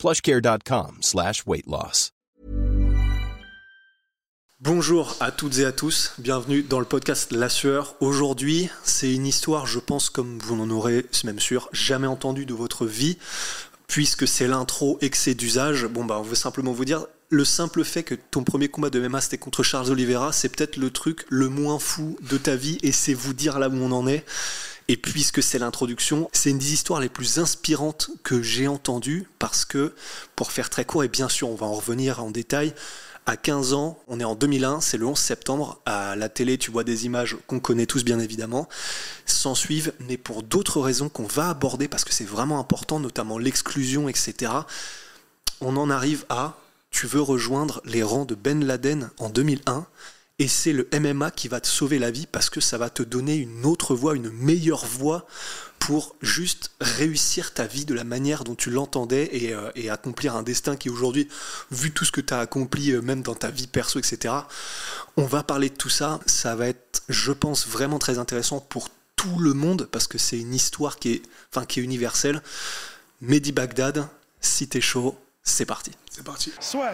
plushcare.com slash weight loss. Bonjour à toutes et à tous, bienvenue dans le podcast La Sueur. Aujourd'hui, c'est une histoire, je pense, comme vous n'en aurez, c'est même sûr, jamais entendu de votre vie, puisque c'est l'intro c'est d'usage. Bon, bah, on veut simplement vous dire, le simple fait que ton premier combat de MMA c'était contre Charles Oliveira, c'est peut-être le truc le moins fou de ta vie et c'est vous dire là où on en est. Et puisque c'est l'introduction, c'est une des histoires les plus inspirantes que j'ai entendues parce que, pour faire très court, et bien sûr on va en revenir en détail, à 15 ans, on est en 2001, c'est le 11 septembre, à la télé tu vois des images qu'on connaît tous bien évidemment, s'en suivent, mais pour d'autres raisons qu'on va aborder parce que c'est vraiment important, notamment l'exclusion, etc. On en arrive à, tu veux rejoindre les rangs de Ben Laden en 2001, et c'est le MMA qui va te sauver la vie parce que ça va te donner une autre voie, une meilleure voie pour juste réussir ta vie de la manière dont tu l'entendais et, euh, et, accomplir un destin qui aujourd'hui, vu tout ce que tu as accompli, euh, même dans ta vie perso, etc., on va parler de tout ça. Ça va être, je pense, vraiment très intéressant pour tout le monde parce que c'est une histoire qui est, enfin, qui est universelle. Mehdi Bagdad, si t'es chaud, c'est parti. C'est parti. Soit.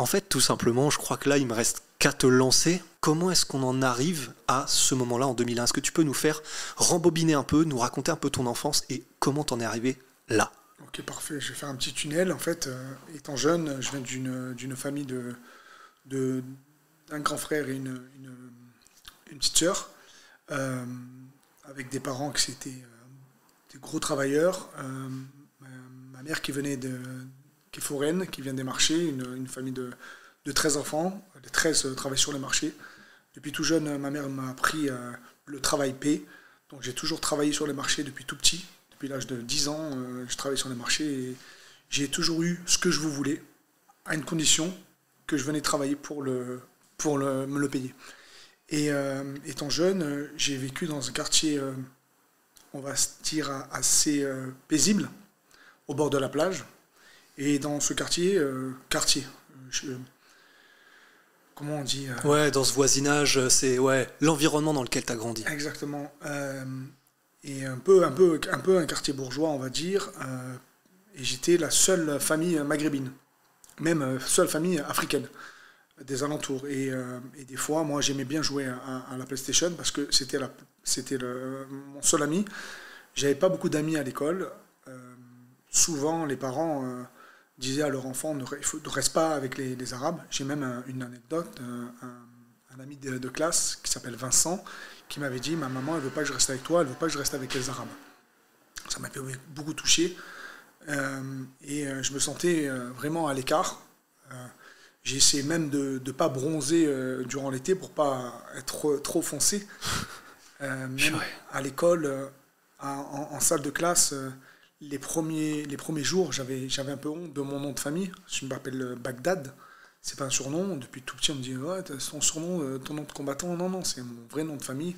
En fait, tout simplement, je crois que là, il me reste qu'à te lancer. Comment est-ce qu'on en arrive à ce moment-là en 2001 Est-ce que tu peux nous faire rembobiner un peu, nous raconter un peu ton enfance et comment t'en es arrivé là? Ok, parfait. Je vais faire un petit tunnel. En fait, euh, étant jeune, je viens d'une, famille de, grand frère et une, une, petite sœur, euh, avec des parents qui étaient euh, des gros travailleurs. Ma, mère qui venait de qui est foraine, qui vient des marchés, une, famille de, de, 13 enfants. Les 13 travaillent sur les marchés. Depuis tout jeune, ma mère m'a appris euh, le travail paix. Donc j'ai toujours travaillé sur les marchés depuis tout petit. Depuis l'âge de 10 ans, euh, je travaille sur les marchés et j'ai toujours eu ce que je voulais, à une condition que je venais travailler pour, me le payer. Et euh, étant jeune, j'ai vécu dans un quartier, on va se dire, assez paisible, au bord de la plage. Et dans ce quartier, euh, quartier, je, comment on dit euh, Ouais, dans ce voisinage, c'est ouais, l'environnement dans lequel tu as grandi. Exactement. Euh, et un peu, un, peu, un peu un quartier bourgeois, on va dire. Euh, et j'étais la seule famille maghrébine, même seule famille africaine des alentours. Et, et des fois, moi, j'aimais bien jouer à, à, la PlayStation parce que c'était mon seul ami. J'avais pas beaucoup d'amis à l'école. souvent, les parents disaient à leur enfant ne, ne reste pas avec les, les Arabes. J'ai même un, une anecdote, un, un, un ami de, de, classe qui s'appelle Vincent, qui m'avait dit ma maman elle veut pas que je reste avec toi, elle veut pas que je reste avec les Arabes. Ça m'a fait beaucoup toucher euh, et euh, je me sentais euh, vraiment à l'écart. J'ai essayé même de ne pas bronzer durant l'été pour pas être trop, trop foncé. même à l'école, en, en, salle de classe les premiers, les premiers jours, j'avais, j'avais un peu honte de mon nom de famille. Je m'appelle Bagdad. C'est pas un surnom. Depuis tout petit, on me dit ouais, ton surnom, ton nom de combattant. Non, non, c'est mon vrai nom de famille.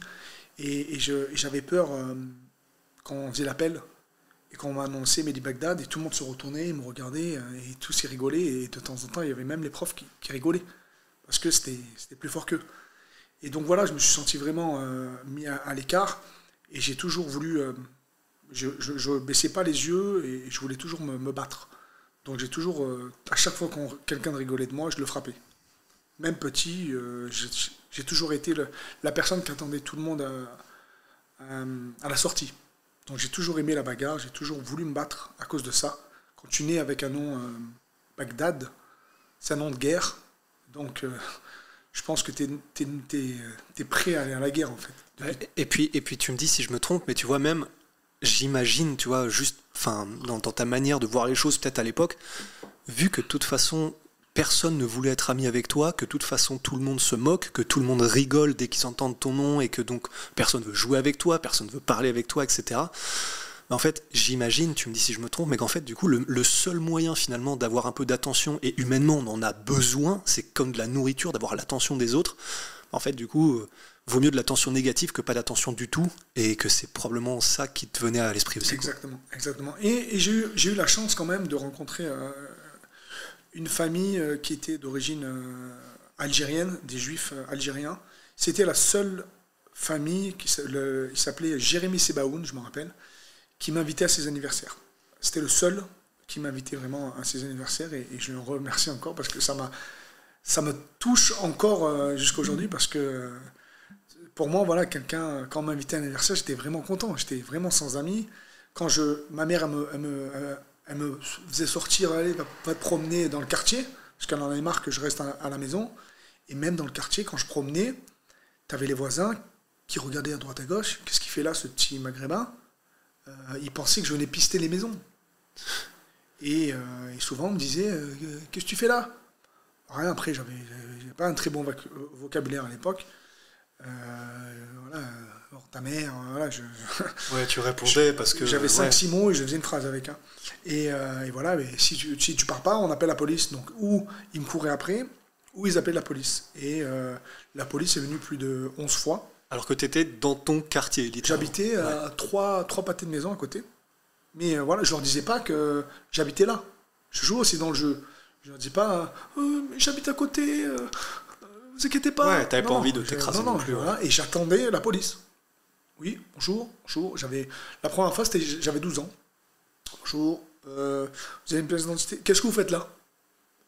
Et, et, j'avais peur euh, quand on faisait l'appel et quand on m'a annoncé Mehdi Bagdad et tout le monde se retournait, me regardaient euh, et tous y rigolaient. Et de temps en temps, il y avait même les profs qui, qui rigolaient parce que c'était, plus fort qu'eux. Et donc voilà, je me suis senti vraiment euh, mis à, l'écart et j'ai toujours voulu je ne baissais pas les yeux et je voulais toujours me, battre. Donc j'ai toujours, euh, à chaque fois que quelqu'un rigolait de moi, je le frappais. Même petit, euh, j'ai toujours été la personne qui attendait tout le monde à, la sortie. Donc j'ai toujours aimé la bagarre, j'ai toujours voulu me battre à cause de ça. Quand tu nais avec un nom euh, Bagdad, c'est un nom de guerre. Donc je pense que tu es, prêt à aller à la guerre en fait. Et puis, et puis tu me dis si je me trompe, mais tu vois même j'imagine, tu vois, juste, enfin, dans, ta manière de voir les choses, peut-être à l'époque, vu que de toute façon, personne ne voulait être ami avec toi, que de toute façon tout le monde se moque, que tout le monde rigole dès qu'ils entendent ton nom et que donc personne veut jouer avec toi, personne veut parler avec toi, etc. En fait, j'imagine, tu me dis si je me trompe, mais qu'en fait, du coup, le, le seul moyen finalement d'avoir un peu d'attention, et humainement on en a besoin, c'est comme de la nourriture, d'avoir l'attention des autres. En fait, du coup, euh, vaut mieux de l'attention négative que pas d'attention du tout, et que c'est probablement ça qui te venait à l'esprit aussi. Exactement, exactement. Et, j'ai eu, eu la chance quand même de rencontrer euh, une famille euh, qui était d'origine euh, algérienne, des juifs algériens. C'était la seule famille, qui, il s'appelait Jérémy Sebaoun, je me rappelle, qui m'invitait à ses anniversaires. C'était le seul qui m'invitait vraiment à ses anniversaires et, je le remercie encore parce que ça m'a ça me touche encore jusqu'à aujourd'hui parce que pour moi voilà quelqu'un quand on m'invitait à un anniversaire j'étais vraiment content. J'étais vraiment sans amis. Quand ma mère me, elle me, elle- me faisait sortir allez promener dans le quartier parce qu'elle en avait marre que je reste à, la maison. Et même dans le quartier quand je promenais tu avais les voisins qui regardaient à droite à gauche. Qu'est-ce qu'il fait là ce petit maghrébin? Euh, ils pensaient que je venais pister les maisons. Et, euh, souvent, on me disait euh, Qu'est-ce que tu fais là? Rien, après, j'avais pas un très bon euh, vocabulaire à l'époque. Euh, voilà, alors, ta mère, euh, voilà, je, Ouais, tu répondais parce que. j'avais ouais. 5-6 mots et je faisais une phrase avec. hein. Et, euh, et voilà, mais si tu, si tu pars pas, on appelle la police. Donc, ou ils me couraient après, ou ils appellent la police. Et la police est venue plus de 11 fois. Alors que tu étais dans ton quartier, littéralement. J'habitais à trois, trois pâtés de maison à côté. Mais euh, voilà, je leur disais pas que j'habitais là. Je joue aussi dans le jeu. Je leur dis pas, euh, j'habite à côté, euh, vous inquiétez pas. Ouais, t'avais pas envie de t'écraser non, plus, voilà, Et j'attendais la police. Oui, bonjour, bonjour. J'avais la première fois, c'était j'avais 12 ans. Bonjour, euh, vous avez une pièce d'identité. Qu'est-ce que vous faites là?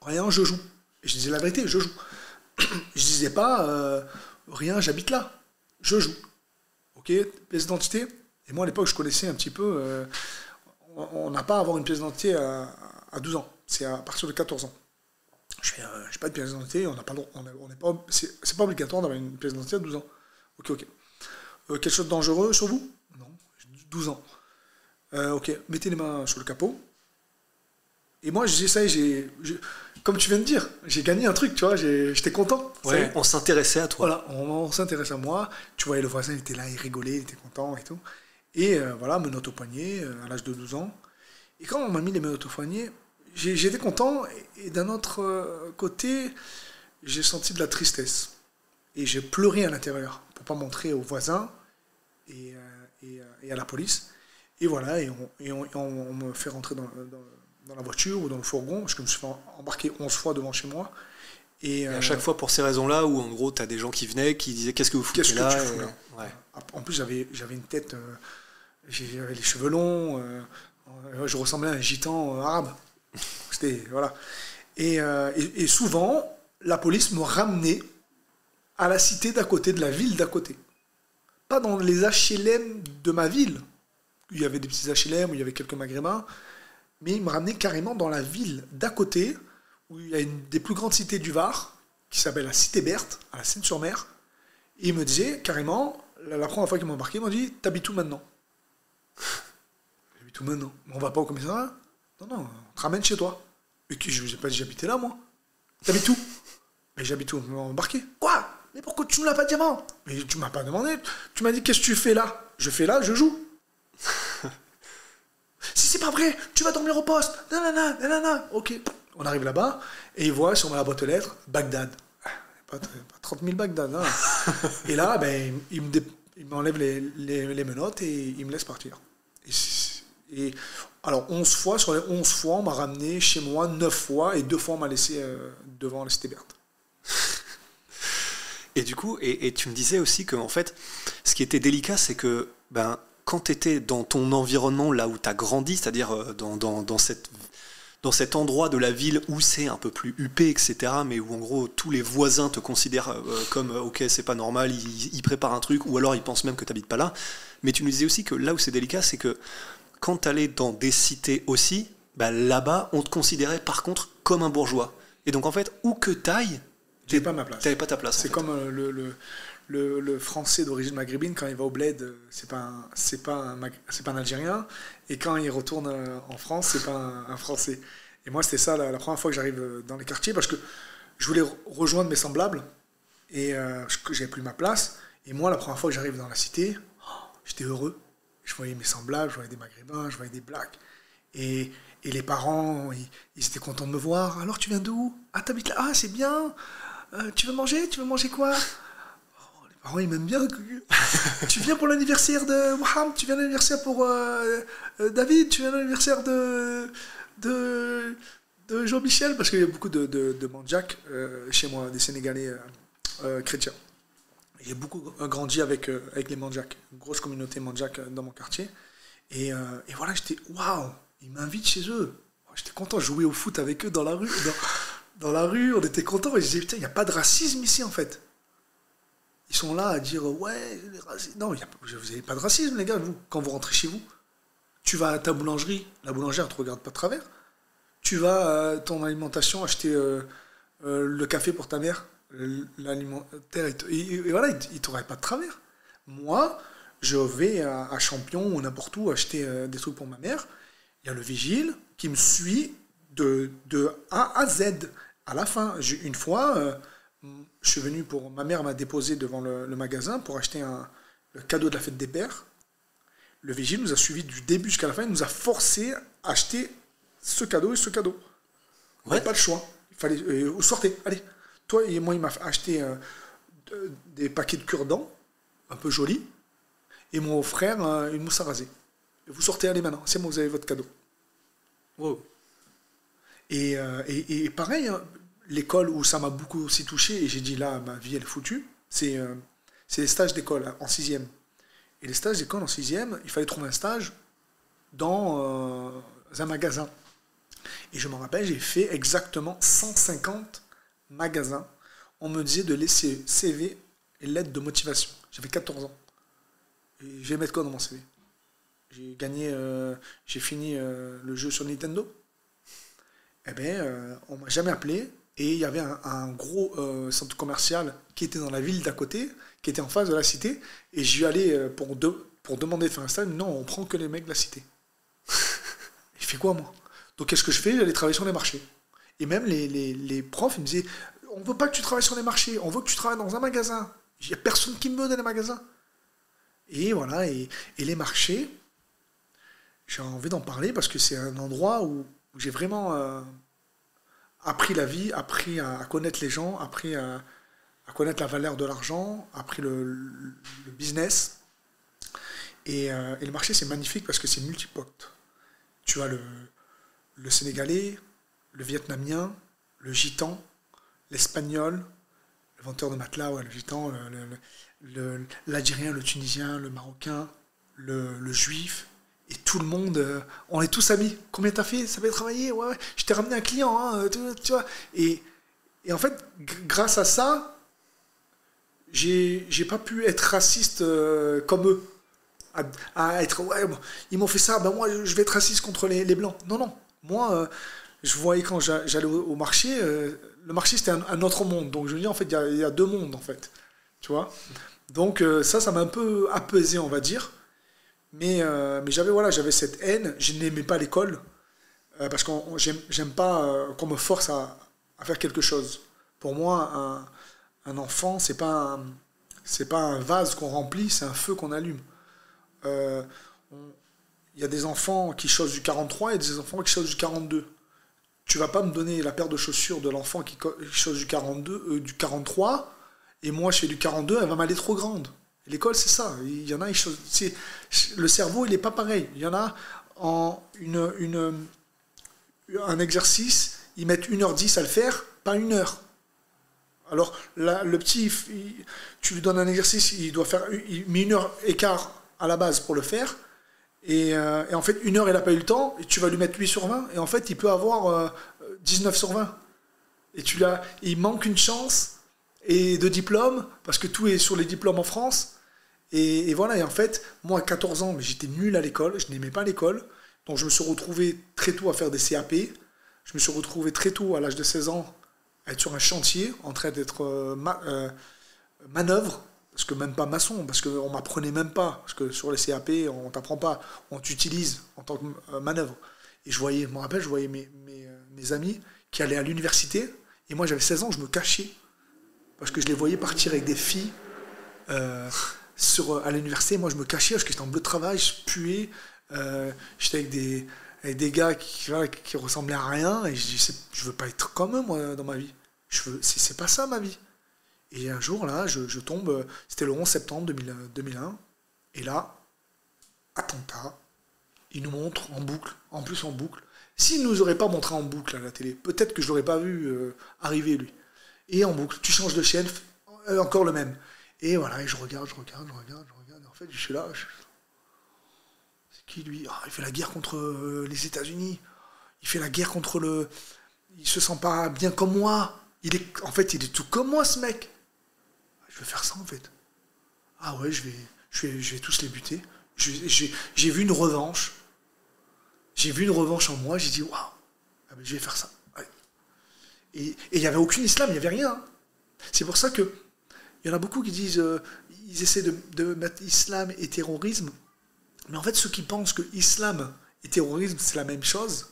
Rien, je joue. Et je disais la vérité, je joue. je disais pas euh, rien, j'habite là. Je joue. Ok, pièce d'identité. Et moi à l'époque, je connaissais un petit peu. euh, on- on n'a pas à avoir une pièce d'identité à, à 12 ans. C'est à partir de 14 ans. Je fais, euh, j'ai pas de pièce d'identité, on n'a pas, le droit- on est- on n'est pas, c'est, pas obligatoire d'avoir une pièce d'identité à 12 ans. Ok, ok. Euh, quelque chose de dangereux sur vous? Non, j'ai 12 ans. Euh, ok, mettez les mains sur le capot. Et moi, je dis ça, y est, j'ai, comme tu viens de dire, j'ai gagné un truc, tu vois, j'étais content. Ouais, on s'intéressait à toi. voilà, on, on s'intéresse à moi. Tu voyais le voisin, il était là, il rigolait, il était content et tout. Et euh, voilà, menottes au poignet, euh, à l'âge de 12 ans. Et quand on m'a mis les menottes au poignet, j'étais content. Et, d'un autre euh, côté, j'ai senti de la tristesse. Et j'ai pleuré à l'intérieur pour pas montrer aux voisins et, euh, et, euh, et à la police. Et voilà, et on, et on- et on- on me fait rentrer dans, dans- dans la voiture ou dans le fourgon, parce que je me suis fait embarquer 11 fois devant chez moi. Et, à euh, chaque fois pour ces raisons-là, où en gros, t'as des gens qui venaient, qui disaient Qu'est-ce que vous foutez que là tu fous là ouais. En plus, j'avais, j'avais une tête, euh, j'avais les cheveux longs, euh, je ressemblais à un gitan arabe. C'était, voilà. Et, euh, et- et souvent, la police me ramenait à la cité d'à côté, de la ville d'à côté. Pas dans les HLM de ma ville, où il y avait des petits HLM, où il y avait quelques maghrébins, mais il me ramenait carrément dans la ville d'à côté, où il y a une des plus grandes cités du Var, qui s'appelle la Cité Berthe, à la Seine-sur-Mer. Et il me disait carrément, la, première fois qu'il m'a embarqué, il m'a dit T'habites où maintenant J'habite où maintenant On va pas au commissariat? Non, non, on te ramène chez toi. Et qui, je vous ai pas dit j'habitais là, moi. T'habites où? Mais j'habite où? On m'a embarqué. Quoi? Mais pourquoi tu me l'as pas dit avant? Mais tu m'as pas demandé. Tu m'as dit Qu'est-ce que tu fais là? Je fais là, je joue. si c'est pas vrai, tu vas dormir au poste. Nanana, nanana. Ok. On arrive là-bas et il voit sur ma boîte aux lettres Bagdad. Ah, Pas, pas 30 000 Bagdad. hein. et là, ben, il me dé- il m'enlève les, les- les menottes et il me laisse partir. Et alors, 11 fois, sur les 11 fois, on m'a ramené chez moi 9 fois et 2 fois, on m'a laissé euh, devant la Berthe. Et du coup, et, tu me disais aussi que en fait, ce qui était délicat, c'est que ben, quand tu étais dans ton environnement, là où tu as grandi, c'est-à-dire euh, dans, dans, cette, dans cet endroit de la ville où c'est un peu plus huppé, etc., mais où en gros tous les voisins te considèrent euh, comme ok, c'est pas normal, ils, ils préparent un truc, ou alors ils pensent même que tu n'habites pas là. Mais tu me disais aussi que là où c'est délicat, c'est que quand tu allais dans des cités aussi, ben, là-bas, on te considérait par contre comme un bourgeois. Et donc en fait, où que tu ailles, J'ai pas ma place. T'avais pas ta place. C'est comme euh, le, le, le, le français d'origine maghrébine, quand il va au bled, euh, c'est pas un, c'est pas c'est pas un Algérien, et quand il retourne euh, en France, c'est pas un, un Français. Et moi, c'était ça la, première fois que j'arrive dans les quartiers parce que je voulais rejoindre mes semblables et euh, j'avais plus ma place. Et moi, la première fois que j'arrive dans la cité, oh, j'étais heureux. Je voyais mes semblables, je voyais des maghrébins, je voyais des blacks. Et, les parents, ils, étaient contents de me voir. Alors, tu viens d'où? Ah, t'habites là Ah, c'est bien. Euh, tu veux manger? Tu veux manger quoi? Oh, Les parents, ils m'aiment bien. tu viens pour l'anniversaire de Mohamed? Tu viens l'anniversaire pour euh, euh, David? Tu viens l'anniversaire de, de, de Jean-Michel? Parce qu'il y a beaucoup de, de, de chez moi, des Sénégalais chrétiens. J'ai beaucoup grandi avec, avec les Mandjak, une grosse communauté Mandjak dans mon quartier. Et, et voilà, j'étais waouh ils m'invitent chez eux. J'étais content de jouer au foot avec eux dans la rue. Dans, la rue, on était content. Et je disais, putain, il n'y a pas de racisme ici, en fait. Ils sont là à dire, ouais. Non, vous n'avez pas de racisme, les gars, vous, quand vous rentrez chez vous. Tu vas à ta boulangerie, la boulangère ne te regarde pas de travers. Tu vas à ton alimentation acheter euh, euh, le café pour ta mère, l'alimentaire, et, voilà, il ne t'aurait pas de travers. Moi, je vais à, Champion ou n'importe où acheter euh, des trucs pour ma mère il y a le vigile qui me suit de, de A à Z. À la fin, une fois, euh, je suis venu pour. Ma mère m'a déposé devant le, magasin pour acheter un, le cadeau de la fête des pères. Le vigile nous a suivi du début jusqu'à la fin. Il nous a forcé à acheter ce cadeau et ce cadeau. On n'avait pas le choix. Il fallait. Euh, sortez, allez. Toi et moi, il m'a acheté euh, des paquets de cure-dents, un peu jolis. Et mon frère, une mousse à raser. Vous sortez, allez maintenant, c'est bon, vous avez votre cadeau. Wow. Et, euh, et, pareil, hein, l'école où ça m'a beaucoup aussi touché, et j'ai dit là, ma vie elle est foutue, c'est euh, les stages d'école hein, en sixième. Et les stages d'école en sixième, il fallait trouver un stage dans euh, un magasin. Et je me rappelle, j'ai fait exactement 150 magasins. On me disait de laisser CV et lettre de motivation. J'avais 14 ans. Je vais mettre quoi dans mon CV j'ai gagné, euh, j'ai fini euh, le jeu sur Nintendo. Eh bien, euh, on m'a jamais appelé. Et il y avait un, gros centre commercial qui était dans la ville d'à côté, qui était en face de la cité. Et j'y allais pour, pour demander de faire un stage. Non, on prend que les mecs de la cité. il fait quoi, moi? Donc, qu'est-ce que je fais? J'allais travailler sur les marchés. Et même les, les, profs, ils me disaient On veut pas que tu travailles sur les marchés, on veut que tu travailles dans un magasin. Il n'y a personne qui me veut dans les magasins. Et voilà, et, et les marchés, j'ai envie d'en parler parce que c'est un endroit où, j'ai vraiment euh, appris la vie, appris à, connaître les gens, appris à, connaître la valeur de l'argent, appris le, business. Euh, et, le marché, c'est magnifique parce que c'est multipote. Tu as le, le Sénégalais, le Vietnamien, le Gitan, l'Espagnol, le vendeur de matelas, le Gitan, l'Algérien, le, Tunisien, le Marocain, le Juif, et tout le monde, euh, on est tous amis. Combien t'as fait? Ça fait travailler? Ouais, ouais. Je t'ai ramené un client, hein, tu, vois. Et, et, en fait, grâce à ça, j'ai pas pu être raciste euh, comme eux. À, être, ouais, ils m'ont fait ça, ben moi je vais être raciste contre les, les blancs. Non, non. Moi, euh, je voyais quand j'allais au, marché, le marché c'était un, autre monde. Donc je me dis, en fait, il y, a deux mondes, en fait. Tu vois? Donc ça, ça m'a un peu apaisé, on va dire. Mais, euh, mais j'avais voilà, cette haine. Je n'aimais pas l'école euh, parce que j'aime pas euh, qu'on me force à, faire quelque chose. Pour moi, un, un enfant, c'est pas pas un vase qu'on remplit, c'est un feu qu'on allume. Il y a des enfants qui chaussent du 43 et des enfants qui chaussent du 42. Tu vas pas me donner la paire de chaussures de l'enfant qui chausse du 42, du 43, et moi je fais du 42, elle va m'aller trop grande. L'école, c'est ça. Il y en a, le cerveau, il n'est pas pareil. Il y en a en une, une, un exercice, ils mettent 1h10 à le faire, pas une heure. Alors, là, le petit, tu lui donnes un exercice, il doit faire il met une heure et quart à la base pour le faire. Et, euh, en fait, une heure, il n'a pas eu le temps, et tu vas lui mettre 8 sur 20, et en fait, il peut avoir 19 euh, sur 20. Et tu l'as, il manque une chance et de diplôme, parce que tout est sur les diplômes en France. Et, voilà, et en fait, moi à 14 ans, j'étais nul à l'école, je n'aimais pas l'école. Donc je me suis retrouvé très tôt à faire des CAP. Je me suis retrouvé très tôt, à l'âge de 16 ans, à être sur un chantier, en train d'être euh, manœuvre, parce que même pas maçon, parce qu'on m'apprenait même pas, parce que sur les CAP, on t'apprend pas, on t'utilise en tant que euh, manœuvre. Et je voyais, je me rappelle, je voyais mes, mes, euh, amis qui allaient à l'université. Et moi, j'avais 16 ans, je me cachais. Parce que je les voyais partir avec des filles euh, sur, à l'université. Moi, je me cachais parce que j'étais en bleu de travail, je puais. J'étais avec des, des gars qui, ressemblaient à rien. Et je dis, je veux pas être comme eux, moi, dans ma vie. Je veux, c'est pas ça, ma vie. Et un jour, là, je, je tombe, euh, c'était le 11 septembre 2000 2001. Et là, attentat. Il nous montre en boucle, en plus en boucle. S'il nous aurait pas montré en boucle à la télé, peut-être que je l'aurais pas vu euh, arriver lui. Et en boucle, tu changes de chaîne, euh, encore le même. Et voilà, et je regarde, je regarde, je regarde, je regarde. En fait, je suis là. je- C'est qui lui? Ah, Il fait la guerre contre euh, les États-Unis. Il fait la guerre contre le. Il se sent pas bien comme moi. Il est, en fait, il est tout comme moi, ce mec. Je vais faire ça, en fait. Ah ouais, je vais, je vais, je vais tous les buter. J'ai vu une revanche. J'ai vu une revanche en moi. J'ai dit, waouh, ah ben, je vais faire ça. Et il n'y avait aucun islam, il n'y avait rien. C'est pour ça que il y en a beaucoup qui disent, euh, ils essaient de, de mettre islam et terrorisme. Mais en fait, ceux qui pensent que islam et terrorisme, c'est la même chose,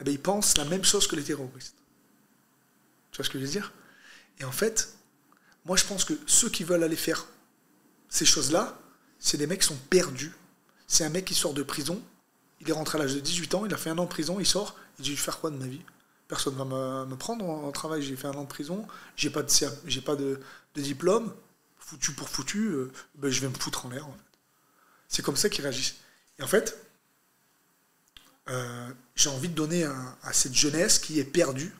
eh ben, ils pensent la même chose que les terroristes. Tu vois ce que je veux dire? Et en fait, moi, je pense que ceux qui veulent aller faire ces choses-là, c'est des mecs qui sont perdus. C'est un mec qui sort de prison, il est rentré à l'âge de 18 ans, il a fait un an de prison, il sort, il dit, je vais faire quoi de ma vie? Personne va me, prendre en, travail, j'ai fait un an de prison, j'ai pas de, j'ai pas de, diplôme, foutu pour foutu, euh, ben, je vais me foutre en l'air. en fait. C'est comme ça qu'ils réagissent. Et en fait, euh, j'ai envie de donner à, cette jeunesse qui est perdue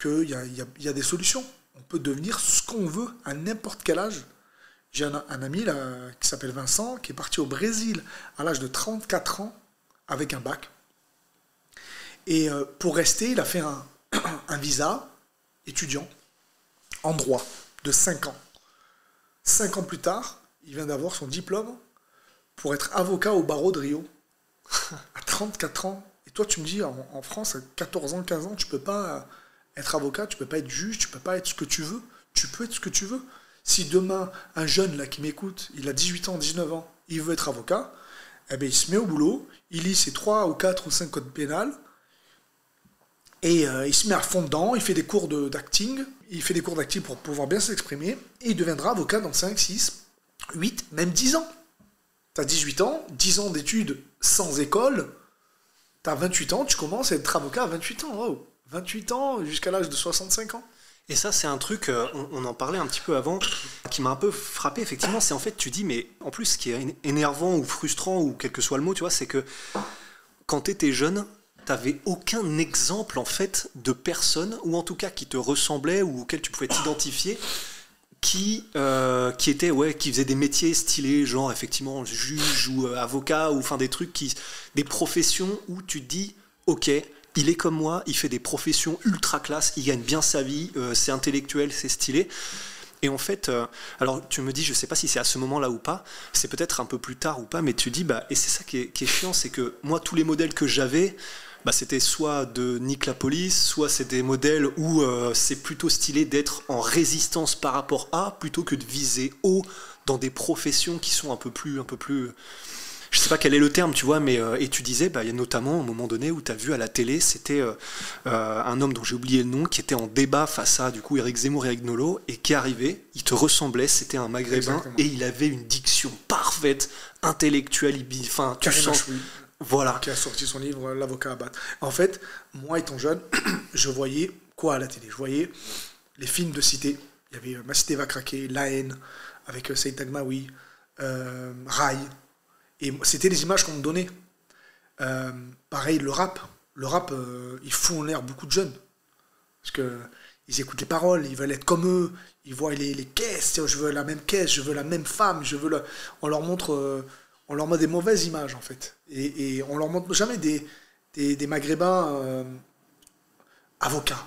qu'il y a des solutions. On peut devenir ce qu'on veut à n'importe quel âge. J'ai un, un ami là, qui s'appelle Vincent, qui est parti au Brésil à l'âge de 34 ans avec un bac. Et euh, pour rester, il a fait un, un visa étudiant en droit de 5 ans. 5 ans plus tard, il vient d'avoir son diplôme pour être avocat au barreau de Rio. à 34 ans. Et toi, tu me dis, en, en France, à 14 ans, 15 ans, tu peux pas être avocat, tu peux pas être juge, tu peux pas être ce que tu veux. Tu peux être ce que tu veux. Si demain, un jeune là qui m'écoute, il a 18 ans, 19 ans, il veut être avocat, eh ben, il se met au boulot, il lit ses 3 ou 4 ou 5 codes pénals, et euh, il se met à fond dedans, il fait des cours d'acting, il fait des cours d'acting pour pouvoir bien s'exprimer, et il deviendra avocat dans 5, 6, 8, même 10 ans. T'as 18 ans, 10 ans d'études sans école, t'as 28 ans, tu commences à être avocat à 28 ans. 28 ans jusqu'à l'âge de 65 ans. Et ça, c'est un truc, euh, on, en parlait un petit peu avant, qui m'a un peu frappé, effectivement. C'est en fait, tu dis, mais en plus, ce qui est éne- énervant ou frustrant, ou quel que soit le mot, tu vois, c'est que quand t'étais jeune, t'avais aucun exemple, en fait, de personne, ou en tout cas qui te ressemblait, ou auquel tu pouvais t'identifier, qui, euh, qui était, ouais, qui faisait des métiers stylés, genre, effectivement, juge ou euh, avocat, ou enfin des trucs qui. des professions où tu te dis, ok, il est comme moi, il fait des professions ultra classe, il gagne bien sa vie, euh, c'est intellectuel, c'est stylé. Et en fait, euh, alors tu me dis, je sais pas si c'est à ce moment-là ou pas, c'est peut-être un peu plus tard ou pas, mais tu dis, bah, et c'est ça qui est, chiant, c'est que moi, tous les modèles que j'avais, bah, c'était soit de nique la soit c'est des modèles où euh, c'est plutôt stylé d'être en résistance par rapport à, plutôt que de viser haut dans des professions qui sont un peu plus, un peu plus, je sais pas quel est le terme, tu vois, mais euh, et tu disais, bah, il y a notamment un moment donné où tu as vu à la télé, c'était euh, euh, un homme dont j'ai oublié le nom, qui était en débat face à du coup Eric Zemmour et Eric Nolot, et qui arrivait, il te ressemblait, c'était un maghrébin, Exactement. et il avait une diction parfaite, intellectuelle, enfin, tu Karim sens, Achoui, voilà, qui a sorti son livre L'avocat à battre. En fait, moi étant jeune, je voyais quoi à la télé? Je voyais les films de cité. Il y avait Ma cité va craquer, La haine, avec Saïd Tagmaoui, euh, Rail. Et c'était les images qu'on me donnait. Euh, pareil, le rap. Le rap, euh, il fout en l'air beaucoup de jeunes. Parce que ils écoutent les paroles, ils veulent être comme eux, ils voient les, les caisses, je veux la même caisse, je veux la même femme, je veux la... On leur montre, euh, on leur montre des mauvaises images en fait. Et, et on leur montre jamais des, des, des maghrébins avocats,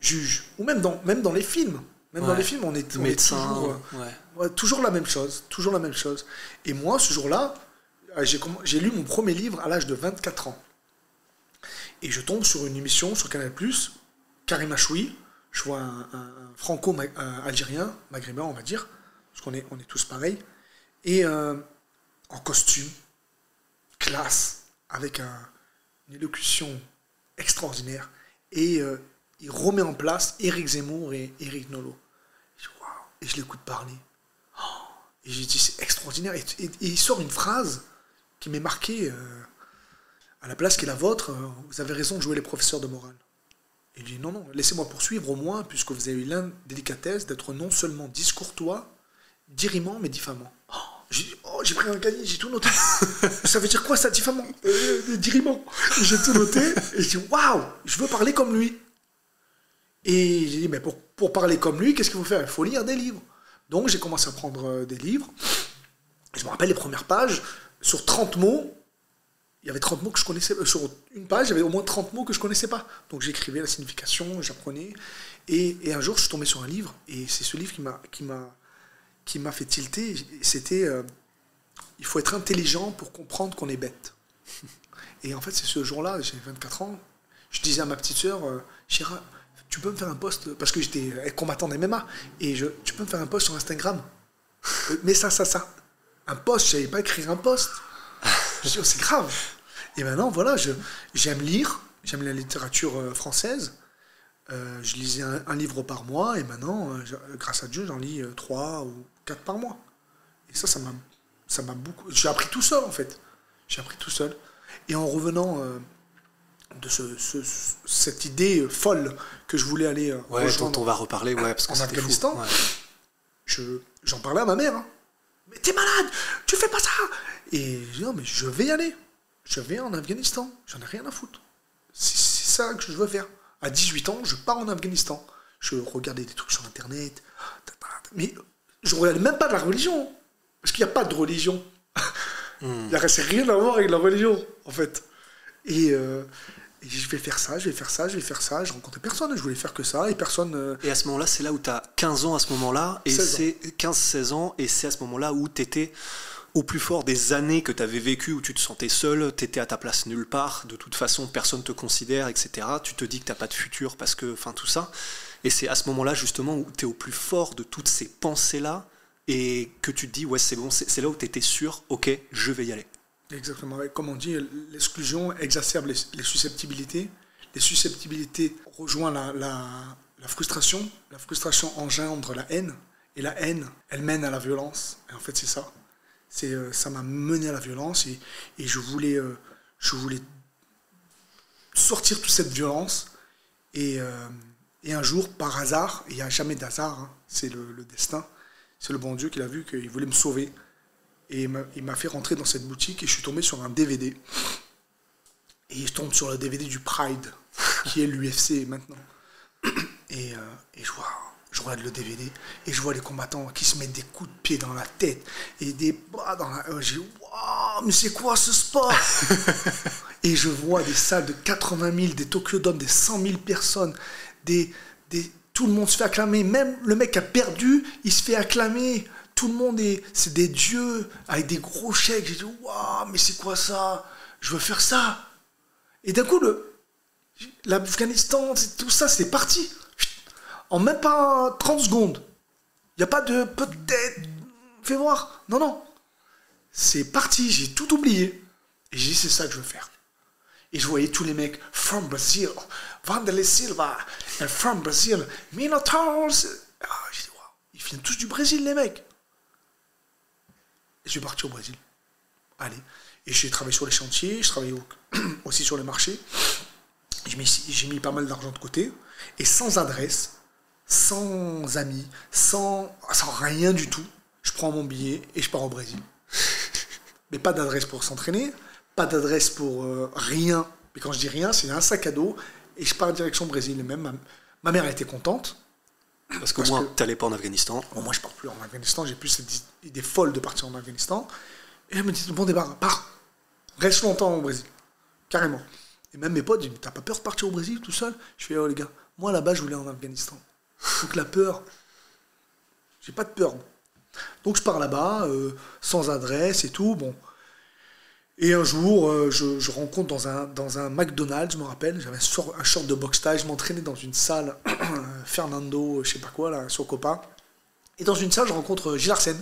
juges, ou même dans, même dans les films. Même dans les films, on est, on est médecin, toujours, ouais. Ouais, toujours la même chose, toujours la même chose. Et moi, ce jour-là, j'ai comm- j'ai lu mon premier livre à l'âge de 24 ans. tombe sur une émission sur Canal+, Karim Achoui, je vois un, franco-algérien, maghrébin on va dire, parce qu'on est, on est tous pareils, et euh, en costume, classe, avec une élocution extraordinaire. Et euh, il remet en place Éric Zemmour et Éric Nolot. Et je l'écoute parler. Oh, et j'ai dit, c'est extraordinaire. Et, il sort une phrase qui m'est marquée. Euh, à la place qui est la vôtre, euh, vous avez raison de jouer les professeurs de morale. Il dit non, non, laissez-moi poursuivre au moins, puisque vous avez eu l'indélicatesse d'être non seulement discourtois, dirimant, mais diffamant. Oh, oh, j'ai pris un cahier, j'ai tout noté. ça veut dire quoi ça, diffamant? Euh, Dirimant. J'ai tout noté, et je dis waouh, je veux parler comme lui. Et j'ai dit, mais pour, pour parler comme lui, qu'est-ce qu'il faut faire? Il faut lire des livres. Donc j'ai commencé à prendre des livres. je me rappelle les premières pages, sur 30 mots, il y avait 30 mots que je connaissais. Euh, sur une page, il y avait au moins 30 mots que je connaissais pas. Donc j'écrivais la signification, j'apprenais. Et, un jour, je suis tombé sur un livre, et c'est ce livre qui m'a, qui m'a, qui m'a fait tilter. C'était euh, Il faut être intelligent pour comprendre qu'on est bête. Et en fait, c'est ce jour-là, j'ai 24 ans, je disais à ma petite sœur, euh, Chira, tu peux me faire un post, parce que j'étais combattant d'MMA, et je, tu peux me faire un post sur Instagram? Mais ça, ça, ça. Un post, je savais pas écrire un post. Je oh, c'est grave. Et maintenant, voilà, j'aime lire, j'aime la littérature euh, française. Euh, je lisais un, livre par mois et maintenant, euh, grâce à Dieu, j'en lis trois ou quatre par mois. Et ça, ça m'a, ça m'a beaucoup. J'ai appris tout seul en fait. J'ai appris tout seul. Et en revenant de ce, cette idée folle que je voulais aller ouais, dont on va reparler, ouais, parce en Afghanistan, je, j'en parlais à ma mère. Hein. Mais t'es malade, tu fais pas ça. Et je dis non mais je vais y aller je vais en Afghanistan, j'en ai rien à foutre. C'est ça que je veux faire. À 18 ans, je pars en Afghanistan. Je regardais des trucs sur Internet. Mais je ne regardais même pas de la religion. Parce qu'il n'y a pas de religion. Hmm. Il n'y a rien à voir avec la religion, en fait. Euh, et, je vais faire ça, je vais faire ça, je vais faire ça. Je rencontrais personne, je voulais faire que ça. Et personne. Euh, et à ce moment-là, c'est là où tu as 15 ans à ce moment-là. Et c'est 15-16 ans. Et c'est à ce moment-là où tu étais au plus fort des années que tu avais vécues où tu te sentais seul, tu étais à ta place nulle part, de toute façon personne te considère, etc. Tu te dis que tu n'as pas de futur parce que, enfin tout ça. Et c'est à ce moment-là justement où tu es au plus fort de toutes ces pensées-là et que tu te dis, ouais c'est bon, c'est là où tu étais sûr, ok, je vais y aller. Exactement, comme on dit, l'exclusion exacerbe les, susceptibilités. Les susceptibilités rejoignent la, frustration, la frustration engendre la haine, et la haine, elle mène à la violence, et en fait c'est ça. Euh, ça m'a mené à la violence et, je, voulais, euh, je voulais sortir toute cette violence. Et, euh, un jour, par hasard, il n'y a jamais d'hasard, hein, c'est le, destin, c'est le bon Dieu qui l'a vu, qu'il voulait me sauver. Et il m'a fait rentrer dans cette boutique et je suis tombé sur un DVD. Et je tombe sur le DVD du Pride, qui est l'UFC maintenant. Et, et je vois je regarde le DVD et je vois les combattants qui se mettent des coups de pied dans la tête et des bras dans la. J'ai waouh, mais c'est quoi ce sport? Et je vois des salles de 80 000, des Tokyo Dome, des 100 000 personnes, des, des, tout le monde se fait acclamer. Même le mec a perdu, il se fait acclamer. Tout le monde est. C'est des dieux avec des gros chèques. J'ai dit waouh, mais c'est quoi ça? Je veux faire ça. Et d'un coup, l'Afghanistan, tout ça, c'est parti en même pas 30 secondes. Il n'y a pas de peut-être, fais voir. Non, non. C'est parti, j'ai tout oublié. Et j'ai dit, c'est ça que je veux faire. Et je voyais tous les mecs, from Brazil, Vanderlei Silva, from Brazil, Minotaurs. Ah, j'ai dit, wow, ils viennent tous du Brésil, les mecs. Je suis parti au Brésil. Allez. Et j'ai travaillé sur les chantiers, je travaillais aussi sur les marchés. J'ai mis, pas mal d'argent de côté. Et sans adresse, sans amis, sans, rien du tout, je prends mon billet et je pars au Brésil. Mais pas d'adresse pour s'entraîner, pas d'adresse pour euh, rien. Mais quand je dis rien, c'est un sac à dos et je pars en direction Brésil. Et même ma, mère a été contente. Parce qu'au moins, tu n'allais pas en Afghanistan. moi, je pars plus en Afghanistan. J'ai plus cette idée folle de partir en Afghanistan. Et elle me dit Bon départ, pars. Reste longtemps au Brésil. Carrément. Et même mes potes disent T'as pas peur de partir au Brésil tout seul? Je fais Oh les gars, moi là-bas, je voulais en Afghanistan. Donc la peur, j'ai pas de peur. Donc je pars là-bas, euh, sans adresse et tout. Bon. Et un jour, euh, je, rencontre dans un, dans un McDonald's, je me rappelle, j'avais un short de boxe taille, je m'entraînais dans une salle, Fernando, je sais pas quoi, là, sur Copa. Et dans une salle, je rencontre Gilles Arsène,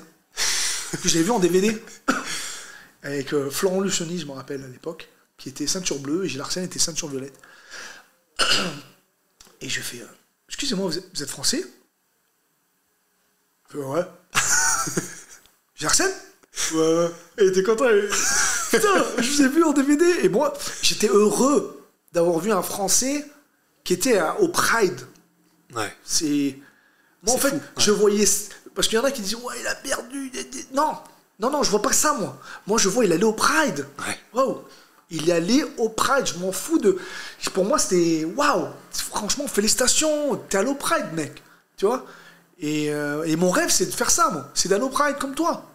que j'ai vu en DVD, avec euh, Florent Lucioni, je me rappelle à l'époque. qui était ceinture bleue, et Gilles Arsène était ceinture violette. Et je fais, euh, excusez-moi, vous, êtes, français? Je fais, Ouais. Gilles Arsène? Ouais, ouais. Et t'es content Putain, je vous ai vu en DVD. Et moi, j'étais heureux d'avoir vu un Français qui était au Pride. Ouais. C'est. Moi, en fait, je voyais. Parce qu'il y en a qui disent, ouais, il a perdu. Non, non, non, je vois pas ça, moi. Moi, je vois, il allait au Pride. Ouais. Wow. Il est allé au Pride. Je m'en fous de. Pour moi, c'était. Waouh Franchement, félicitations. T'es allé au Pride, mec. Tu vois? Et, euh, et, mon rêve, c'est de faire ça, moi. C'est d'aller au Pride comme toi.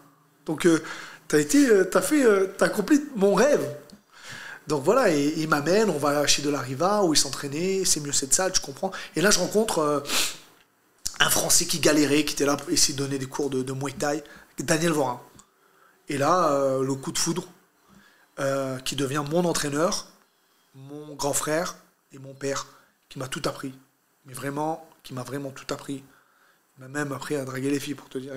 Donc, euh, t'as été. Euh, t'as fait. t'as accompli mon rêve. Donc voilà, et, il m'amène, on va chez De La Riva où il s'entraînait, c'est mieux cette salle, je comprends. Et là, je rencontre un Français qui galérait, qui était là pour essayer de donner des cours de, de Muay Thai, Daniel Vorin. Et là, euh, le coup de foudre, euh, qui devient mon entraîneur, mon grand frère et mon père, qui m'a tout appris. Mais vraiment, qui m'a vraiment tout appris. Même appris à draguer les filles, pour te dire.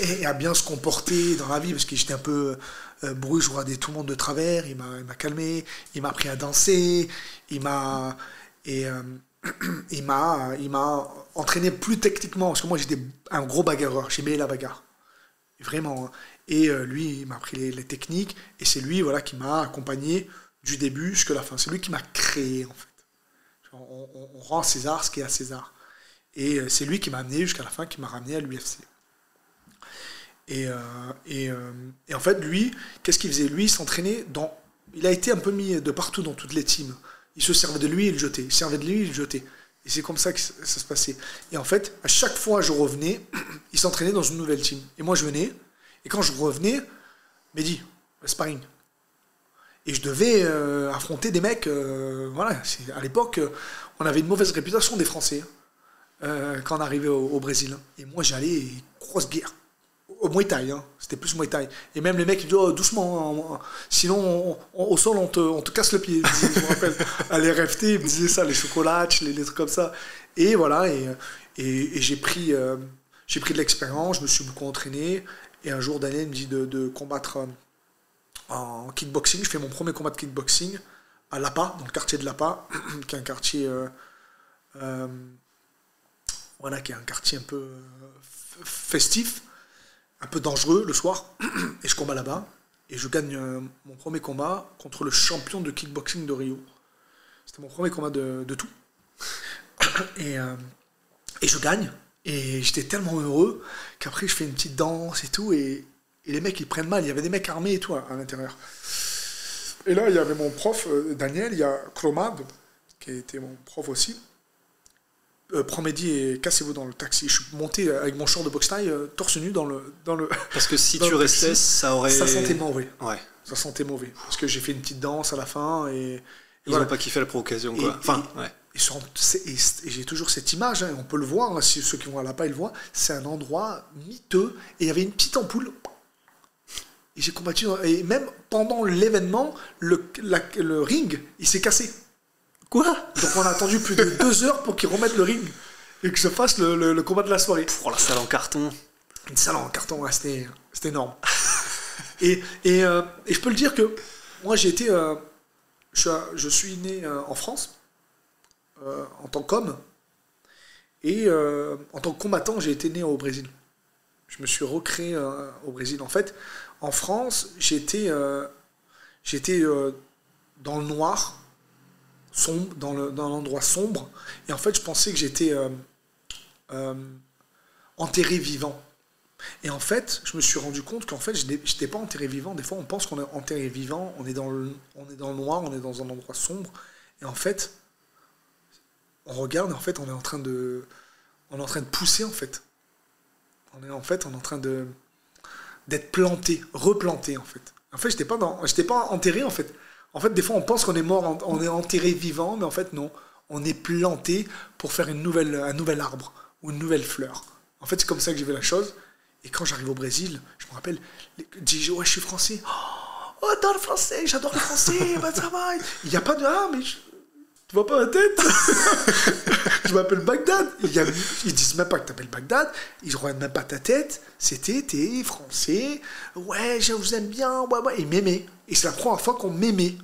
Et, à bien se comporter dans la vie, parce que j'étais un peu euh, bruit, je regardais tout le monde de travers. Il m'a calmé, il m'a appris à danser, il m'a. Et. Euh, il m'a il m'a entraîné plus techniquement parce que moi j'étais un gros bagarreur j'aimais la bagarre vraiment hein. et euh, lui il m'a appris les, techniques et c'est lui voilà qui m'a accompagné du début jusqu'à la fin c'est lui qui m'a créé en fait on, rend César ce qui est à César et euh, c'est lui qui m'a amené jusqu'à la fin qui m'a ramené à l'UFC et, euh, et, et, en fait lui qu'est-ce qu'il faisait? Lui il s'entraînait dans il a été un peu mis de partout dans toutes les teams il se servait de lui et il jetait. Il servait de lui et il jetait. Et c'est comme ça que ça, se passait. Et en fait, à chaque fois je revenais, il s'entraînait dans une nouvelle team. Et moi je venais, et quand je revenais, Mehdi, sparring. Et je devais euh, affronter des mecs. Euh, voilà, à l'époque, on avait une mauvaise réputation des Français euh, quand on arrivait au, Brésil. Et moi j'allais, grosse guerre au Muay Thai, hein. c'était plus Muay Thai. Et même les mecs, ils disent oh, doucement, hein, sinon au sol on te, on te, casse le pied. je me rappelle, à l'RFT, ils me disaient ça, les chocolats, les, trucs comme ça. Et voilà, et, et, j'ai pris, euh, pris de l'expérience, je me suis beaucoup entraîné. Et un jour, Daniel me dit de, combattre euh, en kickboxing. Je fais mon premier combat de kickboxing à Lapa, dans le quartier de Lapa, qui est un quartier. Voilà, qui est un quartier un peu festif un peu dangereux le soir, et je combats là-bas, et je gagne euh, mon premier combat contre le champion de kickboxing de Rio. C'était mon premier combat de, tout. Et, euh, et je gagne, et j'étais tellement heureux qu'après je fais une petite danse et tout, et, les mecs ils prennent mal, il y avait des mecs armés et tout à, l'intérieur. Et là, il y avait mon prof, euh, Daniel, il y a Chromade, qui était mon prof aussi, euh, prends Mehdi et cassez-vous dans le taxi. Je suis monté avec mon short de boxe taille, euh, torse nu dans le, dans le. Parce que si tu restais, ça aurait. Ça sentait mauvais. Ouais. Ça sentait mauvais. Parce que j'ai fait une petite danse à la fin et. Ils n'ont pas kiffé la provocation, quoi. enfin, ouais. Et, j'ai toujours cette image, hein, on peut le voir, hein, si ceux qui vont à la pas, ils le voient. C'est un endroit miteux et il y avait une petite ampoule. Et j'ai combattu. Et même pendant l'événement, le, le ring, il s'est cassé. Quoi Donc on a attendu plus de deux heures pour qu'ils remettent le ring et que je fasse le, combat de la soirée. Pour la salle en carton. Une salle en carton, c'était énorme. et, euh, et, je peux le dire que moi j'ai été. Euh, je, suis né euh, en France en tant qu'homme et en tant que combattant j'ai été né au Brésil. Je me suis recréé au Brésil. En fait, en France, j'étais j'étais dans le noir sombre, dans, le, dans l'endroit sombre. Et en fait, je pensais que j'étais euh, euh, enterré vivant. Et en fait, je me suis rendu compte qu'en fait, je n'étais pas enterré vivant. Des fois, on pense qu'on est enterré vivant, on est, dans le, on est dans le noir, on est dans un endroit sombre. Et en fait, on regarde, et en fait, on est en train de, on est en train de pousser, en fait. On est en fait, on est en train de d'être planté, replanté, en fait. En fait, j'étais pas pas enterré, en fait. En fait, des fois, on pense qu'on est mort, on est enterré vivant, mais en fait, non. On est planté pour faire une nouvelle, un nouvel arbre ou une nouvelle fleur. En fait, c'est comme ça que j'ai vu la chose. Et quand j'arrive au Brésil, je me rappelle, je dis, ouais, je suis français. Oh, dans le français, j'adore le français, bah, ça. Il n'y a pas de, ah, mais tu vois pas ma tête? Je m'appelle Bagdad. Ils, disent même pas que t'appelles Bagdad. Ils regardent même pas ta tête. C'était, t'es français. Ouais, je vous aime bien. Ouais, ouais. Ils m'aimaient. Et c'est la première fois qu'on m'aimait.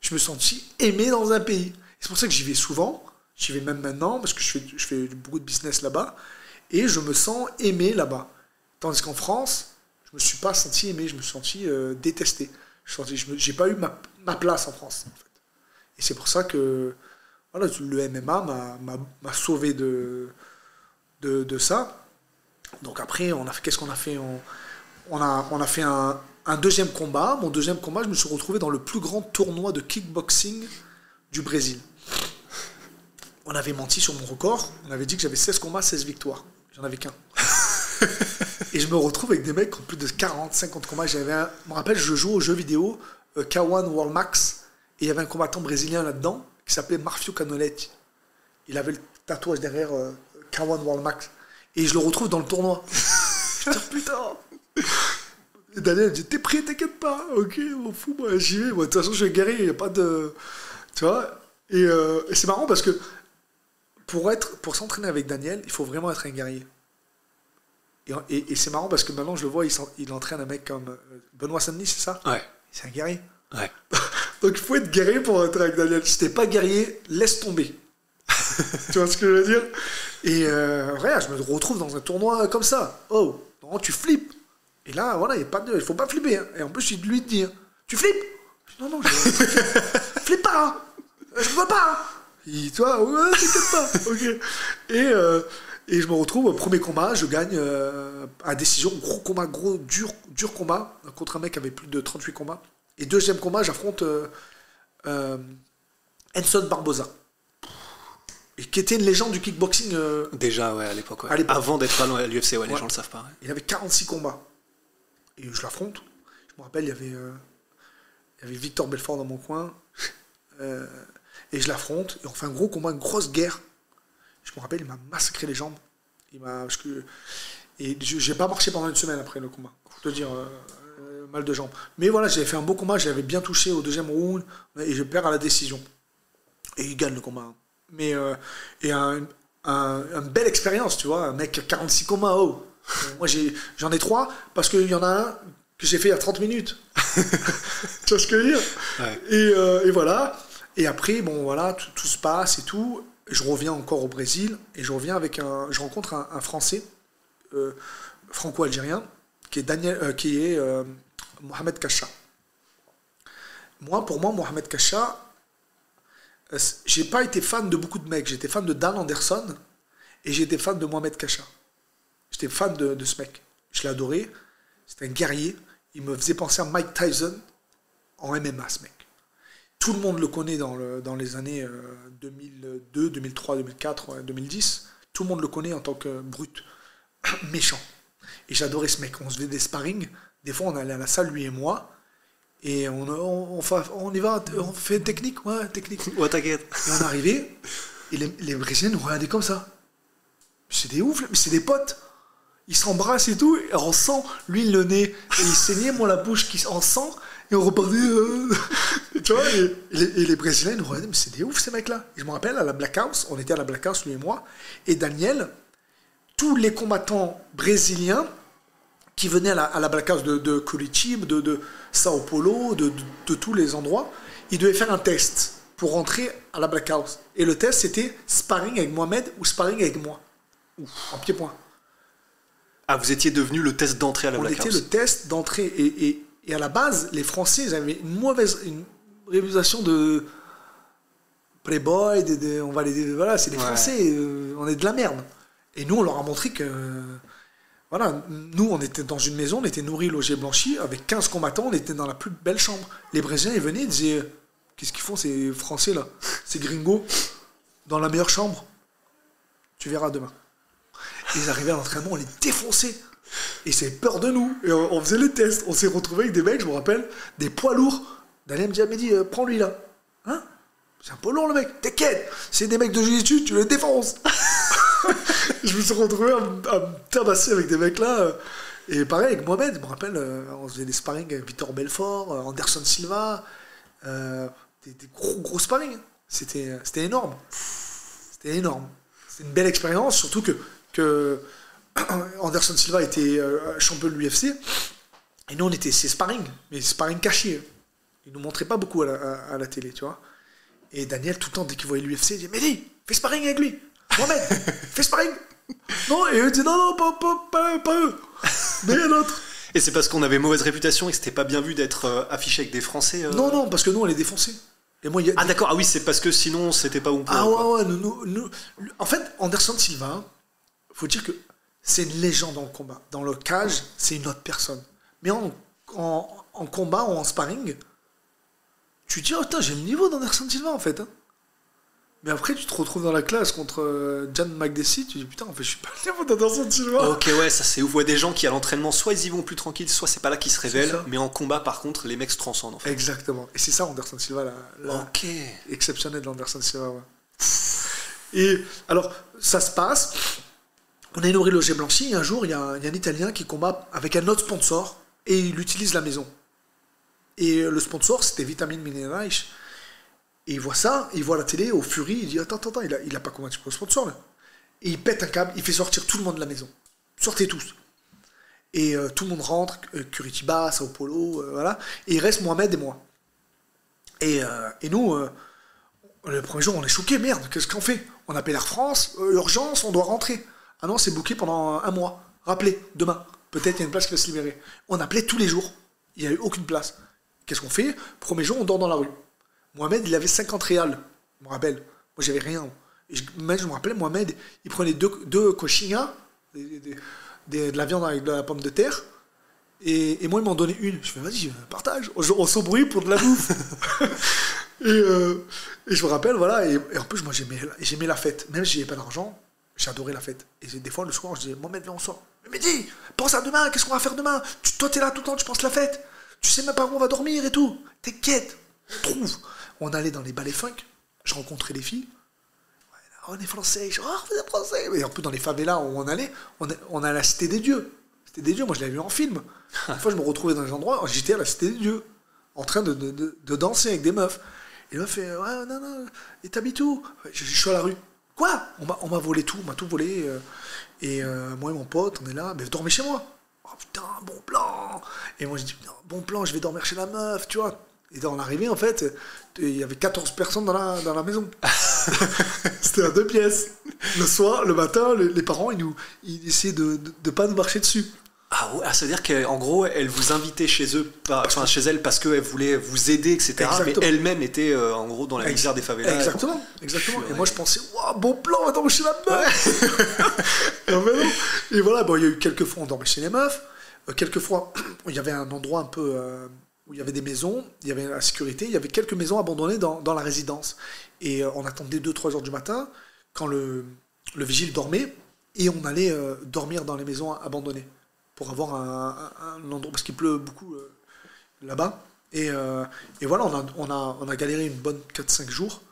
Je me sentis aimé dans un pays. C'est pour ça que j'y vais souvent. J'y vais même maintenant parce que je fais, je fais beaucoup de business là-bas. Et je me sens aimé là-bas. Tandis qu'en France, je me suis pas senti aimé. Je me suis senti euh, détesté. Je j'ai pas eu ma, ma place en France. Et c'est pour ça que voilà, le MMA m'a- sauvé de, de, de ça. Donc après, on a fait, qu'est-ce qu'on a fait? On, on a, on a fait un, un deuxième combat. Mon deuxième combat, je me suis retrouvé dans le plus grand tournoi de kickboxing du Brésil. On avait menti sur mon record. On avait dit que j'avais 16 combats, 16 victoires. J'en avais qu'un. Et je me retrouve avec des mecs qui ont plus de 40, 50 combats. J'avais je me rappelle, je joue aux jeux vidéo euh, K1 World Max. Et il y avait un combattant brésilien là-dedans qui s'appelait Marfio Canoletti. Il avait le tatouage derrière euh, K1 World Max. Et je le retrouve dans le tournoi. je dis, putain. Et Daniel dit, t'es prêt, t'inquiète pas. Ok, m'en fous, moi, j'y vais. Moi, de toute façon, je vais guérir, il n'y a pas de. Tu vois Et, euh, et c'est marrant parce que pour, être, pour s'entraîner avec Daniel, il faut vraiment être un guerrier. Et, et- et c'est marrant parce que maintenant, je le vois, il, il entraîne un mec comme euh, Benoît Saint-Denis, c'est ça? Ouais. C'est un guerrier. Ouais. Donc il faut être guerrier pour être avec Daniel. Si t'es pas guerrier, laisse tomber. tu vois ce que je veux dire? Et euh, regarde, je me retrouve dans un tournoi comme ça. Oh, non, tu flippes. Et là, voilà, il pas de, faut pas flipper. hein. Et en plus, il lui dit, hein, tu flippes? Je dis, Non, non, je flippe pas. hein. Je peux pas. hein. Il, toi, ouais, t'inquiète pas. ok. Et euh, et je me retrouve au premier combat, je gagne euh, à décision, gros combat, gros dur, dur combat contre un mec qui avait plus de 38 combats. Et deuxième combat, j'affronte euh, euh, Enson Barbosa, et qui était une légende du kickboxing. euh, Déjà, ouais, à l'époque. ouais. Avant d'être à l'UFC, ouais, les Ouais. gens le savent pas. ouais. il avait 46 combats. Et je l'affronte. Je me rappelle, il y avait, il y avait Victor Belfort dans mon coin. Et je l'affronte. Et on fait un gros combat, une grosse guerre. Je me rappelle, il m'a massacré les jambes. Il m'a, et je j'ai pas marché pendant une semaine après le combat. Pour te dire, mal de jambes. Mais voilà, j'avais fait un beau combat. J'avais bien touché au deuxième round. Et je perds à la décision. Et il gagne le combat. hein. Mais, euh, et un, un- une belle expérience, tu vois. Un mec qui a 46 combats, oh. Euh, Moi, j'ai- j'en ai trois parce qu'il y en a un que j'ai fait il y a 30 minutes. tu vois ce que je veux dire? Ouais. et, euh, et voilà. Et après, bon, voilà, tout, tout se passe et tout. Je reviens encore au Brésil et je reviens avec un. Je rencontre un, un Français, euh, franco-algérien, qui est, Daniel, euh, qui est Mohamed Kacha. Moi, pour moi, Mohamed Kacha, euh, j'ai pas été fan de beaucoup de mecs. J'étais fan de Dan Anderson et j'étais fan de Mohamed Kacha. J'étais fan de, ce mec. Je adoré. C'était un guerrier. Il me faisait penser à Mike Tyson en MMA, ce mec. Tout le monde le connaît dans, dans les années euh, 2002, 2003, 2004, ouais, 2010. Tout le monde le connaît en tant que brut, méchant. Et j'adorais ce mec. On se faisait des sparring. Des fois, on allait à la salle, lui et moi. Et on, on, on, fa- on y va, on fait technique, ouais, technique. Ouais, t'inquiète. Et on arrivait, et les, les Brésiliens nous regardaient comme ça. C'est des ouf, mais c'est des potes. Ils s'embrassent et tout, et on sent, lui le nez, et il saignait, moi la bouche qui en sang, et on repartait. euh, tu vois, et, et les, et les Brésiliens nous regardaient, mais c'est des ouf ces mecs-là. Je me rappelle, à la Black House, on était à la Black House, lui et moi, et Daniel, tous les combattants brésiliens qui venaient à la, à la Black House de, de Curitiba, de, de Sao Paulo, de, de- de tous les endroits, ils devaient faire un test pour rentrer à la Black House. Et le test, c'était sparring avec Mohamed ou sparring avec moi. En pied-point. Ah, vous étiez devenu le test d'entrée à la On Black était House. le test d'entrée. Et, et- et à la base, les Français, ils avaient une mauvaise une réputation de playboy, de, de- on va les, voilà, c'est les Ouais. Français, euh, on est de la merde. Et nous, on leur a montré que, voilà, nous, on était dans une maison, on était nourris, logés, blanchis, avec 15 combattants, on était dans la plus belle chambre. Les Brésiliens, ils venaient, ils disaient, qu'est-ce qu'ils font ces Français là, ces gringos, dans la meilleure chambre? Tu verras demain. Et ils arrivaient à l'entraînement, on les défonçait. Et c'est peur de nous. Et on, faisait les tests. On s'est retrouvés avec des mecs, je me rappelle, des poids lourds. Daniel me dit, ah, euh, prends-lui là. Hein? C'est un peu lourd le mec. T'inquiète, c'est des mecs de jiu tu les défonces. je me suis retrouvé à, me- tabasser avec des mecs là. euh, Et pareil avec Mohamed, je me rappelle, euh, on faisait des sparring avec Victor Belfort, euh, Anderson Silva, des, gros gros sparring. C'était c'était énorme. C'était énorme. c'était une belle expérience, surtout que, Anderson Silva était champion de l'UFC. Et nous, on était ses sparring, mais sparring cachés. Il nous montrait pas beaucoup à la, télé, tu vois. Et Daniel, tout le temps, dès qu'il voyait l'UFC, il disait Mehdi, fais sparring avec lui. Mohamed, fais sparring. Non, et eux disaient Non, non, pas, pas, pas, eux. Mais un autre. Et c'est parce qu'on avait mauvaise réputation et que c'était pas bien vu d'être euh, affiché avec des Français euh Non, non, parce que nous, on les défonçait. Et moi, y a... Ah, d'accord, ah oui, c'est parce que sinon, c'était pas bon pour Ah, ouais, ouais, nous, nous, En fait, Anderson Silva, faut dire que c'est une légende dans le combat. Dans le cage, c'est une autre personne. Mais en, en, en combat ou en sparring, tu te dis, oh, j'ai le niveau d'Anderson Silva en fait. Hein. Mais après, tu te retrouves dans la classe contre euh, Jan McDessie, tu te dis putain, en fait, je suis pas le niveau d'Anderson Silva. Ok, ouais, ça c'est ouf. Ouais, des gens qui à l'entraînement, soit ils y vont plus tranquilles, soit c'est pas là qu'ils se révèlent, mais en combat, par contre, les mecs se transcendent en fait. Exactement. Et c'est ça, Anderson Silva, la, ok. exceptionnel d'Anderson Silva. Ouais. Et alors, ça se passe. On a une horloger blanchi, et un jour, il y, a un Italien qui combat avec un autre sponsor, et il utilise la maison. Et le sponsor, c'était Vitamine Minerals. Et il voit ça, il voit la télé, au furie, il dit Attends, attends, attends, il a, a pas combattu pour le sponsor là. Et il pète un câble, il fait sortir tout le monde de la maison. Sortez tous. Et euh, tout le monde rentre, euh, Curitiba, Sao Paulo, euh, voilà. Et il reste Mohamed et moi. Et, et nous, le premier jour, on est choqués, merde, qu'est-ce qu'on fait? On appelle Air France, urgence, on doit rentrer. Ah non, c'est booké pendant un mois. Rappelez, demain, peut-être il y a une place qui va se libérer. On appelait tous les jours, il n'y a eu aucune place. Qu'est-ce qu'on fait? Premier jour, on dort dans la rue. Mohamed, il avait 50 réals, je me rappelle. Moi, j'avais rien. Et je, je me rappelle, Mohamed, il prenait deux, deux de la viande avec de la pomme de terre. Et, moi, il m'en donnait une. Je fais, vas-y, partage. On, s'embrouille pour de la bouffe. Euh, et, je me rappelle, voilà. Et, en plus, moi, j'aimais la fête. Même si j'avais pas d'argent, j'adorais la fête. Et des fois, le soir, je disais, Mohamed, viens, on sort. Mais dis, pense à demain, qu'est-ce qu'on va faire demain? Tu, Toi, t'es là tout le temps, tu penses la fête. Tu sais même pas où on va dormir et tout. T'inquiète, on trouve. On allait dans les ballets funk, je rencontrais les filles. on est français, je oh, vous français. Et un peu dans les favelas où on allait, on, a la cité des dieux. C'était des dieux, moi je l'avais vu en film. Une fois, je me retrouvais dans des endroits, j'étais à la cité des dieux, en train de, danser avec des meufs. Et le fait, ouais, non, non, et t'habites je, suis à la rue. Quoi? On m'a volé tout, on m'a tout volé. Euh, et euh, moi et mon pote, on est là, mais dormez chez moi. Oh putain, bon plan Et moi je dis, bon plan, je vais dormir chez la meuf, tu vois. Et dans l'arrivée, en fait, il y avait 14 personnes dans la, dans la maison. C'était à deux pièces. Le soir, le matin, les, parents, ils, nous, ils essayaient de ne pas nous marcher dessus. Ah ouais, ah, ça veut dire qu'en gros, elle vous invitait chez eux, enfin chez elle parce qu'elle voulait vous aider, etc. Mais elle-même était euh, en gros dans la misère des favelas. Exactement, exactement. Et moi je pensais, waouh, bon plan, on va dormir chez la meuf. et, voilà, bon, il y a eu quelques fois on dormait chez les meufs. Euh, quelques fois, il y avait un endroit un peu euh, où il y avait des maisons, il y avait la sécurité, il y avait quelques maisons abandonnées dans, dans la résidence. Et on attendait 2-3 heures du matin quand le, le vigile dormait et on allait dormir dans les maisons abandonnées pour avoir un, endroit, parce qu'il pleut beaucoup euh, là-bas. Et, euh, et, voilà, on a, on, a, on a galéré une bonne 4-5 jours.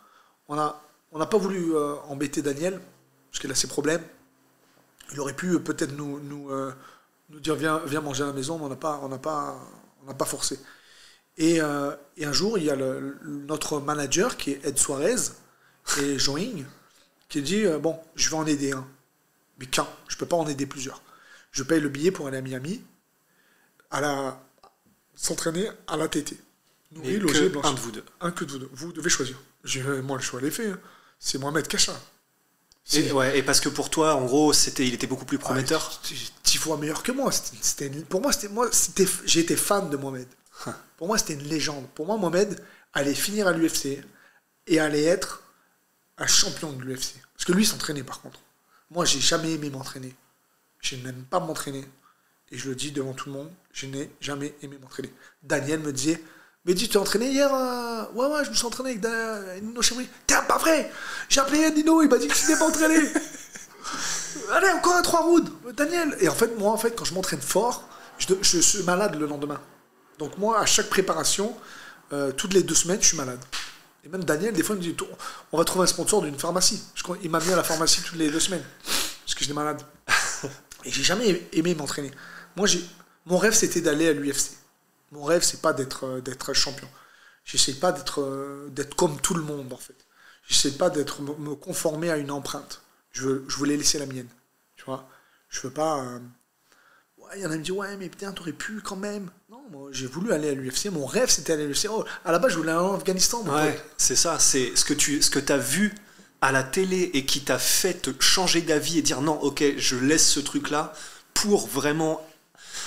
On n'a on pas voulu euh, embêter Daniel, parce qu'il a ses problèmes. Il aurait pu peut-être nous, nous, nous, dire viens, viens manger à la maison, mais on n'a pas, pas, on pas forcé. Et, et, un jour, il y a le, notre manager qui est Ed Suarez et Joing qui dit Bon, je vais en aider un. Mais qu'un, je ne peux pas en aider plusieurs je paye le billet pour aller à Miami, à la s'entraîner à la TT. Nourri, logé, Un de vous deux. Un que de vous deux. Vous devez choisir. Moi, le choix, l'ai fait. Hein. C'est Mohamed Kacha. Et, ouais, et parce que pour toi, en gros, c'était, il était beaucoup plus prometteur. Dix fois meilleur que moi. C'était, pour moi, c'était moi, c'était, été fan de Mohamed. Pour moi, c'était une légende. Pour moi, Mohamed allait finir à l'UFC et allait être un champion de l'UFC. Parce que lui s'entraînait par contre. Moi, j'ai jamais aimé m'entraîner. Je n'aime pas m'entraîner. Et je le dis devant tout le monde, je n'ai jamais aimé m'entraîner. Daniel me disait, mais dis, tu t'es entraîné hier euh, Ouais, ouais, je me suis entraîné avec Nino Chemri. T'es pas vrai J'ai appelé Nino, il m'a dit que tu n'étais pas entraîné. Allez, encore un trois rounds Daniel Et en fait, moi, en fait, quand je m'entraîne fort, je, je, suis malade le lendemain. Donc moi, à chaque préparation, euh, toutes les deux semaines, je suis malade. Et même Daniel, des fois, il me dit, on va trouver un sponsor d'une pharmacie. Il m'a mis à la pharmacie toutes les deux semaines. Parce que j'étais malade. Et j'ai jamais aimé m'entraîner. Moi, j'ai, mon rêve, c'était d'aller à l'UFC. Mon rêve, c'est pas d'être, euh, d'être champion. J'essaie pas d'être, euh, d'être comme tout le monde, en fait. J'essaie pas d'être, me conformer à une empreinte. Je, veux, je voulais laisser la mienne. Tu vois? Je veux pas. euh, Ouais, il y en a qui me dit Ouais, mais putain, t'aurais pu quand même. Moi, j'ai voulu aller à l'UFC. Mon rêve, c'était aller à l'UFC. Oh, à la base, je voulais aller en Afghanistan. Ouais, c'est ça. C'est ce que tu ce que as vu à la télé et qui t'a fait te changer d'avis et dire non, ok, je laisse ce truc-là pour vraiment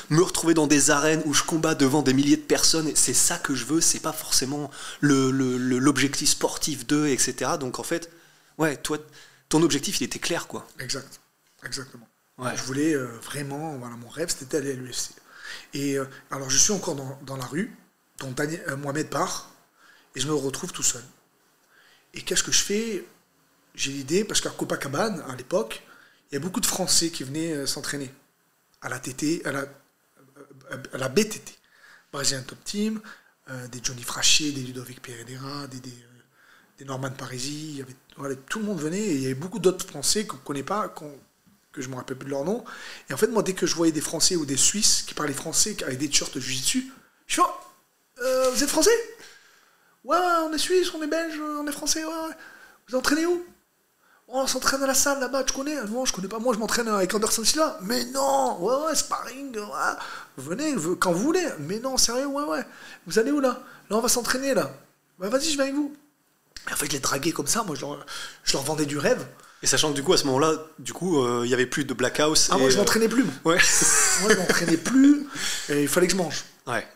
me retrouver dans des arènes où je combats devant des milliers de personnes. C'est ça que je veux. C'est pas forcément le le- le- l'objectif sportif d'eux, etc. Donc en fait, ouais, toi, ton objectif, il était clair, quoi. Exact. Exactement. Ouais. Je voulais euh, vraiment, voilà, mon rêve c'était d'aller à l'UFC. Et euh, alors je suis encore dans, la rue, dont Daniel, euh, Mohamed part, et je me retrouve tout seul. Et qu'est-ce que je fais? J'ai l'idée, parce qu'à Copacabana, à l'époque, il y a beaucoup de Français qui venaient euh, s'entraîner à la TT, à la, à la BTT, Brazilian Top Team, des Johnny Frachet, des Ludovic Pereira, des, des, des Norman Parisi, tout le monde venait, et il y avait beaucoup d'autres Français qu'on ne connaît pas, que je me rappelle plus de leur nom. Et en fait, moi, dès que je voyais des Français ou des Suisses qui parlaient français avec des t-shirts Jiu-Jitsu, je Oh, euh, Vous êtes Français? Ouais, on est Suisse, on est Belge, on est Français, ouais. Vous entraînez où? Oh, on s'entraîne à la salle là-bas, tu connais? Non, je connais pas. Moi, je m'entraîne avec Anderson Silva. Mais non Ouais, ouais, sparring, ouais. Venez quand vous voulez. Mais non, sérieux, ouais, ouais. Vous allez où là? Là, on va s'entraîner là. Bah, vas-y, je viens avec vous. Et en fait, je les draguais comme ça. Moi, je leur vendais du rêve. Et sachant que du coup, à ce moment-là, du coup, euh, il y avait plus de black house. Ah, et, moi, je euh, m'entraînais plus. Moi, Ouais. moi je m'entraînais plus. Et il fallait que je mange. ouais.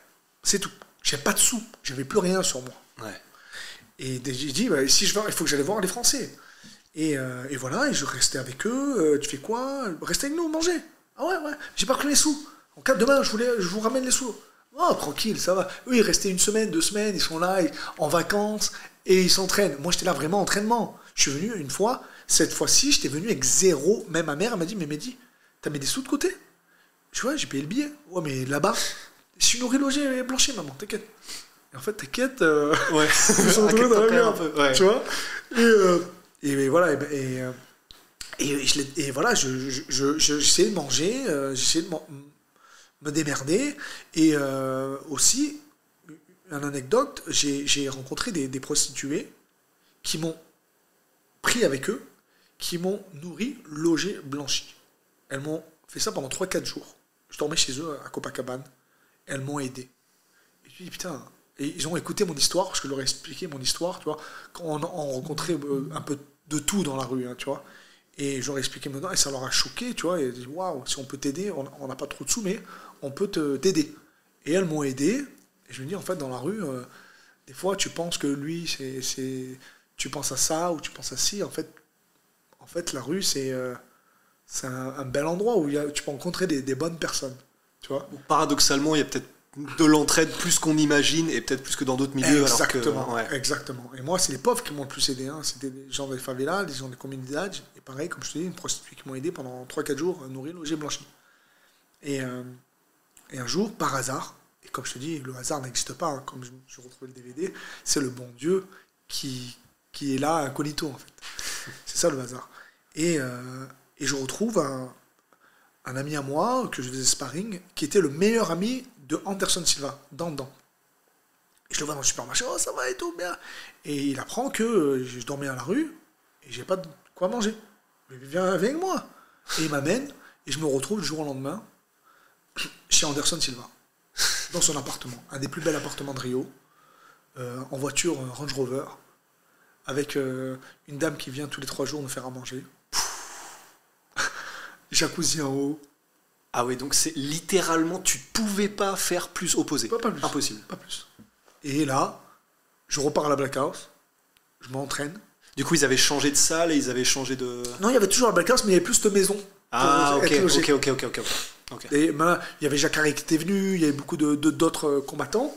C'est tout. J'avais pas de sous. J'avais plus rien sur moi. Ouais. Et j'ai dit, bah, si je vais, il faut que j'aille voir les Français. Et, euh, et voilà, et je restais avec eux. euh, tu fais quoi? Restez avec nous, mangez. Ah ouais, ouais. J'ai pas pris les sous. En cas demain, je, voulais, je vous ramène les sous. Oh, tranquille, ça va. Eux, ils restaient une semaine, deux semaines, ils sont là, ils- en vacances, et ils s'entraînent. Moi, j'étais là vraiment entraînement. Je suis venu une fois, cette fois-ci, j'étais venu avec zéro. Même ma mère, elle m'a dit, mais Mehdi, t'as mis des sous de côté Tu vois, j'ai payé le billet. Ouais, mais là-bas, je suis nourri, logé et blanchi, maman, t'inquiète. Et en fait, t'inquiète. euh, Ouais. sont retrouvés dans la même un merde, peu, ouais. tu vois et, euh, et voilà et, ben- et, euh, et, je l'ai- et voilà je, je, je- je- j'essayais de manger euh, j'essayais de me démerder et euh, aussi une anecdote j'ai, j'ai rencontré des, des prostituées qui m'ont pris avec eux qui m'ont nourri logé blanchi elles m'ont fait ça pendant 3-4 jours je dormais chez eux à Copacabana elles m'ont aidé et je me dis, putain. Et ils ont écouté mon histoire, parce que je leur ai expliqué mon histoire, tu vois. Quand on, on rencontrait euh, un peu de tout dans la rue, hein, tu vois. Et je leur ai expliqué maintenant, et ça leur a choqué, tu vois. Et dit, waouh, si on peut t'aider, on n'a pas trop de sous, mais on peut t'aider. Et elles m'ont aidé. Et je me dis, en fait, dans la rue, euh, des fois, tu penses que lui, c'est- Tu penses à ça, ou tu penses à ci. En fait, en fait la rue, c'est. euh, un, un bel endroit où il y a- tu peux rencontrer des, des bonnes personnes, tu vois. Paradoxalement, il y a peut-être de l'entraide plus qu'on imagine et peut-être plus que dans d'autres milieux. Exactement, Alors que, ouais. exactement. Et moi, c'est les pauvres qui m'ont le plus aidé. hein. C'était des gens des favelas, des gens des communautés d'âge. Et pareil, comme je te dis, une prostituée qui m'ont aidé pendant 3-4 jours, à nourrir, loger, blanchi. Et, euh, et un jour, par hasard, et comme je te dis, le hasard n'existe pas, hein, comme je, je retrouvais le DVD, c'est le bon Dieu qui, qui est là, incognito, en fait. C'est ça le hasard. Et, euh, et je retrouve un, ami à moi, que je faisais sparring, qui était le meilleur ami de Anderson Silva, dans. Et je le vois dans le supermarché, oh ça va et tout, bien. Et il apprend que euh, je dormais à la rue et j'ai pas de quoi manger. Mais viens avec moi. Et il m'amène et je me retrouve le jour au lendemain chez Anderson Silva, dans son appartement, un des plus bels appartements de Rio, euh, en voiture Range Rover, avec une dame qui vient tous les trois jours nous faire à manger. Jacuzzi en haut, Ah oui, donc c'est littéralement, tu pouvais pas faire plus opposé. Pas, pas plus. Impossible. Pas plus. Et là, je repars à la Black House, je m'entraîne. Du coup, ils avaient changé de salle et ils avaient changé de. Non, il y avait toujours la Black House, mais il y avait plus de maisons. Ah, ok, ok, ok, ok, ok. Et ben, il y avait Jacare qui était venu, il y avait beaucoup de- de- d'autres euh, combattants.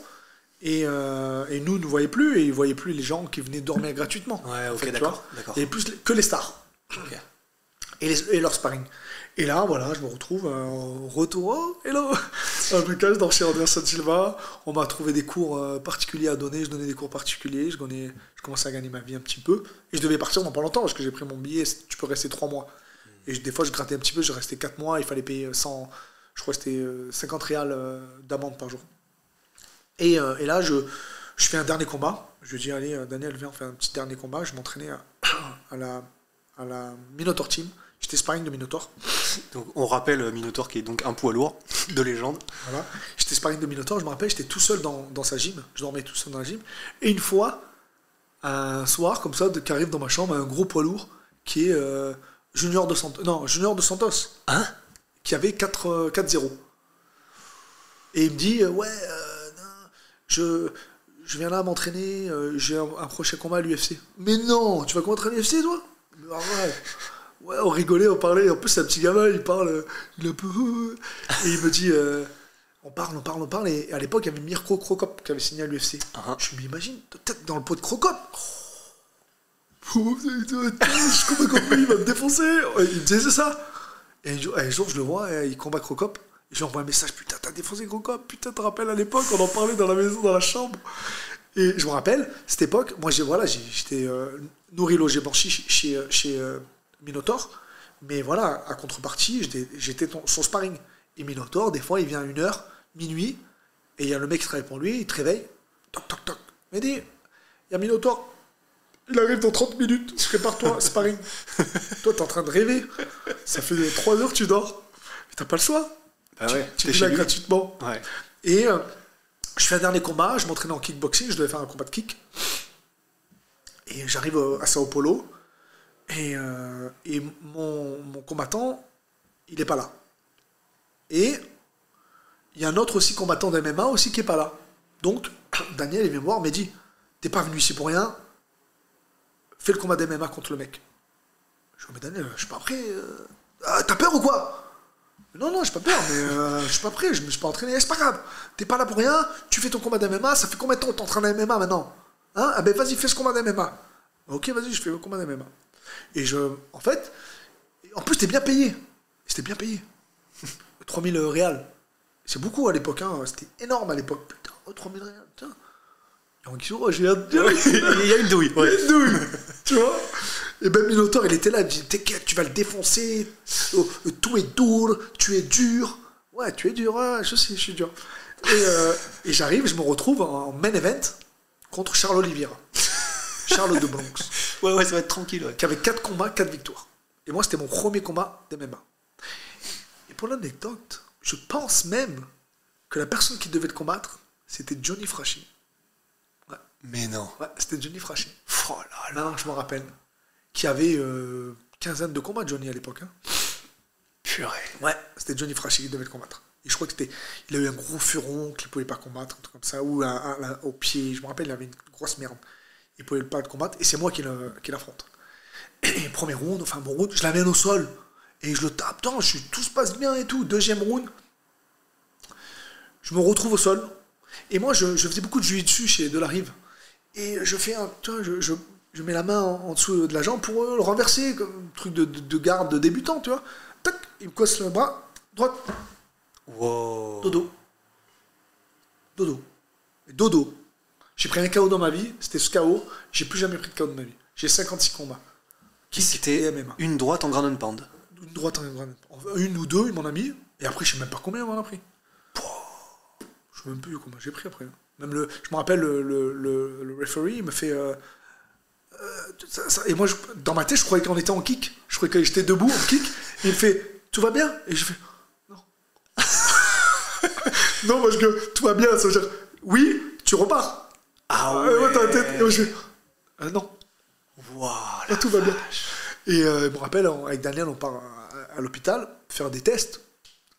Et, euh, et nous, ne voyaient plus, et ils ne voyaient plus les gens qui venaient dormir gratuitement. Ouais, en ok, fait, d'accord. Il y avait plus que les stars. Et, les- et leur sparring. Et là, voilà, je me retrouve euh, au retour. Oh, hello Un blocage dans chez Anderson Silva. On m'a trouvé des cours euh, particuliers à donner. Je donnais des cours particuliers. Je, je commençais à gagner ma vie un petit peu. Et je devais partir dans pas longtemps parce que j'ai pris mon billet. Tu peux rester trois mois. Et je- des fois, je grattais un petit peu. Je restais quatre mois. Il fallait payer 100. Je crois que c'était euh, 50 réals euh, d'amende par jour. Et, euh, et là, je, je fais un dernier combat. Je dis, allez, euh, Daniel, viens, on fait un petit dernier combat. Je m'entraînais à, à la, à la Minotaur Team. J'étais sparring de Minotaur. Donc, on rappelle euh, Minotaur qui est donc un poids lourd de légende. Voilà. J'étais sparring de Minotaur, je me rappelle, j'étais tout seul dans, dans sa gym. Je dormais tout seul dans la gym. Et une fois, un soir, comme ça, qui arrive dans ma chambre, un gros poids lourd qui est euh, Junior de Santos. Non, Junior de Santos. Hein? Qui avait 4, euh, 4-0. Et il me dit Ouais, euh, non, je, je viens là m'entraîner, j'ai un, un prochain combat à l'UFC. Mais non, tu vas combattre à l'UFC, toi? Ah ouais. Ouais, on rigolait, on parlait. En plus, c'est un petit gamin, il parle, euh, il est un peu. Et il me dit euh, On parle, on parle, on parle. Et à l'époque, il y avait Mirko Crocop qui avait signé à l'UFC. Ah. Je m'imagine, peut-être dans le pot de Crocop. Oh, je combat contre lui, il va me défoncer? Il me disait ça. Et un jour, je le vois, et il combat Crocop. Je lui envoie un message Putain, t'as défoncé Crocop. Putain, te rappelles à l'époque, on en parlait dans la maison, dans la chambre. Et je me rappelle, cette époque, moi, j'ai, voilà, j'ai- j'étais euh, nourri, logé, blanchi chez, chez, chez, euh, Minotaur. Mais voilà, à contrepartie, j'étais, son sparring. Et Minotaur, des fois, il vient à 1h, minuit, et il y a le mec qui travaille pour lui, il te réveille. Toc, toc, toc. Mehdi, il y a Minotaur. Il arrive dans 30 minutes. Prépare-toi, sparring. Toi, t'es en train de rêver. Ça fait 3 heures que tu dors. Mais t'as pas le choix. Ah ouais, Tu chez là lui. gratuitement. Ouais. Et euh, je fais un dernier combat, je m'entraînais en kickboxing, je devais faire un combat de kick. Et j'arrive à Sao Paulo, et, euh, mon, combattant, il n'est pas là. Et il y a un autre aussi combattant de MMA aussi qui est pas là. Donc, Daniel, il vient me voir, dit T'es pas venu ici pour rien, fais le combat d'MMA contre le mec. Je dis Mais Daniel, je suis pas prêt. euh. Ah, T'as peur ou quoi? Non, non, j'ai pas peur, mais euh, je suis pas prêt, je me suis pas entraîné. C'est pas grave, t'es pas là pour rien, tu fais ton combat d'MMA, ça fait combien de temps que t'entraînes MMA maintenant? Hein? Ah ben vas-y, fais ce combat d'MMA. Ok, vas-y, je fais le combat d'MMA. Et je. En fait, en plus, t'es bien payé. C'était bien payé. 3000 réals. C'est beaucoup à l'époque, hein. c'était énorme à l'époque. Putain, oh, 3000 réals, putain. Et en Guizou, j'ai hâte Il y a une douille. Ouais. douille, tu vois. Et ben Minotaur, il était là, il me dit T'inquiète, tu vas le défoncer, Oh, tout est dur, tu es dur. Ouais, tu es dur, ouais, je sais, je suis dur. Et, euh, et j'arrive, je me retrouve en main event contre Charles Oliveira. Charles de Bronx, ouais, ouais, ça va être tranquille. Ouais. qui avait 4 combats, 4 victoires. Et moi, c'était mon premier combat d'MMA. Et pour l'anecdote, je pense même que la personne qui devait te combattre, c'était Johnny Frachi. Ouais, Mais non. ouais c'était Johnny Frachi. Oh là là. Non, je me rappelle. Qui avait euh, quinzaine de combats, Johnny, à l'époque. hein. Purée. Ouais, c'était Johnny Frachi qui devait le combattre. Et je crois que c'était. Il a eu un gros furon qu'il ne pouvait pas combattre, un truc comme ça, ou un- un- un- au pied. Je me rappelle, il avait une grosse merde. Il ne pouvait pas le combattre, et c'est moi qui l'affronte. Et premier round, enfin bon round, je l'amène au sol. Et je le tape, je tout se passe bien et tout. Deuxième round, je me retrouve au sol. Et moi, je, je faisais beaucoup de jiu-jitsu chez De La Rive. Et je fais un. Tu vois, je, je, je mets la main en, en dessous de la jambe pour euh, le renverser, comme truc de, de- de garde de débutant, tu vois. Tac, il me casse le bras, droite, Wow. dodo. Dodo. Dodo. J'ai pris un KO dans ma vie, c'était ce KO, j'ai plus jamais pris de KO de ma vie. J'ai 56 combats. Qui c'était MMA. une droite en ground and pound. Une droite, en grenade. Enfin, Une ou deux, il m'en a mis. Et après, je sais même pas combien il m'en a pris. Je sais même plus combien j'ai pris après. Même le, je me rappelle, le, le, le, le referee, il me fait. euh, euh, ça- ça- et moi, je- dans ma tête, je croyais qu'on était en kick. Je croyais que j'étais debout en kick. Et il me fait Tout va bien? Et je fais Non. non, parce que tout va bien. Ça veut dire Oui, tu repars. Ah Et moi, dans la tête, et moi, je fais Euh, Non. Wow. Ah, tout va bien. Et euh, je me rappelle, on- avec Daniel, on part à, à l'hôpital faire des tests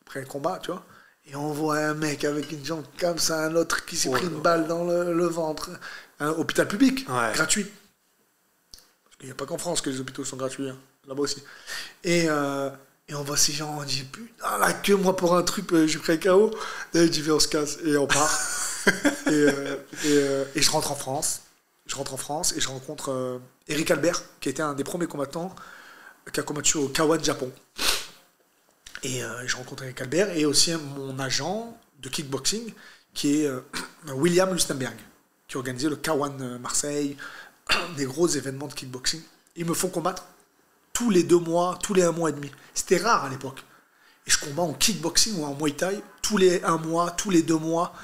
après un combat, tu vois. Et on voit un mec avec une jambe comme ça, un autre qui s'est Oh pris une balle dans le, le ventre. Un hôpital public, Ouais. gratuit. Parce qu'il n'y a pas qu'en France que les hôpitaux sont gratuits, hein. là-bas aussi. Et, euh, et on voit ces gens, on dit putain, la queue, moi pour un truc, euh, j'ai pris un KO. Là, il dit viens, on se casse. Et on part. et, euh, euh, et je rentre en France. Je rentre en France et je rencontre euh, Eric Albert, qui était un des premiers combattants qui a combattu au Kawan Japon. Et je rencontre Eric Albert et aussi mon agent de kickboxing, qui est William Lustenberg, qui organisait le Kawan Marseille, des gros événements de kickboxing. Ils me font combattre tous les deux mois, tous les un mois et demi. C'était rare à l'époque. Et je combats en kickboxing ou en muay thai tous les un mois, tous les deux mois.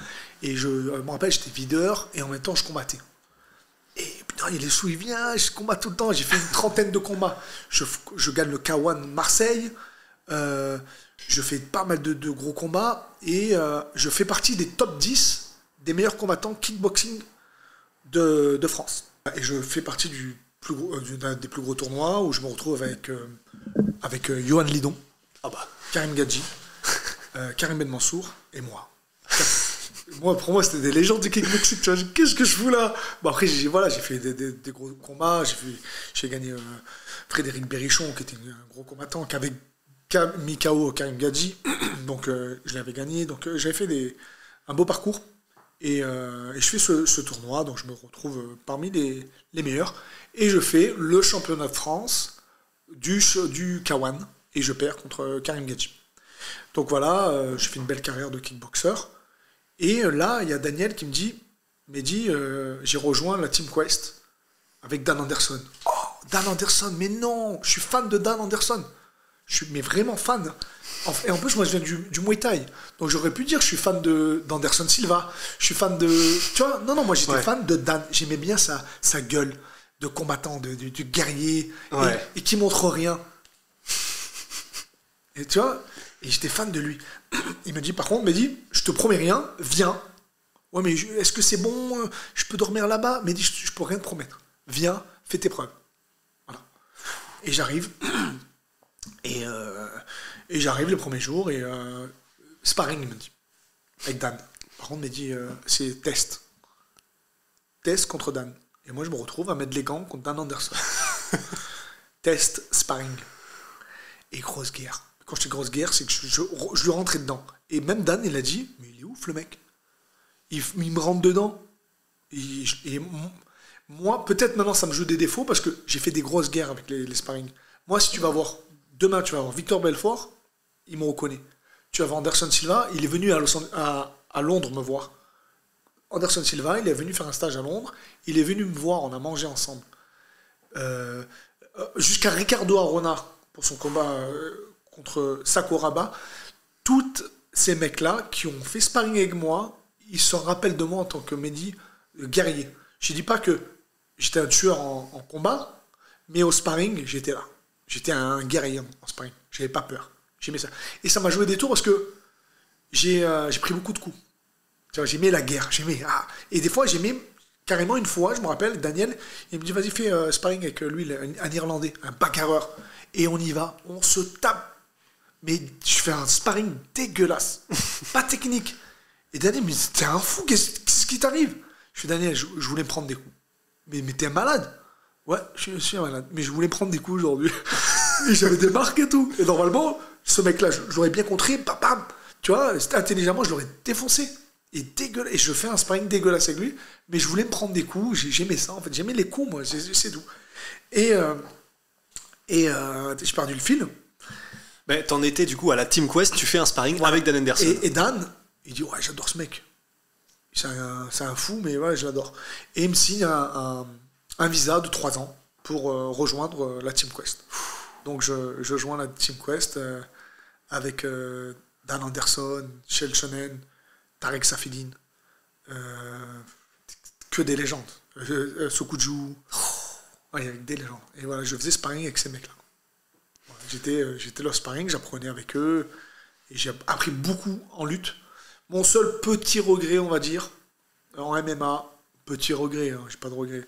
Et je me rappelle, j'étais videur et en même temps je combattais. Et putain, il est sous, il vient, je combat tout le temps. J'ai fait une trentaine de combats. Je, je gagne le K1 Marseille. Euh, je fais pas mal de, gros combats. Et euh, je fais partie des top 10 des meilleurs combattants kickboxing de, de France. Et je fais partie du plus gros, euh, des plus gros tournois où je me retrouve avec, avec Johan Lidon, ah bah. Karim Gadji, Karim Ben Mansour et moi moi, pour moi, c'était des légendes du kickboxing. Qu'est-ce que je fous là? Bon, Après, j'ai voilà, fait des, gros combats. J'ai gagné euh, Frédéric Berrichon, qui était un gros combattant, qui avait mis KO Karim Gadji. Donc, euh, je l'avais gagné. Donc, euh, j'avais fait des, un beau parcours. Et, je fais ce, tournoi. Donc, je me retrouve parmi les, les, meilleurs. Et je fais le championnat de France du, du K1. Et je perds contre Karim Gadji. Donc, voilà, je fais une belle carrière de kickboxer. Et euh, là, il y a Daniel qui me dit, dit, euh, j'ai rejoint la Team Quest avec Dan Anderson. Oh, Dan Anderson, mais non, je suis fan de Dan Anderson. Je suis mais vraiment fan. Et en plus, moi, je viens du, du Muay Thai. Donc, j'aurais pu dire, je suis fan d'Anderson Silva. Je suis fan de. Tu vois, non, non, moi, j'étais fan de Dan. J'aimais bien sa, sa gueule de combattant, de, guerrier, et, et, qui montre rien. Et tu vois, et j'étais fan de lui. Il me dit, par contre, il me dit, je te promets rien, viens. Ouais, mais est-ce que c'est bon euh, Je peux dormir là-bas? Mais dit, je, peux rien te promettre. Viens, fais tes preuves. Voilà. Et j'arrive. Et, euh, j'arrive le premier jour et euh, sparring, il me dit. Avec Dan. Par contre, il me dit, c'est test. Test contre Dan. Et moi, je me retrouve à mettre les gants contre Dan Anderson. test, sparring. Et grosse guerre quand je dis grosse guerre, c'est que je, je, lui rentrais dedans. Et même Dan, il a dit, mais il est ouf le mec. Il, me rentre dedans. Et, moi, peut-être maintenant, ça me joue des défauts parce que j'ai fait des grosses guerres avec les, sparring. Moi, si tu vas voir, demain, tu vas voir Victor Belfort, il me reconnaît. Tu vas voir Anderson Silva, il est venu à, à, Londres me voir. Anderson Silva, il est venu faire un stage à Londres, il est venu me voir, on a mangé ensemble. Euh, euh, jusqu'à Ricardo Arona pour son combat euh, contre Sakuraba, toutes ces mecs-là qui ont fait sparring avec moi, ils se rappellent de moi en tant que Mehdi, guerrier. Je dis pas que j'étais un tueur en, combat, mais au sparring, j'étais là. J'étais un guerrier en, sparring. J'avais pas peur. J'aimais ça. Et ça m'a joué des tours parce que j'ai euh, pris beaucoup de coups. J'aimais la guerre. J'aimais. Ah. Et des fois, j'aimais carrément une fois, je me rappelle, Daniel, il me dit vas-y, fais euh, sparring avec lui, un Irlandais, un bagarreur. Et on y va. On se tape mais je fais un sparring dégueulasse. pas technique. Et Daniel me dit, t'es un fou, qu'est-ce qui t'arrive? Je fais, Daniel, je, voulais me prendre des coups. Mais, mais t'es malade Ouais, je, suis malade. Mais je voulais prendre des coups aujourd'hui. et j'avais des marques et tout. Et normalement, ce mec-là, je, l'aurais bien contré, bam, Tu vois, intelligemment, je l'aurais défoncé. Et, dégueulasse. et je fais un sparring dégueulasse avec lui. Mais je voulais me prendre des coups. J'aimais ça, en fait. J'aimais les coups, moi. C'est tout. Et, euh, et euh, j'ai perdu le fil. Mais t'en étais du coup à la Team Quest, tu fais un sparring avec Dan Anderson. Et, Dan, il dit Ouais, j'adore ce mec. C'est un, fou, mais ouais, je l'adore. Et il me signe un, visa de 3 ans pour euh, rejoindre euh, la Team Quest. Donc je, je joins la Team Quest euh, avec Dan Anderson, Shell Shonen, Tarek Safidin. que des légendes. Sokuju. Ouais, des légendes. Et voilà, je faisais sparring avec ces mecs-là. J'étais, euh, j'étais leur sparring, j'apprenais avec eux, et j'ai appris beaucoup en lutte. Mon seul petit regret, on va dire, en MMA, petit regret, hein, j'ai pas de regret,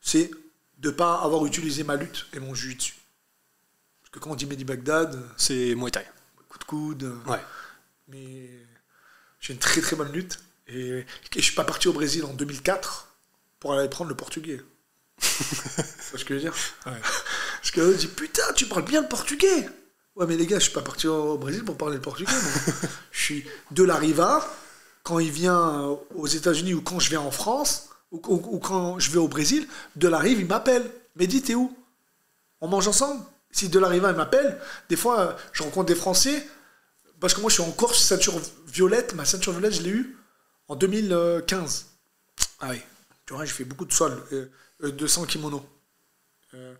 c'est de pas avoir utilisé ma lutte et mon jiu-jitsu. Parce que quand on dit Mehdi Bagdad, c'est Muay Thai. Coup de coude. Ouais. Mais j'ai une très très bonne lutte. Et, et je suis pas parti au Brésil en 2004 pour aller prendre le portugais. c'est ce que je veux dire? Ouais. Parce que je dis putain, tu parles bien le portugais. Ouais, mais les gars, je suis pas parti au Brésil pour parler le portugais. je suis de la Riva. Quand il vient aux États-Unis ou quand je vais en France ou, quand je vais au Brésil, de la Rive, il m'appelle. Mais dis, t'es où? On mange ensemble? Si de la Riva, il m'appelle, des fois, je rencontre des Français. Parce que moi, je suis en Corse, ceinture violette. Ma ceinture violette, je l'ai eue en 2015. Ah oui. Tu vois, j'ai fait beaucoup de sol, euh, euh, de 200 kimonos. Euh,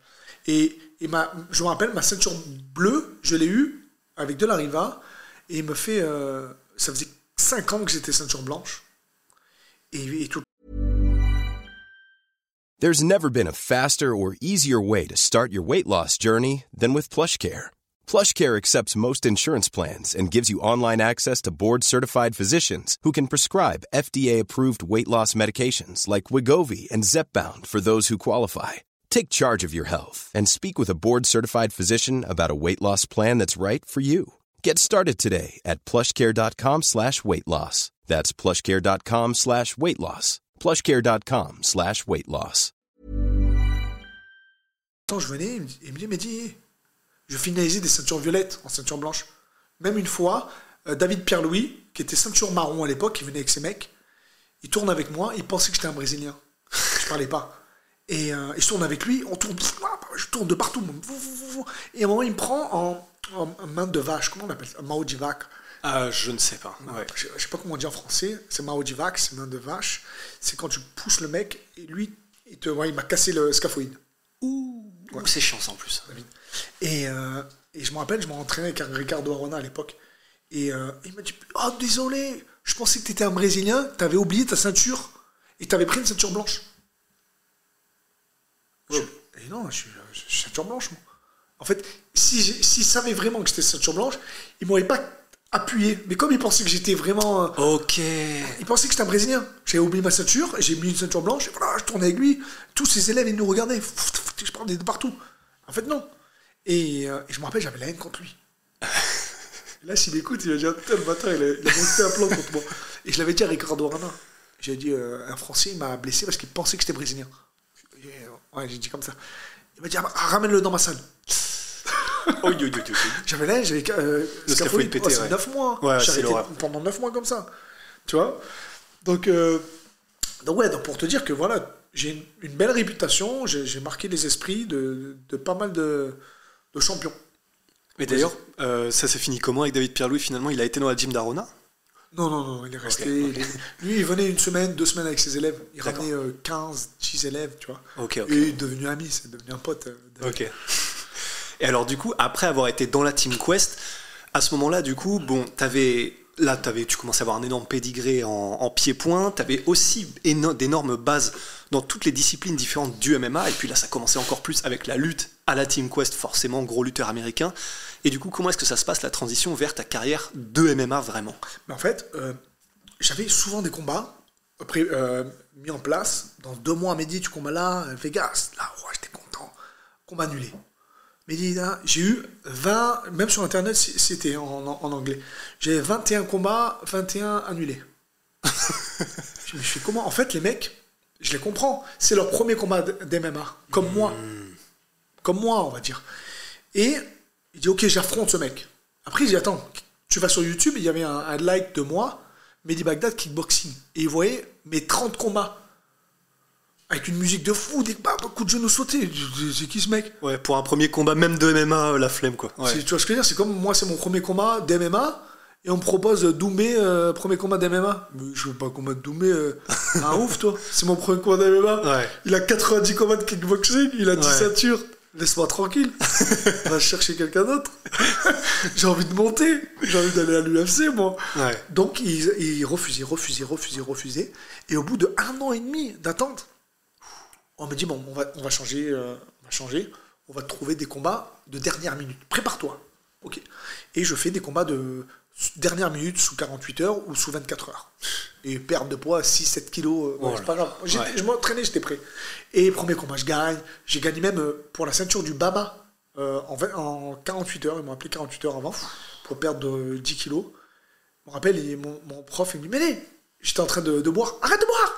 et, ma, je me rappelle, ma ceinture bleue, je l'ai eue avec de la Riva. Et il me fait. Euh, ça faisait 5 ans que j'étais ceinture blanche. Et, et tout, There's never been a faster or easier way to start your weight loss journey than with PlushCare. PlushCare accepts most insurance plans and gives you online access to board-certified physicians who can prescribe FDA-approved weight loss medications like Wigovi and Zepbound for those who qualify. Take charge of your health and speak with a board-certified physician about a weight loss plan that's right for you. Get started today at plushcare.com slash weight loss. That's plushcare.com slash weight loss. plushcare.com slash weight loss. Quand je venais, il me dit- je finalisais des ceintures violettes en ceinture blanche. Même une fois, euh, David Pierre-Louis, qui était ceinture marron à l'époque, il venait avec ses mecs, il tourne avec moi, il pensait que j'étais un Brésilien. Je parlais pas. Et, euh, et je tourne avec lui, on tourne, je tourne de partout. Et à un moment, il me prend en, en main de vache, comment on appelle ça? Mao de vache. Ah, je ne sais pas. Ouais. Je, je sais pas comment on dit en français, c'est Mao de vache, c'est main de vache. C'est quand tu pousses le mec et lui, il, te, ouais, il m'a cassé le scaphoïde. Ouh, c'est chiant ça en plus. Et, euh, et je me rappelle, je m'entraînais avec Ricardo Arona à l'époque. Et euh, il m'a dit Oh, désolé, je pensais que tu étais un Brésilien, tu avais oublié ta ceinture et tu avais pris une ceinture blanche. Je- et non, je suis, je suis ceinture blanche, moi. En fait, si j'ai- s'il savait vraiment que j'étais ceinture blanche, il m'aurait pas appuyé. Mais comme il pensait que j'étais vraiment. euh, Ok. il pensait que j'étais un Brésilien. J'avais oublié ma ceinture, j'ai mis une ceinture blanche, et voilà, je tournais avec lui. Tous ses élèves, ils nous regardaient. Je parlais de partout. En fait, non. Et, euh, et je me rappelle, j'avais la haine contre lui. Là, s'il m'écoute, il va dire Putain, le bâtard, il a, il a monté un plan contre moi. Et je l'avais dit à Ricardo Arana. J'ai dit euh, Un Français, il m'a blessé parce qu'il pensait que j'étais Brésilien. Et, euh, ouais, j'ai dit comme ça. Il m'a dit Ah, Ramène-le dans ma salle. Oh, yo, yo, yo, yo. J'avais là, j'avais euh, Le scaphoïde, scaphoïde pété, oh, c'est ouais. 9 mois. Ouais, J'ai arrêté pendant 9 mois comme ça. Tu vois? Donc, euh, donc ouais, donc pour te dire que voilà, j'ai une, une belle réputation, j'ai j'ai marqué les esprits de, de pas mal de, de champions. Mais d'ailleurs, euh, ça s'est fini comment avec David Pierre-Louis Finalement, il a été dans la gym d'Arona? Non, non, non, il est resté. Ok, il est- lui, il venait une semaine, deux semaines avec ses élèves. Il ramenait euh, 15, 10 élèves, tu vois. Et il est devenu ami, c'est devenu un pote. euh, Ok. Et alors, du coup, après avoir été dans la Team Quest, à ce moment-là, du coup, bon, t'avais. Là, avais, tu commençais à avoir un énorme pédigré en, en pied-point. Tu avais aussi éno- d'énormes bases dans toutes les disciplines différentes du MMA. Et puis là, ça commençait encore plus avec la lutte à la Team Quest, forcément, gros lutteur américain. Et du coup, comment est-ce que ça se passe, la transition vers ta carrière de MMA vraiment? Mais en fait, euh, j'avais souvent des combats pré- euh, mis en place. Dans deux mois, Mehdi, tu combats là, euh, Vegas. Là, ouais, j'étais content. Combat annulé. Mehdi, là, j'ai eu 20, même sur Internet, c'était en, en- en anglais. J'ai 21 combats, 21 annulés. je me suis dit, comment? En fait, les mecs, je les comprends. C'est leur premier combat d'MMA, comme moi. Comme moi, on va dire. Et il dit, ok, j'affronte ce mec. Après, il dit, attends, tu vas sur YouTube, il y avait un, un like de moi, Mehdi Bagdad kickboxing. Et il voyait mes 30 combats. Avec une musique de fou, des bah, coups de genoux sautés. C'est qui ce mec? Ouais, pour un premier combat, même de MMA, euh, la flemme, quoi. Ouais. Tu vois ce que je veux dire? C'est comme moi, c'est mon premier combat d'MMA. Et on me propose Doumbé, euh, premier combat d'MMA. Mais je veux pas combattre Doumbé. Euh, un ouf, toi. C'est mon premier combat d'MMA. Ouais. Il a 90 combats de kickboxing, il a 10 Ouais. ceintures. Laisse-moi tranquille. Va chercher quelqu'un d'autre. J'ai envie de monter. J'ai envie d'aller à l'UFC, moi. Ouais. Donc, il, il refusait, refusait, refusait, refusait. Et au bout de un an et demi d'attente, on me dit bon, on va, on va changer, euh, on va changer. On va trouver des combats de dernière minute. Prépare-toi. Ok. Et je fais des combats de dernière minute sous 48 heures ou sous 24 heures. Et perte de poids 6-7 kilos, euh, Oh c'est pas grave. Ouais. Je m'entraînais, j'étais prêt. Et premier combat, je gagne. J'ai gagné même euh, pour la ceinture du Baba euh, en, 20 en 48 heures. Ils m'ont appelé 48 heures avant pour perdre de 10 kilos. Je me rappelle, mon, mon prof, il me dit Mais les, j'étais en train de, de boire. Arrête de boire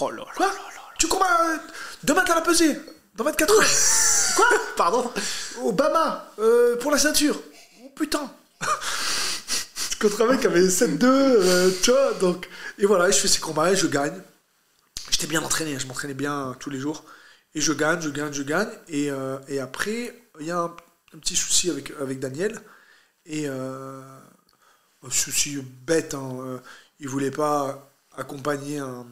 Oh là là Quoi? là là. Tu combats euh, demain t'as la pesée Dans 24 heures Quoi? Pardon Au euh, Pour la ceinture Oh putain Contre un mec qui avait 7-2, euh, tu vois, donc... Et voilà, je fais ces combats et je gagne. J'étais bien entraîné, je m'entraînais bien tous les jours. Et je gagne, je gagne, je gagne. Et, euh, et après, il y a un, petit souci avec, avec Daniel. Et euh, un souci bête, hein, il voulait pas accompagner un,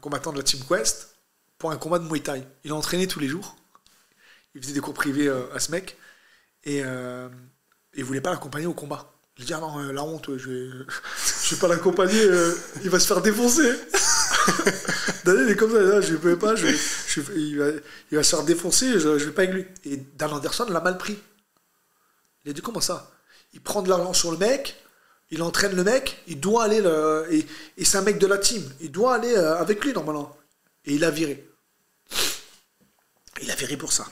combattant de la Team Quest pour un combat de Muay Thai. Il a entraîné tous les jours. Il faisait des cours privés à ce mec. Et il voulait pas l'accompagner au combat. Il dit, ah non, euh, la honte, je vais, je vais pas l'accompagner, euh, il va se faire défoncer. Daniel est comme ça, je ne peux pas, je, je, il, va, il va se faire défoncer, je ne vais pas avec lui. Et Dan Anderson l'a mal pris. Il a dit comment ça? Il prend de l'argent sur le mec, il entraîne le mec, il doit aller, le, et, et c'est un mec de la team, il doit aller euh, avec lui normalement. Et il a viré. Il a viré pour ça.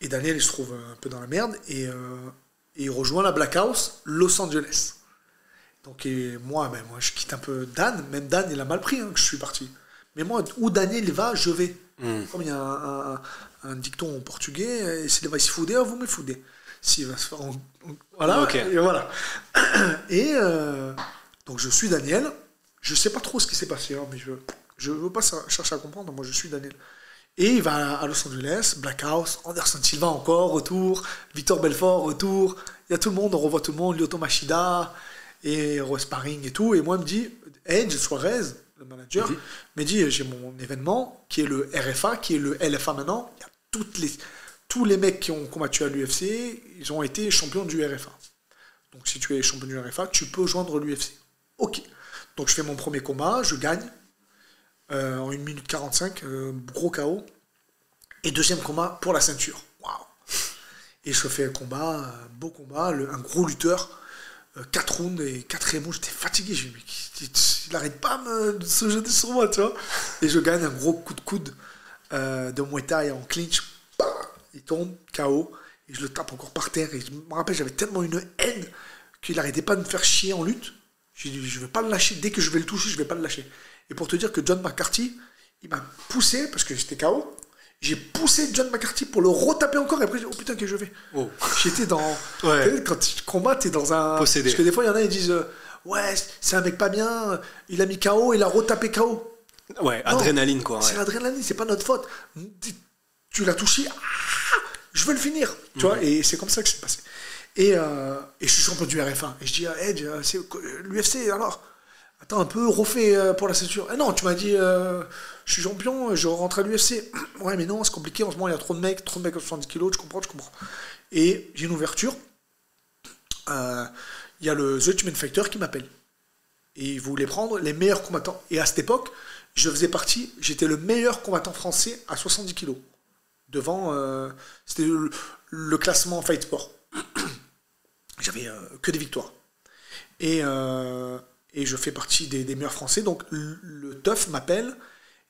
Et Daniel, il se trouve un peu dans la merde, et, et il rejoint la Black House, Los Angeles. Donc et moi, ben, moi, je quitte un peu Dan. Même Dan, il a mal pris hein, que je suis parti. Mais moi, où Daniel va, je vais. Comme il y a un, un- un dicton en portugais, s'il va se fouder, vous me foudez. S'il va se faire... en- Voilà, Ok. et voilà. Et euh, donc je suis Daniel. Je sais pas trop ce qui s'est passé, hein, mais je je veux pas chercher à comprendre. Moi, je suis Daniel. Et il va à Los Angeles, Black House, Anderson Silva encore, retour, Victor Belfort, retour. Il y a tout le monde, on revoit tout le monde, Lyoto Machida, et Rose Sparring et tout. Et moi, il me dit, Edge Suarez, le manager, me dit, j'ai mon événement, qui est le RFA, qui est le LFA maintenant. Il y a toutes les, tous les mecs qui ont combattu à l'UFC, ils ont été champions du RFA. Donc si tu es champion du RFA, tu peux joindre l'UFC. Ok. Donc je fais mon premier combat, je gagne. Euh, en 1 minute 45, euh, gros KO. Et deuxième combat pour la ceinture. Waouh. Et je fais un combat, un beau combat, un gros lutteur. 4 rounds et quatrième round, j'étais fatigué. Mais il- n'arrête pas me- de se jeter sur moi, tu vois. Et je gagne un gros coup de coude euh, de Muay Thai en clinch. Bah, il tombe, KO. Et je le tape encore par terre. Et je me rappelle, j'avais tellement une haine qu'il n'arrêtait pas de me faire chier en lutte. J'ai dit, je ne vais pas le lâcher. Dès que je vais le toucher, je ne vais pas le lâcher. Et pour te dire que John McCarthy, il m'a poussé, parce que j'étais KO, j'ai poussé John McCarthy pour le retaper encore. Et après, j'ai dit, oh putain, que je vais. Oh. J'étais dans. Ouais. Quand tu combats, t'es dans un. Possédé. Parce que des fois, il y en a, ils disent euh, Ouais, c'est un mec pas bien, il a mis KO, il a retapé KO. Ouais, Non, adrénaline quoi. C'est ouais. l'adrénaline, c'est pas notre faute. Tu- l'as touché, ah, je veux le finir. Tu Mhm. vois, et c'est comme ça que c'est passé. Et, euh, et je suis champion du RF1. Et je dis à Edge, euh, c'est l'UFC alors? Attends un peu, refais euh, pour la ceinture. Eh non, tu m'as dit, euh, je suis champion, je rentre à l'UFC. Ouais, mais non, c'est compliqué. En ce moment, il y a trop de mecs, trop de mecs à 70 kilos, je comprends, je comprends. Et j'ai une ouverture. Euh, Il y a le The Ultimate Fighter qui m'appelle. Et il voulait prendre les meilleurs combattants. Et à cette époque, je faisais partie, j'étais le meilleur combattant français à 70 kilos. Devant, c'était le, le classement Fight Sport. J'avais que des victoires. Et, et je fais partie des, meilleurs français. Donc le, TUF m'appelle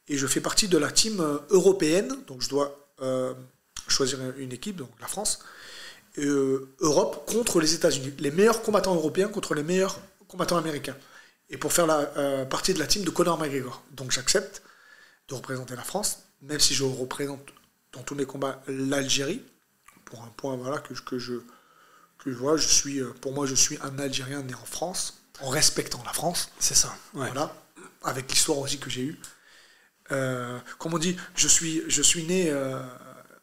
et je fais partie de la team euh, européenne. Donc je dois euh, choisir une équipe, donc la France. Euh, Europe contre les États-Unis. Les meilleurs combattants européens contre les meilleurs combattants américains. Et pour faire la partie de la team de Conor McGregor. Donc j'accepte de représenter la France, même si je représente dans tous mes combats l'Algérie, pour un point voilà, que, je- que je que vois, je suis, pour moi je suis un Algérien né en France, en respectant la France. C'est ça. Ouais. Voilà, avec l'histoire aussi que j'ai eue. Euh, comme on dit, je suis, je suis né euh,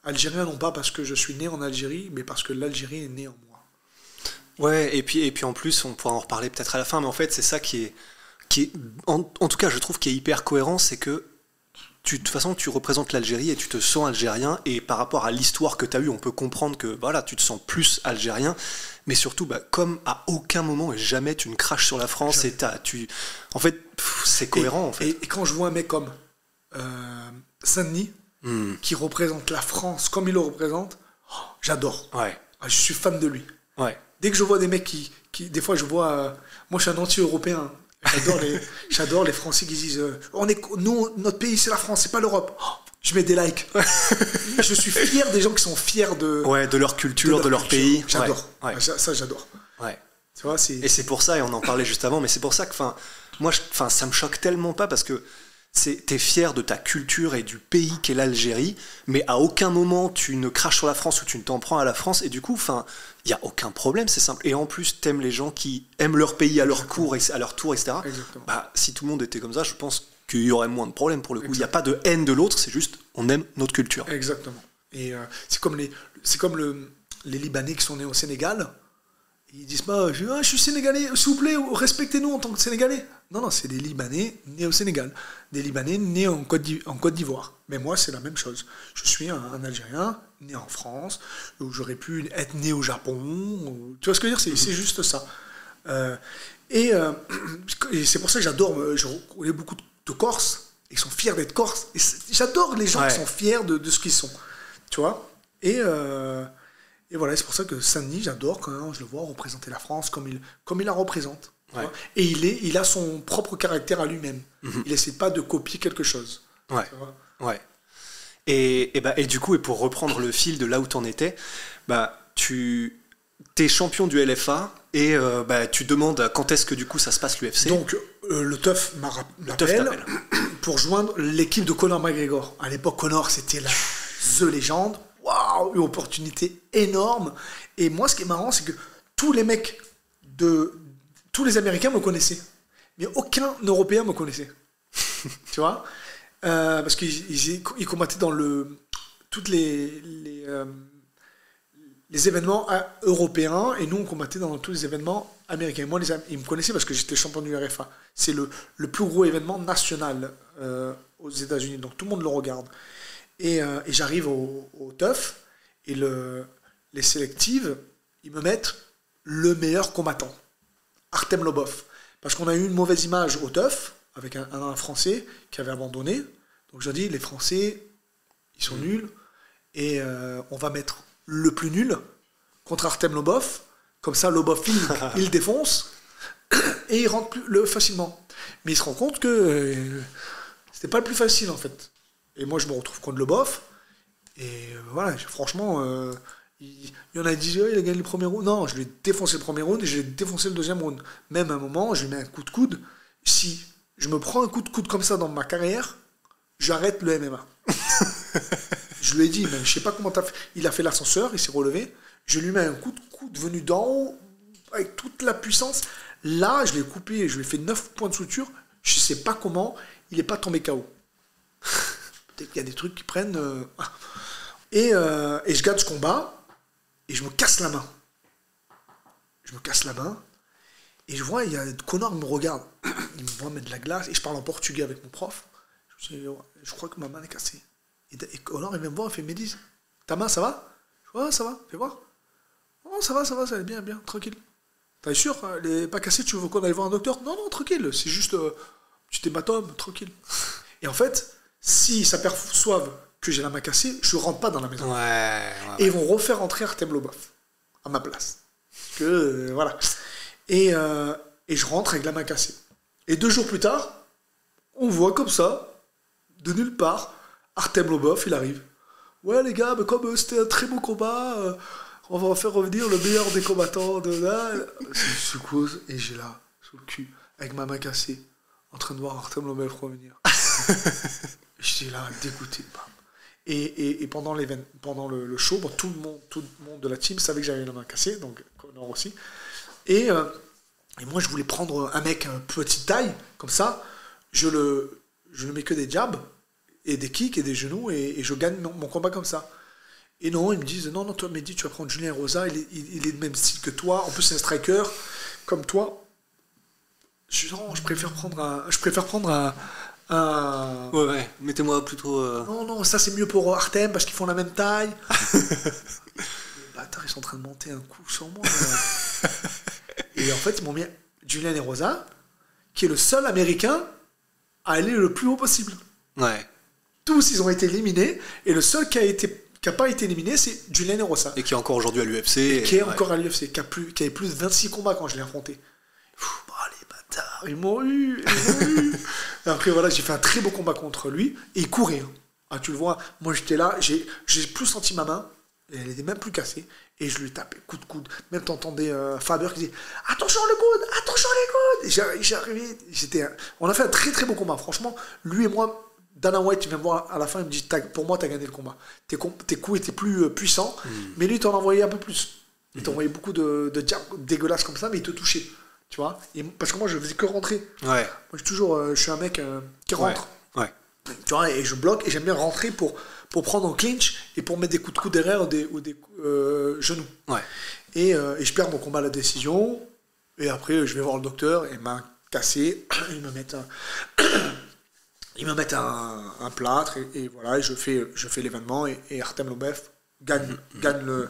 algérien non pas parce que je suis né en Algérie, mais parce que l'Algérie est née en moi. Ouais, et puis, et puis en plus, on pourra en reparler peut-être à la fin, mais en fait, c'est ça qui est, qui est en, en tout cas, je trouve qui est hyper cohérent, c'est que tu, de toute façon, tu représentes l'Algérie et tu te sens algérien, et par rapport à l'histoire que tu as eue, on peut comprendre que voilà, tu te sens plus algérien, mais surtout, bah, comme à aucun moment et jamais tu ne craches sur la France, et tu, en fait, c'est cohérent, et, en fait. et- et quand je vois un mec comme euh, Saint-Denis, Hmm. qui représente la France comme il le représente, oh, j'adore. Ouais, Ah, Je suis fan de lui. ouais. Dès que je vois des mecs qui. qui des fois, je vois. euh, moi, je suis un anti-européen. J'adore les, les Français qui disent euh, on est, nous, notre pays, c'est la France, c'est pas l'Europe. Oh, je mets des likes. je suis fier des gens qui sont fiers de, Ouais, de leur culture, de leur, pays. J'adore. Ouais. Ça, ça, j'adore. ouais. Tu vois, c'est. Et c'est pour ça, et on en parlait juste avant, mais c'est pour ça que, enfin, moi, enfin, ça me choque tellement pas parce que t'es fier de ta culture et du pays qu'est l'Algérie, mais à aucun moment tu ne craches sur la France ou tu ne t'en prends à la France, et du coup, enfin, il y a aucun problème, c'est simple. Et en plus, t'aimes les gens qui aiment leur pays à leur cours et à leur tour, etc. Exactement. Bah, si tout le monde était comme ça, je pense qu'il y aurait moins de problèmes pour le coup. Il n'y a pas de haine de l'autre, c'est juste on aime notre culture. Exactement. Et euh, c'est comme, les, c'est comme le, les Libanais qui sont nés au Sénégal. Ils disent pas, je, ah, je suis sénégalais, s'il vous plaît, respectez-nous en tant que sénégalais. Non, non, c'est des Libanais nés au Sénégal. Des Libanais nés en Côte d'I- en Côte d'Ivoire. Mais moi, c'est la même chose. Je suis un, un Algérien né en France, où j'aurais pu être né au Japon. ou- tu vois ce que je veux dire? C'est, c'est juste ça. Euh, et, euh, et c'est pour ça que j'adore. Je connais beaucoup de Corses. Ils sont fiers d'être corse. J'adore les gens Ouais. qui sont fiers de, de ce qu'ils sont. Tu vois et, euh, et voilà, c'est pour ça que Saint-Denis, j'adore quand je le vois représenter la France comme il, comme il la représente. Ouais. Et il, est, il a son propre caractère à lui-même. Il essaie pas de copier quelque chose. Ouais. Ouais. Et, et, bah, et du coup, et pour reprendre le fil de là où tu en étais, bah, tu es champion du LFA et euh, bah, tu demandes quand est-ce que du coup ça se passe l'UFC. Donc, euh, le Teuf m'appelle pour joindre l'équipe de Conor McGregor. À l'époque, Conor, c'était la The légende. Waouh, une opportunité énorme. Et moi, ce qui est marrant, c'est que tous les mecs de. Tous les Américains me connaissaient. Mais aucun Européen me connaissait. tu vois? Euh, Parce qu'ils ils, ils combattaient dans le. Toutes les. les euh, les événements euh, européens et nous on combattait dans tous les événements américains. Moi, les, ils me connaissaient parce que j'étais champion du RFA. C'est le, le plus gros événement national euh, aux États-Unis, donc tout le monde le regarde. Et, euh, et j'arrive au, au TUF et le, les sélectives, ils me mettent le meilleur combattant, Artem Lobov. Parce qu'on a eu une mauvaise image au TUF avec un, un Français qui avait abandonné. Donc je dis, les Français, ils sont nuls et euh, on va mettre le plus nul contre Artem Lobov. Comme ça, Lobov, il, il défonce et il rentre plus, le, facilement. Mais il se rend compte que euh, c'était pas le plus facile en fait. Et moi, je me retrouve contre Lobov. Et euh, voilà, franchement, euh, il, il y en a disent, Oh, il a gagné le premier round. Non, je lui ai défoncé le premier round et je lui ai défoncé le deuxième round. Même à un moment, je lui mets un coup de coude. Si je me prends un coup de coude comme ça dans ma carrière, j'arrête le MMA. je lui ai dit, même, je sais pas comment t'as fait. Il a fait l'ascenseur, il s'est relevé. Je lui mets un coup de coude venu d'en haut, avec toute la puissance. Là, je l'ai coupé, je lui ai fait 9 points de suture. Je sais pas comment, il n'est pas tombé KO. Peut-être qu'il y a des trucs qui prennent. euh. Et, euh, et je gagne ce combat, et je me casse la main. Je me casse la main, et je vois, il y a Connor me regarde. Il me voit mettre de la glace, et je parle en portugais avec mon prof. Je crois que ma main est cassée. Et, et Connor, il vient me voir, il fait Médis, ta main, ça va? Je Ouais, ça va, fais voir. Oh, ça va, ça va, ça va bien, bien, tranquille. T'es sûr Elle est pas cassée, tu veux qu'on aille voir un docteur? Non, non, tranquille, c'est juste euh, petit hématome, tranquille. Et en fait, s'ils s'aperçoivent que j'ai la main cassée, je rentre pas dans la maison. Ouais, ouais, Et ils vont refaire rentrer Artem Lobov à ma place. Parce que, euh, voilà. Et, euh, et je rentre avec la main cassée. Et deux jours plus tard, on voit comme ça, de nulle part, Artem Lobov, il arrive. Ouais, les gars, mais comme euh, c'était un très beau combat, euh, on va faire revenir le meilleur des combattants de là. C'est une et j'ai là, sous le cul, avec ma main cassée, en train de voir Artem Lobov revenir. J'étais là, dégoûté. Et, et, et pendant, l'événement- pendant le, le show, bon, tout, le monde, tout le monde de la team savait que j'avais la main cassée, donc Connor aussi. Et, euh, et moi, je voulais prendre un mec un petite taille, comme ça, je le, je ne mets que des jabs, et des kicks, et des genoux, et, et je gagne mon, mon combat comme ça. Et non, ils me disent, non, non, toi, Mehdi, tu vas prendre Julien Rosa, il est, il, il est de même style que toi, en plus, c'est un striker, comme toi. Je dis, non, je préfère prendre un... Je préfère prendre un... un- Ouais, ouais. Mettez-moi plutôt. euh, non, non, ça c'est mieux pour Artem parce qu'ils font la même taille. les bâtards, ils sont en train de monter un coup sur moi. et en fait, ils m'ont mis Julian et Rosa, qui est le seul américain à aller le plus haut possible. Ouais. Tous, ils ont été éliminés, et le seul qui a été qui a pas été éliminé, c'est Julian et Rosa, Et qui est encore aujourd'hui à l'UFC. qui est ouais. encore à l'UFC, qui, a plus- qui avait plus de 26 combats quand je l'ai affronté. Pfff, bah, les bâtards, ils m'ont eu, ils eu. Et Après, voilà, j'ai fait un très beau combat contre lui, et il courait. hein. Ah, tu le vois, moi j'étais là, j'ai j'ai plus senti ma main, et elle était même plus cassée, et je lui tapais coup de coude. Même t'entendais euh, Faber qui disait Attention le coude, attention les coudes Et j'ai- J'ai arrivé, j'étais. On a fait un très très beau combat, franchement. Lui et moi, Dana White, vient me voir à la fin, il me dit Pour moi, t'as gagné le combat. Tes, com- tes coups étaient plus euh, puissants, mais lui, il t'en envoyait un peu plus. Il t'envoyait beaucoup de, de jabs dégueulasses comme ça, mais il te touchait. Tu vois Et- Parce que moi, je faisais que rentrer. Ouais. Moi, je suis toujours. euh, je suis un mec euh, qui rentre. Ouais. Tu vois, et je bloque et j'aime bien rentrer pour, pour prendre en clinch et pour mettre des coups de coude derrière ou des, ou des coups, genoux. Ouais. Et, et je perds mon combat à la décision. Et après, je vais voir le docteur et main cassée. Ils me mettent un, ils me mettent un, un plâtre et, et voilà, et je fais, je fais l'événement et, et Artem Lobov gagne, gagne le,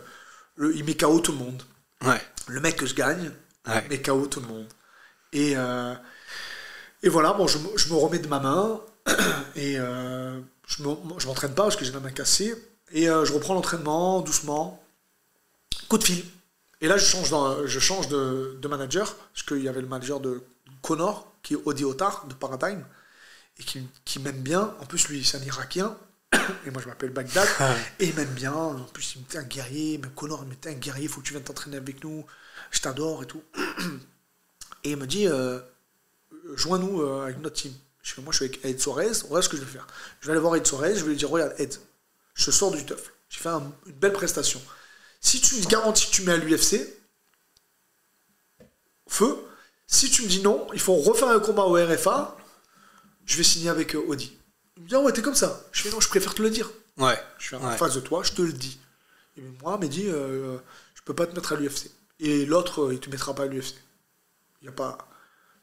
le. Il met KO tout le monde. Ouais. Le mec que je gagne Ouais. met KO tout le monde. Et, euh, et voilà, bon, je, me- je me remets de ma main Et euh, je m'en- je m'entraîne pas parce que j'ai la main cassée. Et euh, je reprends l'entraînement doucement. Coup de fil. Et là, je change, dans- je change de, de manager. Parce qu'il y avait le manager de Connor, qui est Odi Otar, de Paradigm. Et qui, qui m'aime bien. En plus, lui, c'est un Irakien. Et moi, je m'appelle Bagdad. et il m'aime bien. En plus, il me dit un guerrier. Même Connor, il me dit un guerrier. Il faut que tu viennes t'entraîner avec nous. Je t'adore et tout. Et il me dit, euh, joins-nous euh, avec notre team. Je fais, moi, je suis avec Ed Suarez, voilà ce que je vais faire. Je vais aller voir Ed Suarez, je vais lui dire, regarde, Ed, je sors du teuf. J'ai fait un- une belle prestation. Si tu me garantis que tu mets à l'UFC, feu. Si tu me dis non, il faut refaire un combat au RFA, je vais signer avec euh, Audi. Il me dit, ah ouais, t'es comme ça. Je fais, non, je préfère te le dire. Ouais. Je suis en Ouais. face de toi, je te le dis. Et moi, Mehdi, euh, je peux pas te mettre à l'UFC. Et l'autre, euh, il te mettra pas à l'UFC. Il n'y a pas.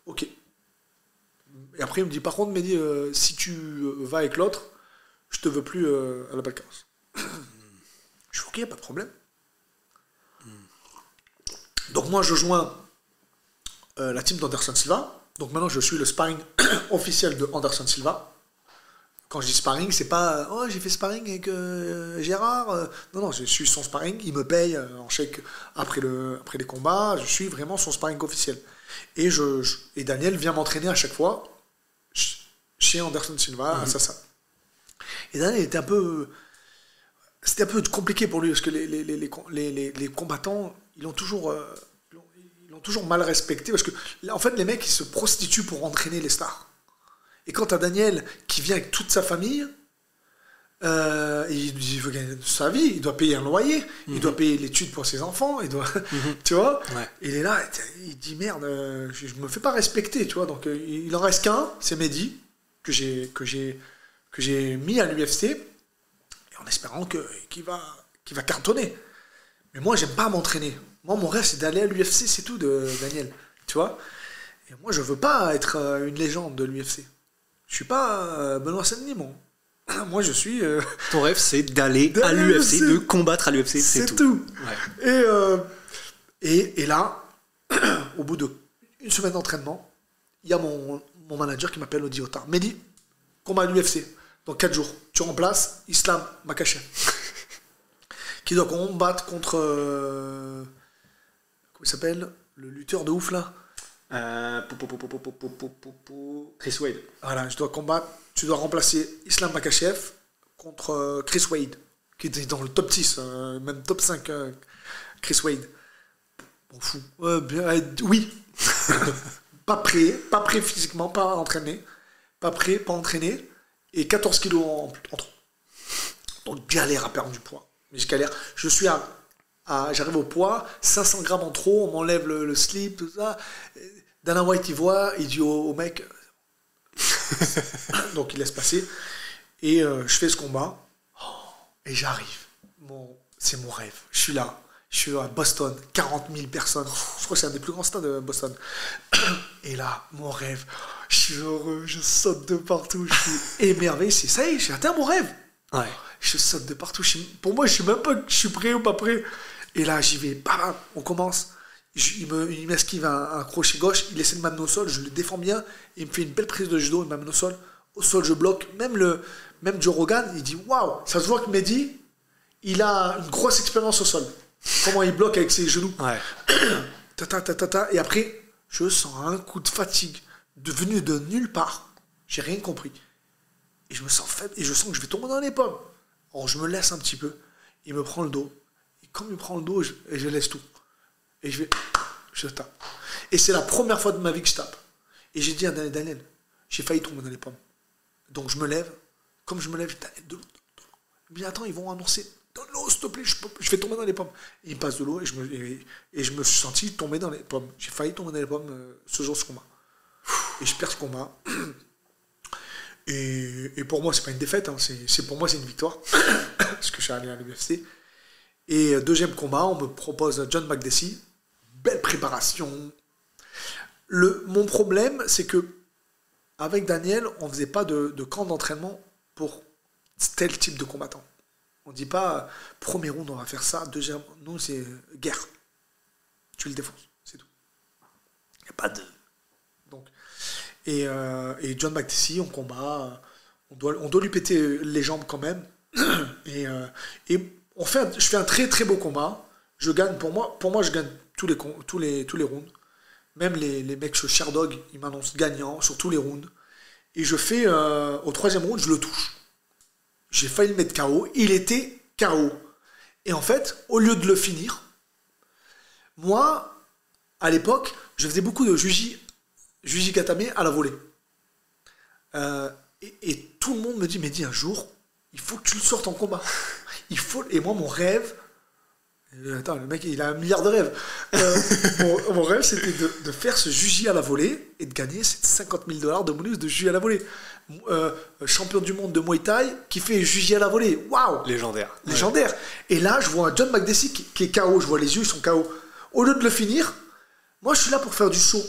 Ok. Et après, il me dit, par contre, Mehdi, euh, si tu euh, vas avec l'autre, je te veux plus euh, à la Balkans. je fais, ok, pas de problème. Donc moi, je joins euh, la team d'Anderson Silva. Donc maintenant, je suis le sparring officiel de Anderson Silva. Quand je dis sparring, c'est pas oh j'ai fait sparring avec euh, Gérard. euh. Non non, je suis son sparring. Il me paye euh, en chèque après le après les combats. Je suis vraiment son sparring officiel. Et je, je- et Daniel vient m'entraîner à chaque fois ch- chez Anderson Silva à Sassa. Et Daniel était un peu c'était un peu compliqué pour lui parce que les, les, les, les, les- les- les combattants ils ont toujours euh, toujours mal respecté parce que en fait les mecs ils se prostituent pour entraîner les stars. Et quand t'as Daniel qui vient avec toute sa famille, euh, il, il veut gagner sa vie, il doit payer un loyer, il doit payer l'étude pour ses enfants, il doit, tu vois. Ouais. Il est là, il dit merde, euh, je, je me fais pas respecter, tu vois. Donc euh, il en reste qu'un, c'est Mehdi que j'ai que j'ai que j'ai mis à l'UFC, en espérant que qu'il va qu'il va cartonner. Mais moi j'aime pas m'entraîner. Moi mon rêve c'est d'aller à l'UFC, c'est tout de Daniel, tu vois. Et moi je veux pas être euh, une légende de l'UFC. Je suis pas euh, Benoît Saint-Denis, moi. Moi, je suis. euh, Ton rêve, c'est d'aller à l'UFC, de combattre à l'UFC, c'est tout. tout. Ouais. Et, euh, et, et là, au bout de une semaine d'entraînement, il y a mon, mon manager qui m'appelle Odi Otar. Mehdi, combat à l'UFC dans 4 jours. Tu remplaces Islam Makachev. qui doit combattre contre. euh, il s'appelle Le lutteur de ouf là Chris Wade. Voilà, je dois combattre. Tu dois remplacer Islam Makachev contre euh, Chris Wade, qui était dans le top 6, euh, même top 5, euh, Chris Wade. Bon fou. oui. pas prêt, pas prêt physiquement, pas entraîné. Pas prêt, pas entraîné. Et 14 kilos en, en trop. Donc galère à perdre du poids. Mais je galère. Je suis à J'arrive au poids, 500 grammes en trop, on m'enlève le, le slip, tout ça. Dana White, il voit, il dit au, au mec, donc il laisse passer. Et euh, je fais ce combat. Et j'arrive. C'est mon rêve. Je suis là. Je suis à Boston. 40 000 personnes. Je crois que c'est un des plus grands stades de Boston. Et là, mon rêve. Je suis heureux. Je saute de partout. Je suis émerveillé. C'est ça y est, j'ai atteint mon rêve. Ouais. Je saute de partout. Je suis- pour moi, je suis même pas je suis prêt ou pas prêt. Et là, j'y vais. Bam, on commence. Je- il me- m'esquive un, un crochet gauche. Il essaie de m'amener au sol. Je le défends bien. Il me fait une belle prise de judo. Il m'amène au sol. Au sol, je bloque. Même, le, même Joe Rogan, il dit Waouh Ça se voit que Mehdi, il a une grosse expérience au sol. Comment il bloque avec ses genoux. Ouais. Ta, ta, ta, ta, ta. Et après, je sens un coup de fatigue devenu de nulle part. J'ai rien compris. Et je me sens faible et je sens que je vais tomber dans les pommes. Alors je me laisse un petit peu. Il me prend le dos. Comme il me prend le dos, je, et je laisse tout. Et je vais. Je tape. Et c'est la première fois de ma vie que je tape. Et j'ai dit à Daniel, Daniel, j'ai failli tomber dans les pommes. Donc je me lève. Comme je me lève, je dis, de l'eau, dit, attends, ils vont annoncer. Donne l'eau, s'il te plaît, je, je vais tomber dans les pommes. Et il me passe de l'eau et je, me, et, je me suis senti tomber dans les pommes. J'ai failli tomber dans les pommes euh, ce jour ce combat. Et je perds ce combat. Et, pour moi, c'est pas une défaite, hein, c'est- pour moi, c'est une victoire. parce que je suis allé à l'UFC. Et euh, deuxième combat, on me propose John McDessie. Belle préparation. Le, mon problème, c'est que avec Daniel, on faisait pas de, camp d'entraînement pour tel type de combattant. On dit pas premier round, on va faire ça. Deuxième, nous, c'est guerre. Tu le défonces, c'est tout. Il n'y a pas de. Donc. Et, euh, et John McTessie, on combat. On doit, on doit lui péter les jambes quand même. Et, euh, et on je fais un très très beau combat. Je gagne, pour moi, pour moi je gagne tous les, tous rounds. Même les, les mecs chez Sherdog, ils m'annoncent gagnant sur tous les rounds. Et je fais, euh, au troisième round, je le touche. J'ai failli le mettre KO. Il était KO. Et en fait, au lieu de le finir, moi, à l'époque, je faisais beaucoup de Juji, Juji Katame à la volée. Euh, et tout le monde me dit, mais dis un jour, il faut que tu le sortes en combat. Il faut. Et moi, mon rêve. euh, Attends, le mec, il a un milliard de rêves. Euh, mon, mon rêve, c'était de, de faire ce Juji à la volée et de gagner ces 50 000 dollars de bonus de Juji à la volée. Euh, champion du monde de Muay Thai qui fait Juji à la volée. Waouh! Légendaire. Ouais. légendaire. Et là, je vois un John McDessie qui, qui est KO, je vois les yeux, ils sont KO. Au lieu de le finir, moi, je suis là pour faire du show.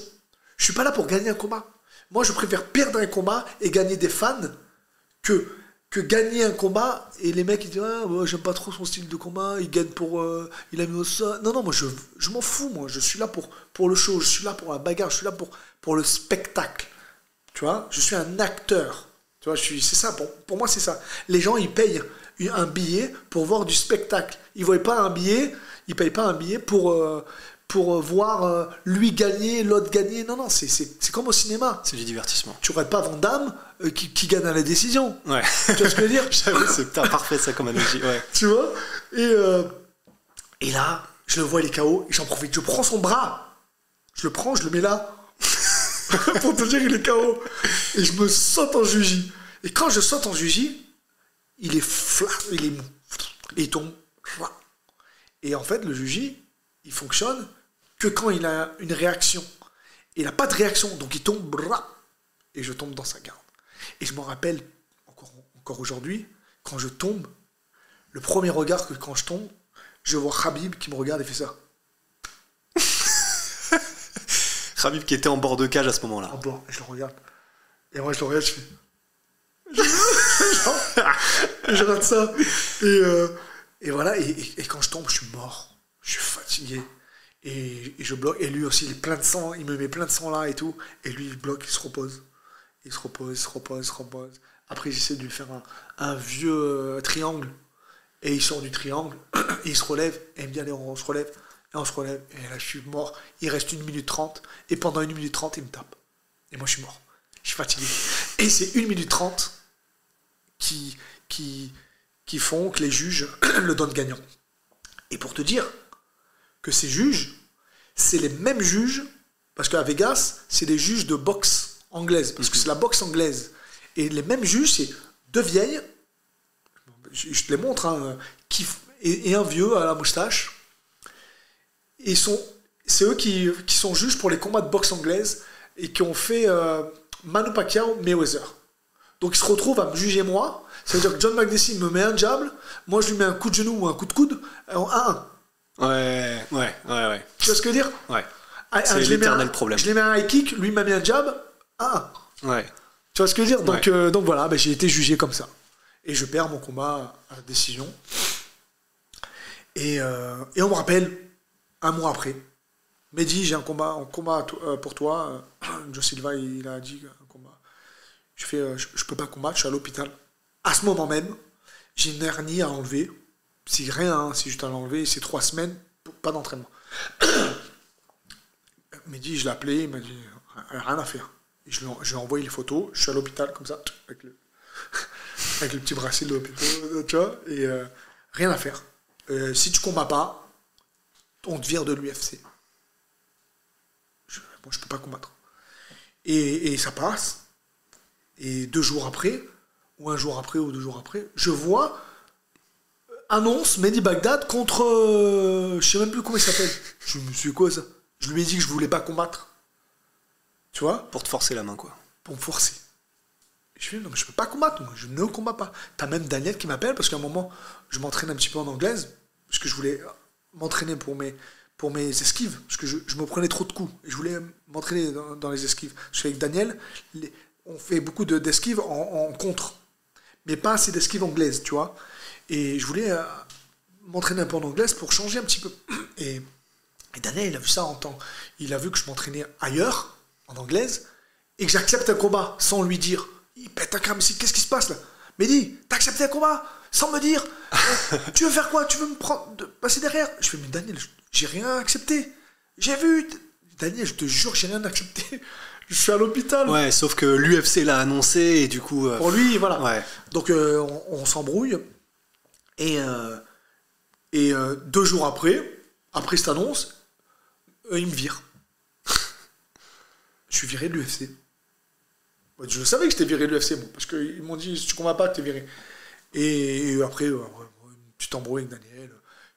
Je suis pas là pour gagner un combat. Moi, je préfère perdre un combat et gagner des fans que, que gagner un combat et les mecs ils disent ah, ouais, j'aime pas trop son style de combat, il gagne pour euh, il a. Non non, moi je, m'en fous moi, je suis là pour le show, je suis là pour la bagarre, je suis là pour le spectacle. Tu vois, je suis un acteur. Tu vois, c'est ça pour, pour moi c'est ça. Les gens ils payent un billet pour voir du spectacle. Ils voient pas un billet, ils payent pas un billet pour euh, pour euh, voir euh, lui gagner, l'autre gagner. Non non, c'est comme au cinéma. C'est du divertissement. Tu regardes pas Van Damme euh, qui, qui gagne à la décision. Ouais. Tu vois ce que je veux dire J'avoue, c'est parfait ça comme analogie. Ouais. tu vois? Et, euh, et là, je le vois, il est KO, et j'en profite. Je prends son bras, je le prends, je le mets là, pour te dire il est KO. Et je me saute en juji. Et quand je saute en juji, il est flat, il est mou. Et il tombe. Et en fait, le juji, il fonctionne que quand il a une réaction. Il n'a pas de réaction, donc il tombe, et je tombe dans sa garde. Et je m'en rappelle encore, encore aujourd'hui, quand je tombe, le premier regard que quand je tombe, je vois Khabib qui me regarde et fait ça. Khabib qui était en bord de cage à ce moment-là. En blanc, et je le regarde. Et moi je le regarde, je fais. je regarde ça. Et, euh, et voilà, et, et- et quand je tombe, je suis mort. Je suis fatigué. Et, je bloque. Et lui aussi, il est plein de sang. Il me met plein de sang là et tout. Et lui, il bloque, il se repose. Il se repose, il se repose, il se repose. Après, j'essaie de lui faire un, un vieux euh, triangle. Et il sort du triangle. et il se relève. Et il me dit, allez, on se relève. Et on se relève. Et là, je suis mort. Il reste une minute trente. Et pendant une minute trente, il me tape. Et moi, je suis mort. Je suis fatigué. Et c'est une minute trente qui, qui, qui font que les juges le donnent gagnant. Et pour te dire que ces juges, c'est les mêmes juges, parce qu'à Vegas, c'est des juges de boxe anglaise, parce que c'est la boxe anglaise. Et les mêmes juges, c'est deux vieilles, je, te les montre, hein, qui, et, et un vieux à la moustache. Et sont, c'est eux qui, qui sont juges pour les combats de boxe anglaise et qui ont fait euh, Manu Pacquiao Mayweather. Donc ils se retrouvent à me juger moi. Ça veut dire que John McDessie me met un jab, moi je lui mets un coup de genou ou un coup de coude en 1-1. Ouais, ouais, ouais, ouais. Tu vois ce que je veux dire Ouais. Ah, C'est ah, mets l'éternel problème. Je lui mets un high kick, lui m'a mis un jab, 1-1. Ouais. Tu vois ce que je veux dire donc, Ouais. euh, donc voilà, ben, j'ai été jugé comme ça. Et je perds mon combat à la décision. Et, euh, et on me rappelle, un mois après, Mehdi, j'ai un combat, un combat euh, pour toi. Joe Silva, il, a dit un combat. Je fais, je, je peux pas combattre, je suis à l'hôpital. À ce moment même, j'ai une hernie à enlever. C'est rien, hein, c'est juste à l'enlever. C'est trois semaines, pas d'entraînement. Mehdi, je l'ai appelé, il m'a dit rien à faire. Je lui, je ai envoyé les photos, je suis à l'hôpital comme ça, avec le, avec le petit bracelet de l'hôpital, tu vois, et euh, rien à faire. Euh, si tu combats pas, on te vire de l'UFC. Je, bon, je peux pas combattre. Et, et ça passe. Et deux jours après, ou un jour après, ou deux jours après, je vois euh, annonce Mehdi Bagdad contre. euh, je sais même plus comment il s'appelle. Je me suis quoi ça? Je lui ai dit que je voulais pas combattre. Tu vois? Pour te forcer la main, quoi. Pour me forcer. Je fais, non, mais je peux pas combattre, moi, je ne combats pas. T'as même Daniel qui m'appelle parce qu'à un moment, je m'entraîne un petit peu en anglaise, parce que je voulais m'entraîner pour mes, pour mes esquives, parce que je, je me prenais trop de coups, et je voulais m'entraîner dans, dans les esquives. Je suis avec Daniel, les- on fait beaucoup de- d'esquives en, en contre, mais pas assez d'esquives anglaises, tu vois. Et je voulais euh, m'entraîner un peu en anglaise pour changer un petit peu. Et, et Daniel, il a vu ça en temps. Il a vu que je m'entraînais ailleurs, en anglaise, et que j'accepte un combat sans lui dire, il pète un câble, qu'est-ce qui se passe là? Mehdi, t'as accepté un combat sans me dire, euh, tu veux faire quoi? Tu veux me prendre, de passer derrière? Je fais, mais Daniel, j'ai rien accepté. J'ai vu. Daniel, je te jure, j'ai rien accepté. Je suis à l'hôpital. Ouais, sauf que l'UFC l'a annoncé et du coup. euh, Pour lui, voilà. Ouais. Donc euh, on, on s'embrouille. Et, euh, et euh, deux jours après, après cette annonce, euh, il me vire. Je suis viré de l'UFC. Je savais que j'étais viré de l'UFC, moi, parce qu'ils m'ont dit si tu combats pas, t'es viré. Et, et après, euh, petite embrouille avec Daniel,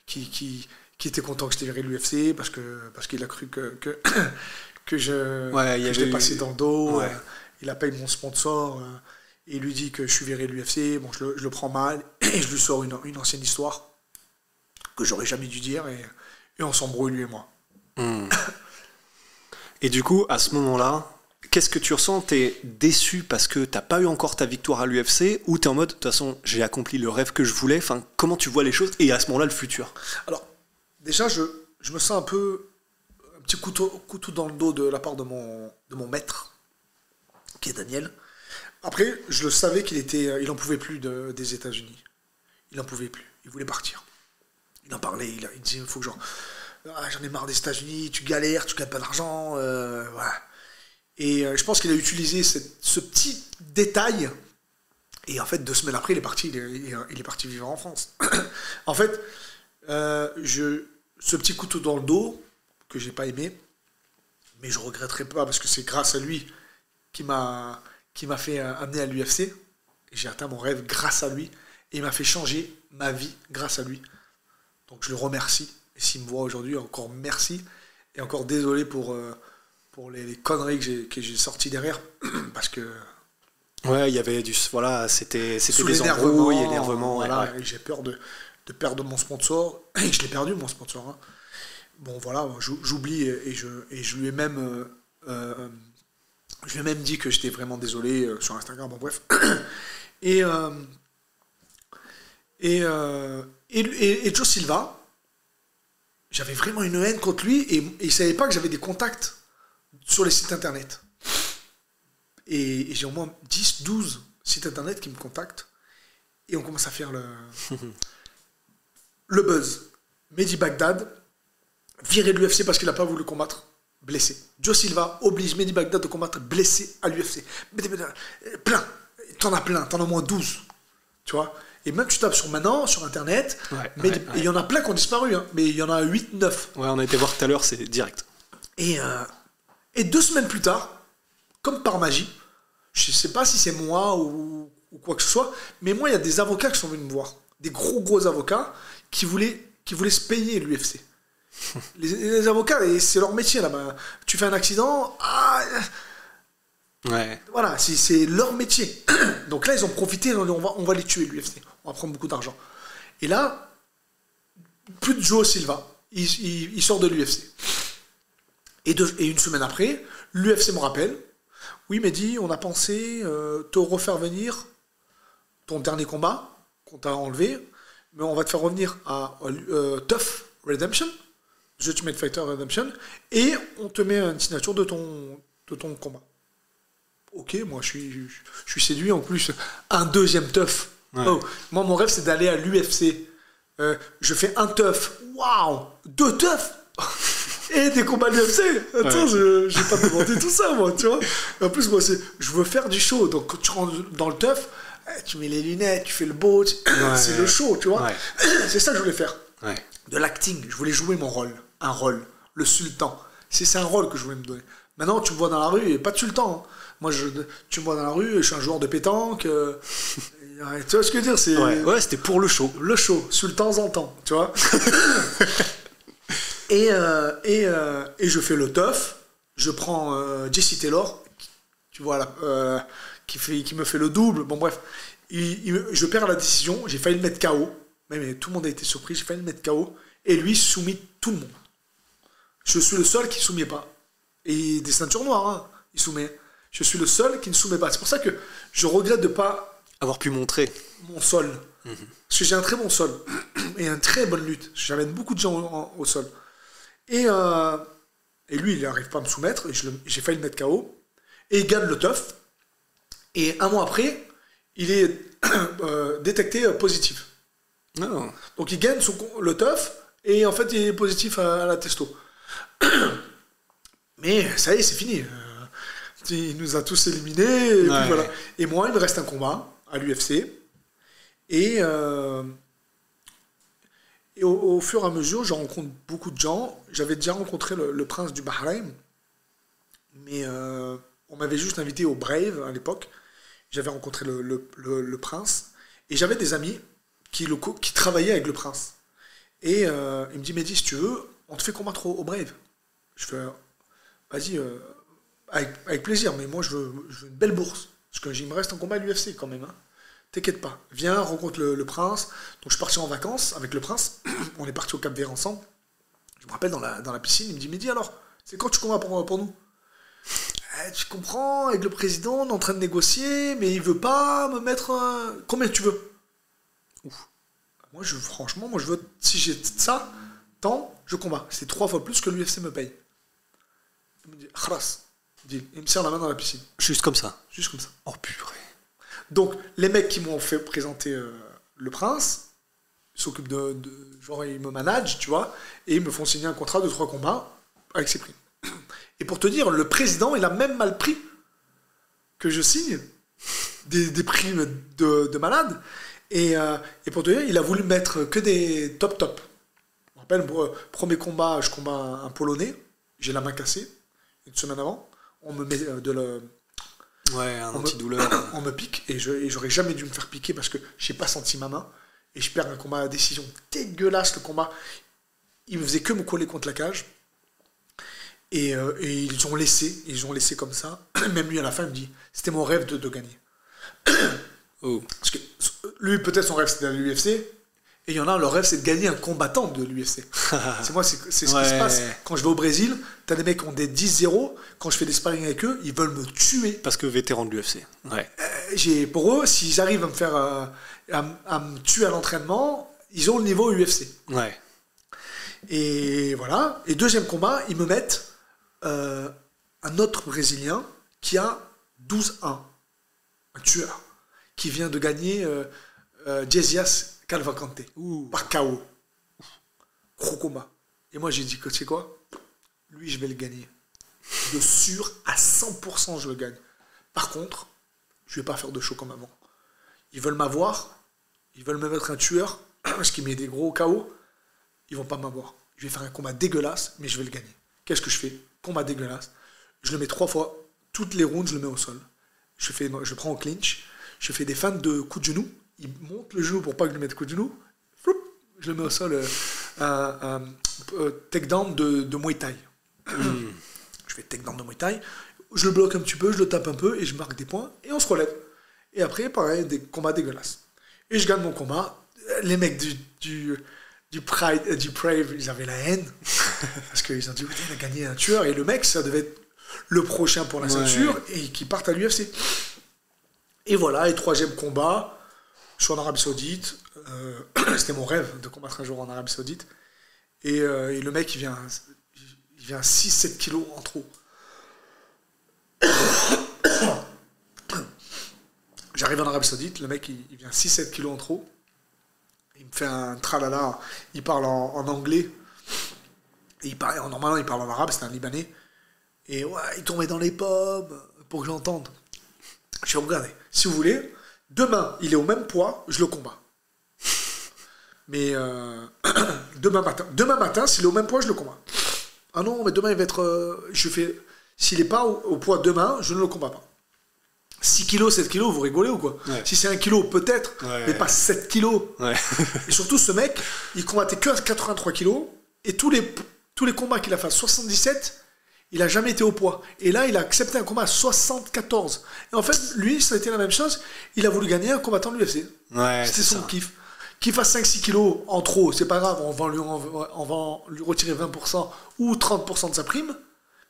qui, qui, qui était content que j'étais viré de l'UFC, parce que parce qu'il a cru que, que, que je, Ouais, que l'ai passé dans le dos. Ouais. il appelle mon sponsor. Et il lui dit que je suis viré de l'UFC. Bon, je le, je le prends mal. Et je lui sors une, une ancienne histoire que j'aurais jamais dû dire. Et, et on s'embrouille, lui et moi. Et du coup, à ce moment-là, qu'est-ce que tu ressens? T'es déçu parce que t'as pas eu encore ta victoire à l'UFC ou t'es en mode, de toute façon, j'ai accompli le rêve que je voulais Enfin, comment tu vois les choses Et à ce moment-là, le futur? Alors, déjà, je, je me sens un peu un petit couteau, couteau dans le dos de la part de mon, de mon maître, qui est Daniel. Après, je le savais qu'il était, il en pouvait plus de- des États-Unis. Il en pouvait plus. Il voulait partir. Il en parlait. Il, disait, il faut que j'en, Ah, j'en ai marre des États-Unis. Tu galères, tu gagnes pas d'argent. euh. Et euh, je pense qu'il a utilisé ce petit détail. Et en fait, deux semaines après, il est parti. Il est, parti vivre en France. en fait, euh, ce petit couteau dans le dos que j'ai pas aimé, mais je regretterai pas parce que c'est grâce à lui qui m'a qui m'a fait euh, amener à l'UFC. J'ai atteint mon rêve grâce à lui et il m'a fait changer ma vie grâce à lui. Donc je le remercie. Et s'il me voit aujourd'hui, encore merci et encore désolé pour euh, pour les, les conneries que j'ai sorties derrière parce que Ouais, il y avait du. Voilà, c'était des embrouilles, énervement. voilà, ouais. j'ai peur de, de perdre mon sponsor. Et je l'ai perdu, mon sponsor. hein. Bon, voilà, j'ou- j'oublie et et je, et je lui ai même. euh, euh, je lui ai même dit que j'étais vraiment désolé euh, sur Instagram, bon, bref. Et. euh, et, euh, et, et- et Joe Silva, j'avais vraiment une haine contre lui et, et il savait pas que j'avais des contacts sur les sites internet. Et, et j'ai au moins 10, 12 sites internet qui me contactent. Et on commence à faire le, le buzz. Mehdi Bagdad, viré de l'UFC parce qu'il n'a pas voulu combattre, blessé. Joe Silva oblige Mehdi Bagdad de combattre blessé à l'UFC. Plein. T'en as plein, t'en as au moins 12. Tu vois? Et même tu tapes sur maintenant, sur internet, Ouais, Mehdi- ouais, et il y en a plein qui ont disparu, hein, mais il y en a 8, 9. Ouais, on a été voir tout à l'heure, c'est direct. Et, euh, et deux semaines plus tard, comme par magie, je ne sais pas si c'est moi ou, ou quoi que ce soit, mais moi, il y a des avocats qui sont venus me voir. Des gros, gros avocats qui voulaient, qui voulaient se payer l'UFC. les, les avocats, c'est leur métier là-bas. Tu fais un accident, ah, Ouais. voilà, c'est- leur métier. Donc là, ils ont profité, on va, on va les tuer, l'UFC. On va prendre beaucoup d'argent. Et là, plus de Joe Silva. Il, il- il sort de l'UFC. Et, une semaine après, l'UFC me rappelle Oui, Mehdi, on a pensé euh, te refaire venir ton dernier combat qu'on t'a enlevé, mais on va te faire revenir à euh, Tough Redemption, Ultimate Fighter Redemption, et on te met une signature de ton, de ton combat. Ok, moi je suis, je suis séduit en plus. Un deuxième Tough. Ouais. Oh, moi, mon rêve, c'est d'aller à l'UFC. Euh, je fais un Tough. Waouh Deux Tough Et des combats à l'UFC Attends, Ouais. je j'ai pas demandé tout ça, moi, tu vois. En plus, moi, c'est, je veux faire du show. Donc, quand tu rentres dans le Tough, eh, tu mets les lunettes, tu fais le beau. tu- c'est le show, tu vois. Ouais. C'est ça que je voulais faire Ouais. de l'acting. Je voulais jouer mon rôle. Un rôle. Le sultan. C'est c'est un rôle que je voulais me donner. Maintenant, tu me vois dans la rue, et pas de sultan. hein. Moi, je, tu me vois dans la rue, je suis un joueur de pétanque. euh, et, tu vois ce que je veux dire C'est Ouais, ouais c'était pour le show. le show, le temps en temps, tu vois. et, euh, et, euh, et je fais le tough. Je prends Jesse Taylor, tu vois, là, qui, fait, qui me fait le double. Bon, bref, Il- je perds la décision. J'ai failli le mettre KO. Mais, mais tout le monde a été surpris. J'ai failli le mettre KO. Et lui soumet tout le monde. Je suis le seul qui ne soumet pas. Et des ceintures noires, hein, il soumet. Je suis le seul qui ne soumet pas. C'est pour ça que je regrette de pas Avoir pu montrer. mon sol. Parce que j'ai un très bon sol. Et une très bonne lutte. J'amène beaucoup de gens au, sol. Et, euh, et lui, il n'arrive pas à me soumettre. Et j'ai failli le mettre KO. Et il gagne le teuf. Et un mois après, il est euh, détecté euh, positif. Non. Donc il gagne son, le teuf et en fait il est positif à, à la testo. Mais ça y est, c'est fini. Euh, il nous a tous éliminés. Et, puis Ouais. voilà. et moi, il me reste un combat à l'UFC. Et, euh, et au, au fur et à mesure, je rencontre beaucoup de gens. J'avais déjà rencontré le, le prince du Bahreïn. Mais euh, on m'avait juste invité au Brave à l'époque. J'avais rencontré le, le- prince. Et j'avais des amis qui, qui travaillaient avec le prince. Et euh, il me dit, Mehdi, si tu veux, on te fait combattre au, Brave. Je fais, vas-y, euh, avec, plaisir, mais moi je veux, une belle bourse. Parce que il me reste un combat à l'UFC quand même. hein. T'inquiète pas. Viens, rencontre le, prince. Donc je suis parti en vacances avec le prince. on est parti au Cap Vert ensemble. Je me rappelle dans la, piscine, il me dit, Mehdi, alors, c'est quand tu combats pour, nous? Eh, Tu comprends, avec le président, on est en train de négocier, mais il veut pas me mettre... Combien tu veux? Moi, je, franchement, moi, je veux, si j'ai ça, tant, je combats. C'est trois fois plus que l'UFC me paye. Il me dit. Deal. Il me serre la main dans la piscine. Juste comme ça. Juste comme ça. Oh purée. Donc, les mecs qui m'ont fait présenter euh, le prince s'occupent de, de- Genre, ils me managent, tu vois, et ils me font signer un contrat de trois combats avec ses prix. Et pour te dire, le président, il a même mal pris que je signe des, de, de malade. Et, euh, et pour te dire, il a voulu mettre que des top top. Rappelle, pour, euh, premier combat, je combats un, un Polonais. J'ai la main cassée, une semaine avant. On me met euh, de la, Ouais, un on me- on me pique et j'aurais jamais dû me faire piquer parce que j'ai pas senti ma main et je perds un combat à décision dégueulasse le combat il me faisait que me coller contre la cage et, euh, et ils ont laissé ils ont laissé comme ça même lui à la fin il me dit c'était mon rêve de, de gagner Oh. parce que lui peut-être son rêve c'était l'UFC et il y en a leur rêve c'est de gagner un combattant de l'UFC c'est moi c'est ce qui se passe quand je vais au Brésil t'as des mecs qui ont des 10-0 quand je fais des sparring avec eux ils veulent me tuer Parce que vétéran de l'UFC. Ouais. j'ai pour eux, s'ils arrivent à me faire euh, à, me tuer à l'entraînement, ils ont le niveau UFC. Ouais. Et voilà. Et deuxième combat, ils me mettent euh, un autre Brésilien qui a 12-1, un tueur, qui vient de gagner euh, Jesias Calvacante par KO. Gros combat. Et moi j'ai dit que tu sais quoi? Lui je vais le gagner. De sûr à 100% je le gagne. Par contre, je vais pas faire de show comme avant. Ils veulent m'avoir, ils veulent me mettre un tueur, parce qu'il met des gros KO, ils vont pas m'avoir. Je vais faire un combat dégueulasse, mais je vais le gagner. Qu'est-ce que je fais? Combat dégueulasse. Je le mets trois fois, toutes les rounds, je le mets au sol. Je, fais, je prends en clinch, je fais des feintes de coups de genou, il monte le genou pour pas que je le mette coup de genou, Floup je le mets au sol, euh, un, un, euh, takedown de, de Muay Thai. je fais takedown de Muay Thai, je le bloque un petit peu, je le tape un peu, et je marque des points, et on se relève. Et après, pareil, des combats dégueulasses. Et je gagne mon combat. Les mecs du, du, du Pride, euh, du Brave, ils avaient la haine. parce qu'ils ont dit, il a gagné un tueur. Et le mec, ça devait être le prochain pour la Ouais. ceinture, et qui partent à l'UFC. Et voilà, et troisième combat, je suis en Arabie Saoudite. euh, C'était mon rêve de combattre un jour en Arabie Saoudite. Et, euh, le mec, il vient, il vient 6-7 kilos en trop. J'arrive en Arabie Saoudite, le mec, il, vient 6-7 kilos en trop. Il me fait un tralala, il parle en, anglais. Il parle, normalement, il parle en arabe, c'est un Libanais. Et ouais, il tombait dans les pommes pour que j'entende. Je vais regarder. Si vous voulez, demain, il est au même poids, je le combats. Mais euh, demain matin, demain matin, s'il est au même poids, je le combats. Ah non, mais demain, il va être. euh, je fais. S'il n'est pas au, au poids demain, je ne le combats pas. 6 kilos, 7 kilos, vous rigolez ou quoi? Ouais. Si c'est 1 kilo, peut-être, Ouais. mais pas 7 kilos. Et surtout, ce mec, il combattait que à 83 kilos. Et tous les, tous les combats qu'il a fait à 77, il a jamais été au poids. Et là, il a accepté un combat à 74. Et en fait, lui, ça a été la même chose. Il a voulu gagner un combattant de l'UFC. Ouais, C'était c'est son ça. kiff. Qu'il fasse 5-6 kilos en trop, c'est pas grave, on va, lui, on va lui retirer 20% ou 30% de sa prime.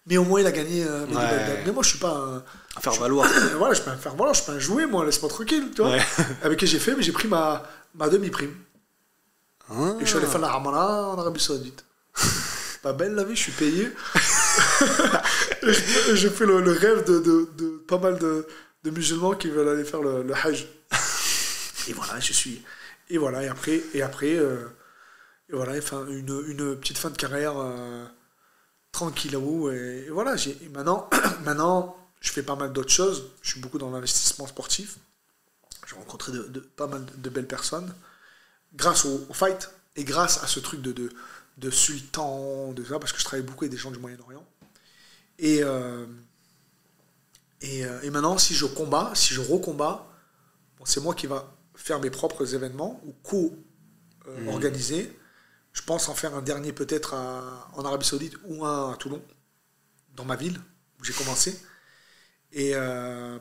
Mais au moins, il a gagné. euh, mais, Ouais. mais moi, je suis pas un. À faire valoir. Voilà, je peux pas me faire voilà, je peux pas jouer, moi, laisse-moi tranquille, tu vois. Ouais. Avec qui j'ai fait, mais j'ai pris ma, ma demi-prime. Et je suis allé faire la Ramana en Arabie Saoudite. pas belle la vie, je suis payé. J'ai fait le, rêve de, pas mal de, musulmans qui veulent aller faire le, Hajj. Et voilà, je suis. Et voilà, et après, et après euh, et voilà, enfin, une, une, petite fin de carrière euh, tranquille Et, et voilà, maintenant, maintenant, je fais pas mal d'autres choses. Je suis beaucoup dans l'investissement sportif. J'ai rencontré de, pas mal de, belles personnes. Grâce au, fight et grâce à ce truc de, de, sultan, de ça, parce que je travaille beaucoup avec des gens du Moyen-Orient. Et, euh, et, et, maintenant, si je combats, si je recombats, bon, c'est moi qui va faire mes propres événements ou co-organiser. Mmh. Je pense en faire un dernier peut-être en Arabie Saoudite ou un à Toulon, dans ma ville où j'ai commencé. Et, euh,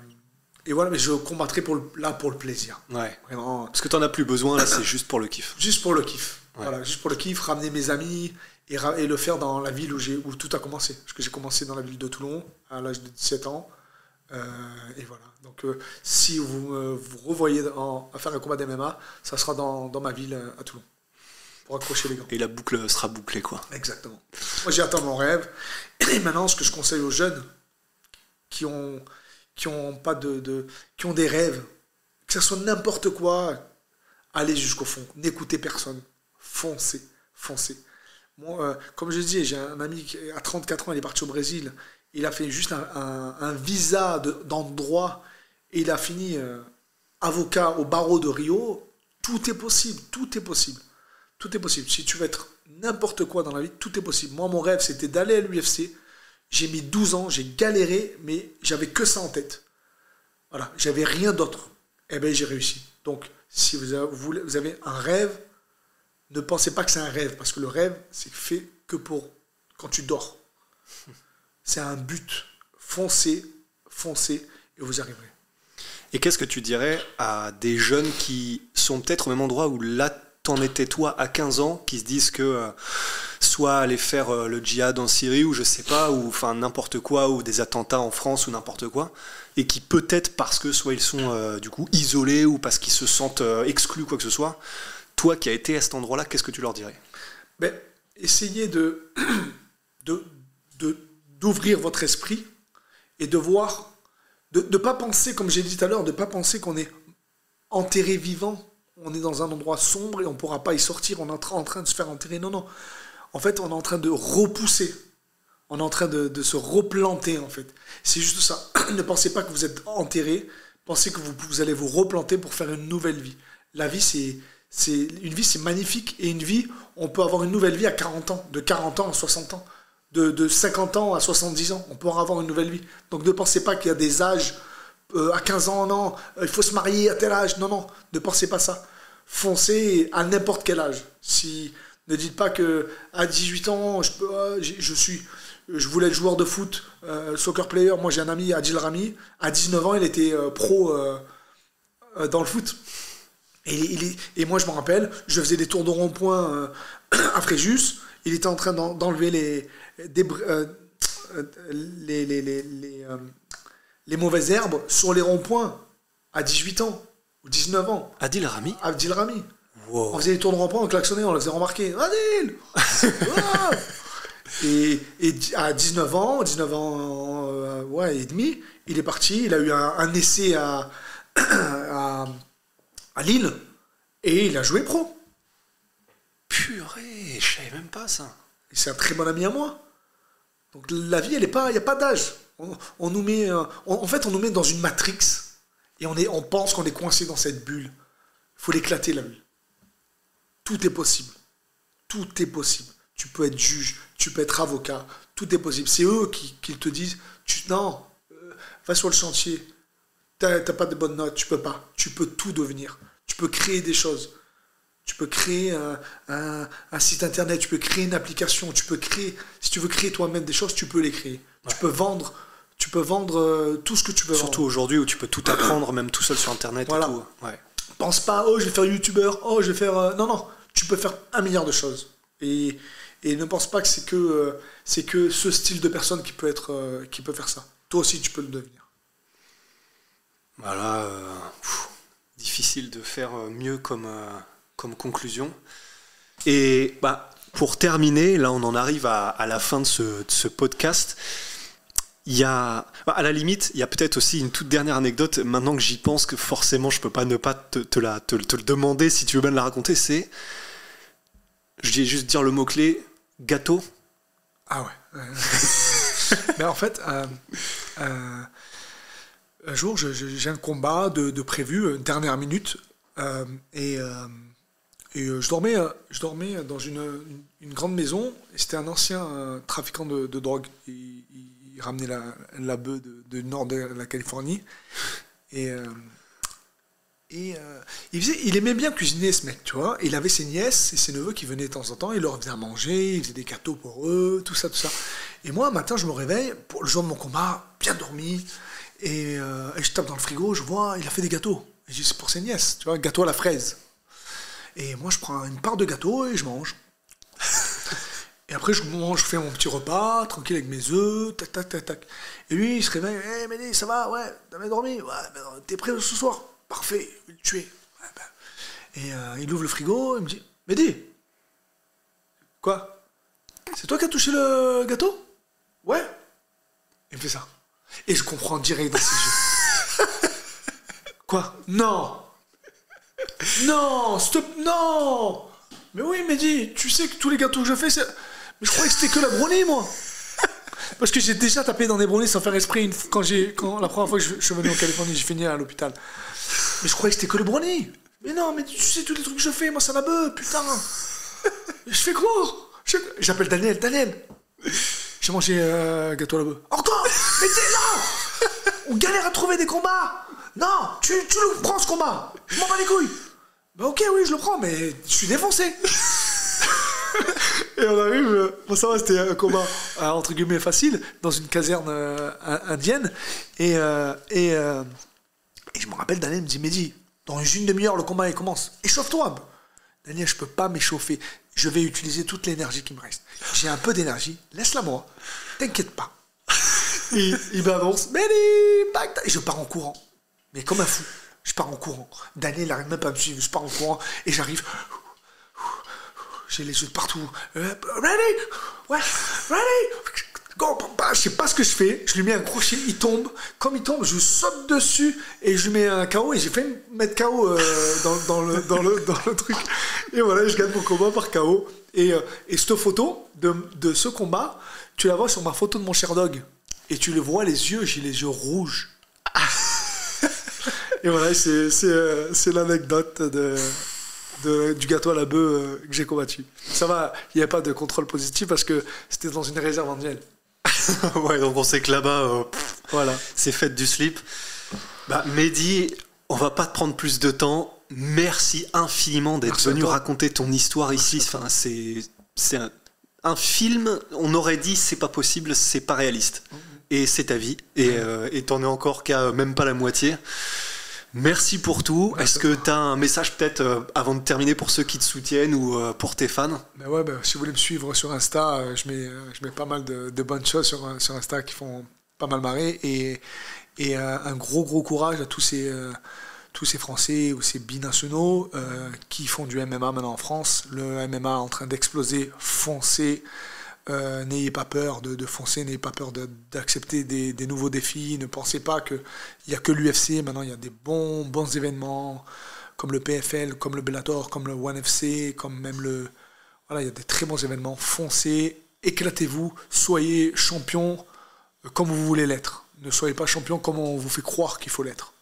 et voilà, mais je combattrai pour là pour le plaisir. Ouais. Vraiment. Parce que tu n'en as plus besoin, là, c'est juste pour le kiff. Juste pour le kiff. Voilà, juste pour le kiff, ramener mes amis et, et le faire dans la ville où, où tout a commencé. Parce que j'ai commencé dans la ville de Toulon à l'âge de 17 ans. Euh, et voilà. Donc, euh, si vous vous revoyez à faire un combat d'MMA, ça sera dans, dans, ma ville à Toulon. Pour accrocher les gants. Et la boucle sera bouclée, quoi. Exactement. Moi, j'ai atteint mon rêve. Et maintenant, ce que je conseille aux jeunes qui ont, qui ont, pas de, qui ont des rêves, que ce soit n'importe quoi, allez jusqu'au fond. N'écoutez personne. Foncez. Foncez. Euh, comme je dis, j'ai un ami qui, à 34 ans, il est parti au Brésil. Il a fait juste un, visa d'endroit et il a fini euh, avocat au barreau de Rio. Tout est possible, tout est possible. Tout est possible. Si tu veux être n'importe quoi dans la vie, tout est possible. Moi, mon rêve, c'était d'aller à l'UFC. J'ai mis 12 ans, j'ai galéré, mais j'avais que ça en tête. Voilà, j'avais rien d'autre. Eh bien, j'ai réussi. Donc, si vous avez un rêve, ne pensez pas que c'est un rêve, parce que le rêve, c'est fait que pour quand tu dors. C'est un but. Foncez, foncez, et vous arriverez. Et qu'est-ce que tu dirais à des jeunes qui sont peut-être au même endroit où là, t'en étais toi à 15 ans, qui se disent que euh, soit aller faire euh, le djihad en Syrie ou je sais pas, ou enfin n'importe quoi, ou des attentats en France ou n'importe quoi, et qui peut-être parce que soit ils sont euh, du coup isolés ou parce qu'ils se sentent exclus, quoi que ce soit, toi qui as été à cet endroit-là, qu'est-ce que tu leur dirais? Ben, Essayez de, de d'ouvrir votre esprit et de voir, de ne pas penser, comme j'ai dit tout à l'heure, de ne pas penser qu'on est enterré vivant, on est dans un endroit sombre et on ne pourra pas y sortir, on est en train de se faire enterrer. Non, non. En fait, on est en train de repousser. On est en train de, se replanter, en fait. C'est juste ça. ne pensez pas que vous êtes enterré. Pensez que vous, vous allez vous replanter pour faire une nouvelle vie. La vie, c'est c'est une vie c'est magnifique et une vie on peut avoir une nouvelle vie à 40 ans de 40 ans à 60 ans de, 50 ans à 70 ans. On pourra avoir une nouvelle vie. Donc ne pensez pas qu'il y a des âges euh, à 15 ans, non, euh, il faut se marier à tel âge. Non, non, ne pensez pas ça. Foncez à n'importe quel âge. Si, ne dites pas que à 18 ans, euh, je, suis, je voulais être joueur de foot, soccer player. Moi, j'ai un ami, Adil Rami. À 19 ans, il était pro dans le foot. Et, et, moi, je me rappelle, je faisais des tours de rond-point à Fréjus. Il était en train d'enlever les, euh, euh, les, les, les, euh, les, mauvaises herbes sur les ronds-points à 18 ans ou 19 ans. Adil Rami? Adil Rami. On faisait des tours de rond-point, on klaxonnait, on le faisait remarquer. Adil et, et, à 19 ans, 19 ans ouais, et demi, il est parti, il a eu un, essai à, à, à, Lille et il a joué pro. Purée, je savais même pas ça. C'est un très bon ami à moi. Donc la vie, elle est pas, il n'y a pas d'âge. On, nous met, euh, en fait, on nous met dans une matrix et on, est, on pense qu'on est coincé dans cette bulle. Il faut l'éclater la vie. Tout est possible. Tout est possible. Tu peux être juge, tu peux être avocat, tout est possible. C'est eux qui, te disent, tu, non, euh, va sur le chantier. Tu n'as pas de bonnes notes, tu peux pas. Tu peux tout devenir. Tu peux créer des choses. Tu peux créer un, site internet, tu peux créer une application, tu peux créer, si tu veux créer toi-même des choses, tu peux les créer. Tu peux vendre, tu peux vendre euh, tout ce que tu veux Surtout aujourd'hui où tu peux tout apprendre, même tout seul sur internet. Voilà. tout. Pense pas, oh je vais faire youtubeur, oh je vais faire. Euh, non, non, tu peux faire un milliard de choses. Et, et ne pense pas que c'est que, euh, c'est que ce style de personne qui peut, être, qui peut faire ça. Toi aussi, tu peux le devenir. Voilà. difficile de faire mieux comme comme conclusion. Et bah, pour terminer, là on en arrive à, la fin de ce, podcast. Il y a, bah, à la limite, il y a peut-être aussi une toute dernière anecdote. Maintenant que j'y pense, que forcément, je peux pas ne pas te, la, te, te le demander si tu veux bien la raconter. C'est, je vais juste dire le mot clé, gâteau. Ah ouais. Mais en fait, euh, euh, un jour, j'ai un combat de, prévu, dernière minute, euh, et, euh, euh, je, dormais, je dormais dans une, grande maison. C'était un ancien trafiquant de, drogue. Il, ramenait la, bœuf de, nord de la Californie. Et, il, aimait bien cuisiner, ce mec, tu vois. Il avait ses nièces et ses neveux qui venaient de temps en temps. Il leur faisait manger, il faisait des gâteaux pour eux, tout ça, tout ça. Et moi, un matin, je me réveille, pour le jour de mon combat, bien dormi. Et, euh, et je tape dans le frigo, je vois, il a fait des gâteaux. Et je dis, c'est pour ses nièces, tu vois, gâteau à la fraise. Et moi, je prends une part de gâteau et je mange. Et après, je mange, je fais mon petit repas, tranquille avec mes œufs, tac, tac, tac, tac. Et lui, il se réveille, hé, Médé, ça va, ouais, t'as bien dormi? Ouais, ben, t'es prêt ce soir? Parfait, je vais le tuer. Ouais, ben. Et euh, il ouvre le frigo, il me dit, Médé Quoi? C'est toi qui as touché le gâteau? Ouais? Il me fait ça. Et je comprends direct dans ses yeux. Quoi? Non Non Stop Non Mais oui, Mehdi, tu sais que tous les gâteaux que je fais, c'est. Mais je croyais que c'était que la brownie, moi Parce que j'ai déjà tapé dans des brownies sans faire esprit une quand j'ai. Quand la première fois que je, suis venu en Californie, j'ai fini à l'hôpital. Mais je croyais que c'était que le brownie Mais non, mais tu sais tous les trucs que je fais, moi ça la beuh, putain Je fais quoi? J'appelle Daniel, Daniel J'ai mangé euh, gâteau à la bœuf. Encore? Mais t'es là On galère à trouver des combats Non Tu, tu le prends ce combat Je m'en bats les couilles Bah ok, oui, je le prends, mais je suis défoncé Et on arrive, euh, bon ça va, c'était un combat euh, entre guillemets facile, dans une caserne euh, in- indienne. Et, euh, et, et je me rappelle, Daniel me dit, Mehdi, dans une demi-heure, le combat il commence. Échauffe-toi. Daniel, je peux pas m'échauffer. Je vais utiliser toute l'énergie qui me reste. J'ai un peu d'énergie, laisse-la moi. T'inquiète pas. Il, il m'annonce, Mehdi, Bagdad. Et je pars en courant. Mais comme un fou. Je pars en courant. Daniel n'arrive même pas à me suivre. Je pars en courant et j'arrive. J'ai les yeux partout. Ready? Ouais, ready? Go, je sais pas ce que je fais. Je lui mets un crochet, il tombe. Comme il tombe, je saute dessus et je lui mets un KO. Et j'ai fait mettre KO euh, dans, le, dans, le, dans le truc. Et voilà, je gagne mon combat par KO. Et, euh, et cette photo de, de ce combat, tu la vois sur ma photo de mon Sherdog. Et tu le vois, les yeux, j'ai les yeux rouges. Et voilà, c'est euh, c'est l'anecdote de, de- du gâteau à la bœuf euh, que j'ai combattu. Ça va, il n'y a pas de contrôle positif parce que c'était dans une réserve indienne. ouais, donc on sait que là-bas, euh, Voilà. c'est fête du slip. Bah, Mehdi, on va pas te prendre plus de temps. Merci infiniment d'être venu raconter ton histoire ici. Enfin, c'est c'est un, un film. On aurait dit c'est pas possible, c'est pas réaliste. Et c'est ta vie. Et euh, t'en es encore qu'à euh, même pas la moitié. Merci pour tout. Est-ce que tu as un message peut-être euh, avant de terminer pour ceux qui te soutiennent ou euh, pour tes fans? Ben ouais, ben, si vous voulez me suivre sur Insta, euh, je mets, je mets pas mal de, de bonnes choses sur, sur Insta qui font pas mal marrer. Et, et un gros, gros courage à tous ces, tous ces Français ou ces binationaux qui font du MMA maintenant en France. Le MMA est en train d'exploser. Foncez. Euh, n'ayez pas peur de, de foncer, n'ayez pas peur de- d'accepter des, des nouveaux défis. Ne pensez pas qu'il n'y a que l'UFC. Maintenant, il y a des bons, bons événements comme le PFL, comme le Bellator, comme le ONE FC, comme même le. Voilà, il y a des très bons événements. Foncez, éclatez-vous, soyez champion euh, comme vous voulez l'être. Ne soyez pas champion comme on vous fait croire qu'il faut l'être.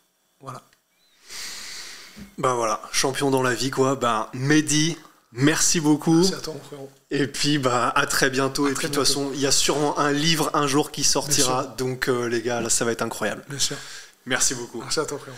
Voilà. Bah voilà, champion dans la vie quoi. Bah Mehdi, merci beaucoup. Merci à toi, mon frérot. Et puis bah à très bientôt. À et très puis de toute façon, il y a sûrement un livre un jour qui sortira. Donc euh, les gars, là ça va être incroyable. Bien sûr. Merci beaucoup. Merci à toi, frérot.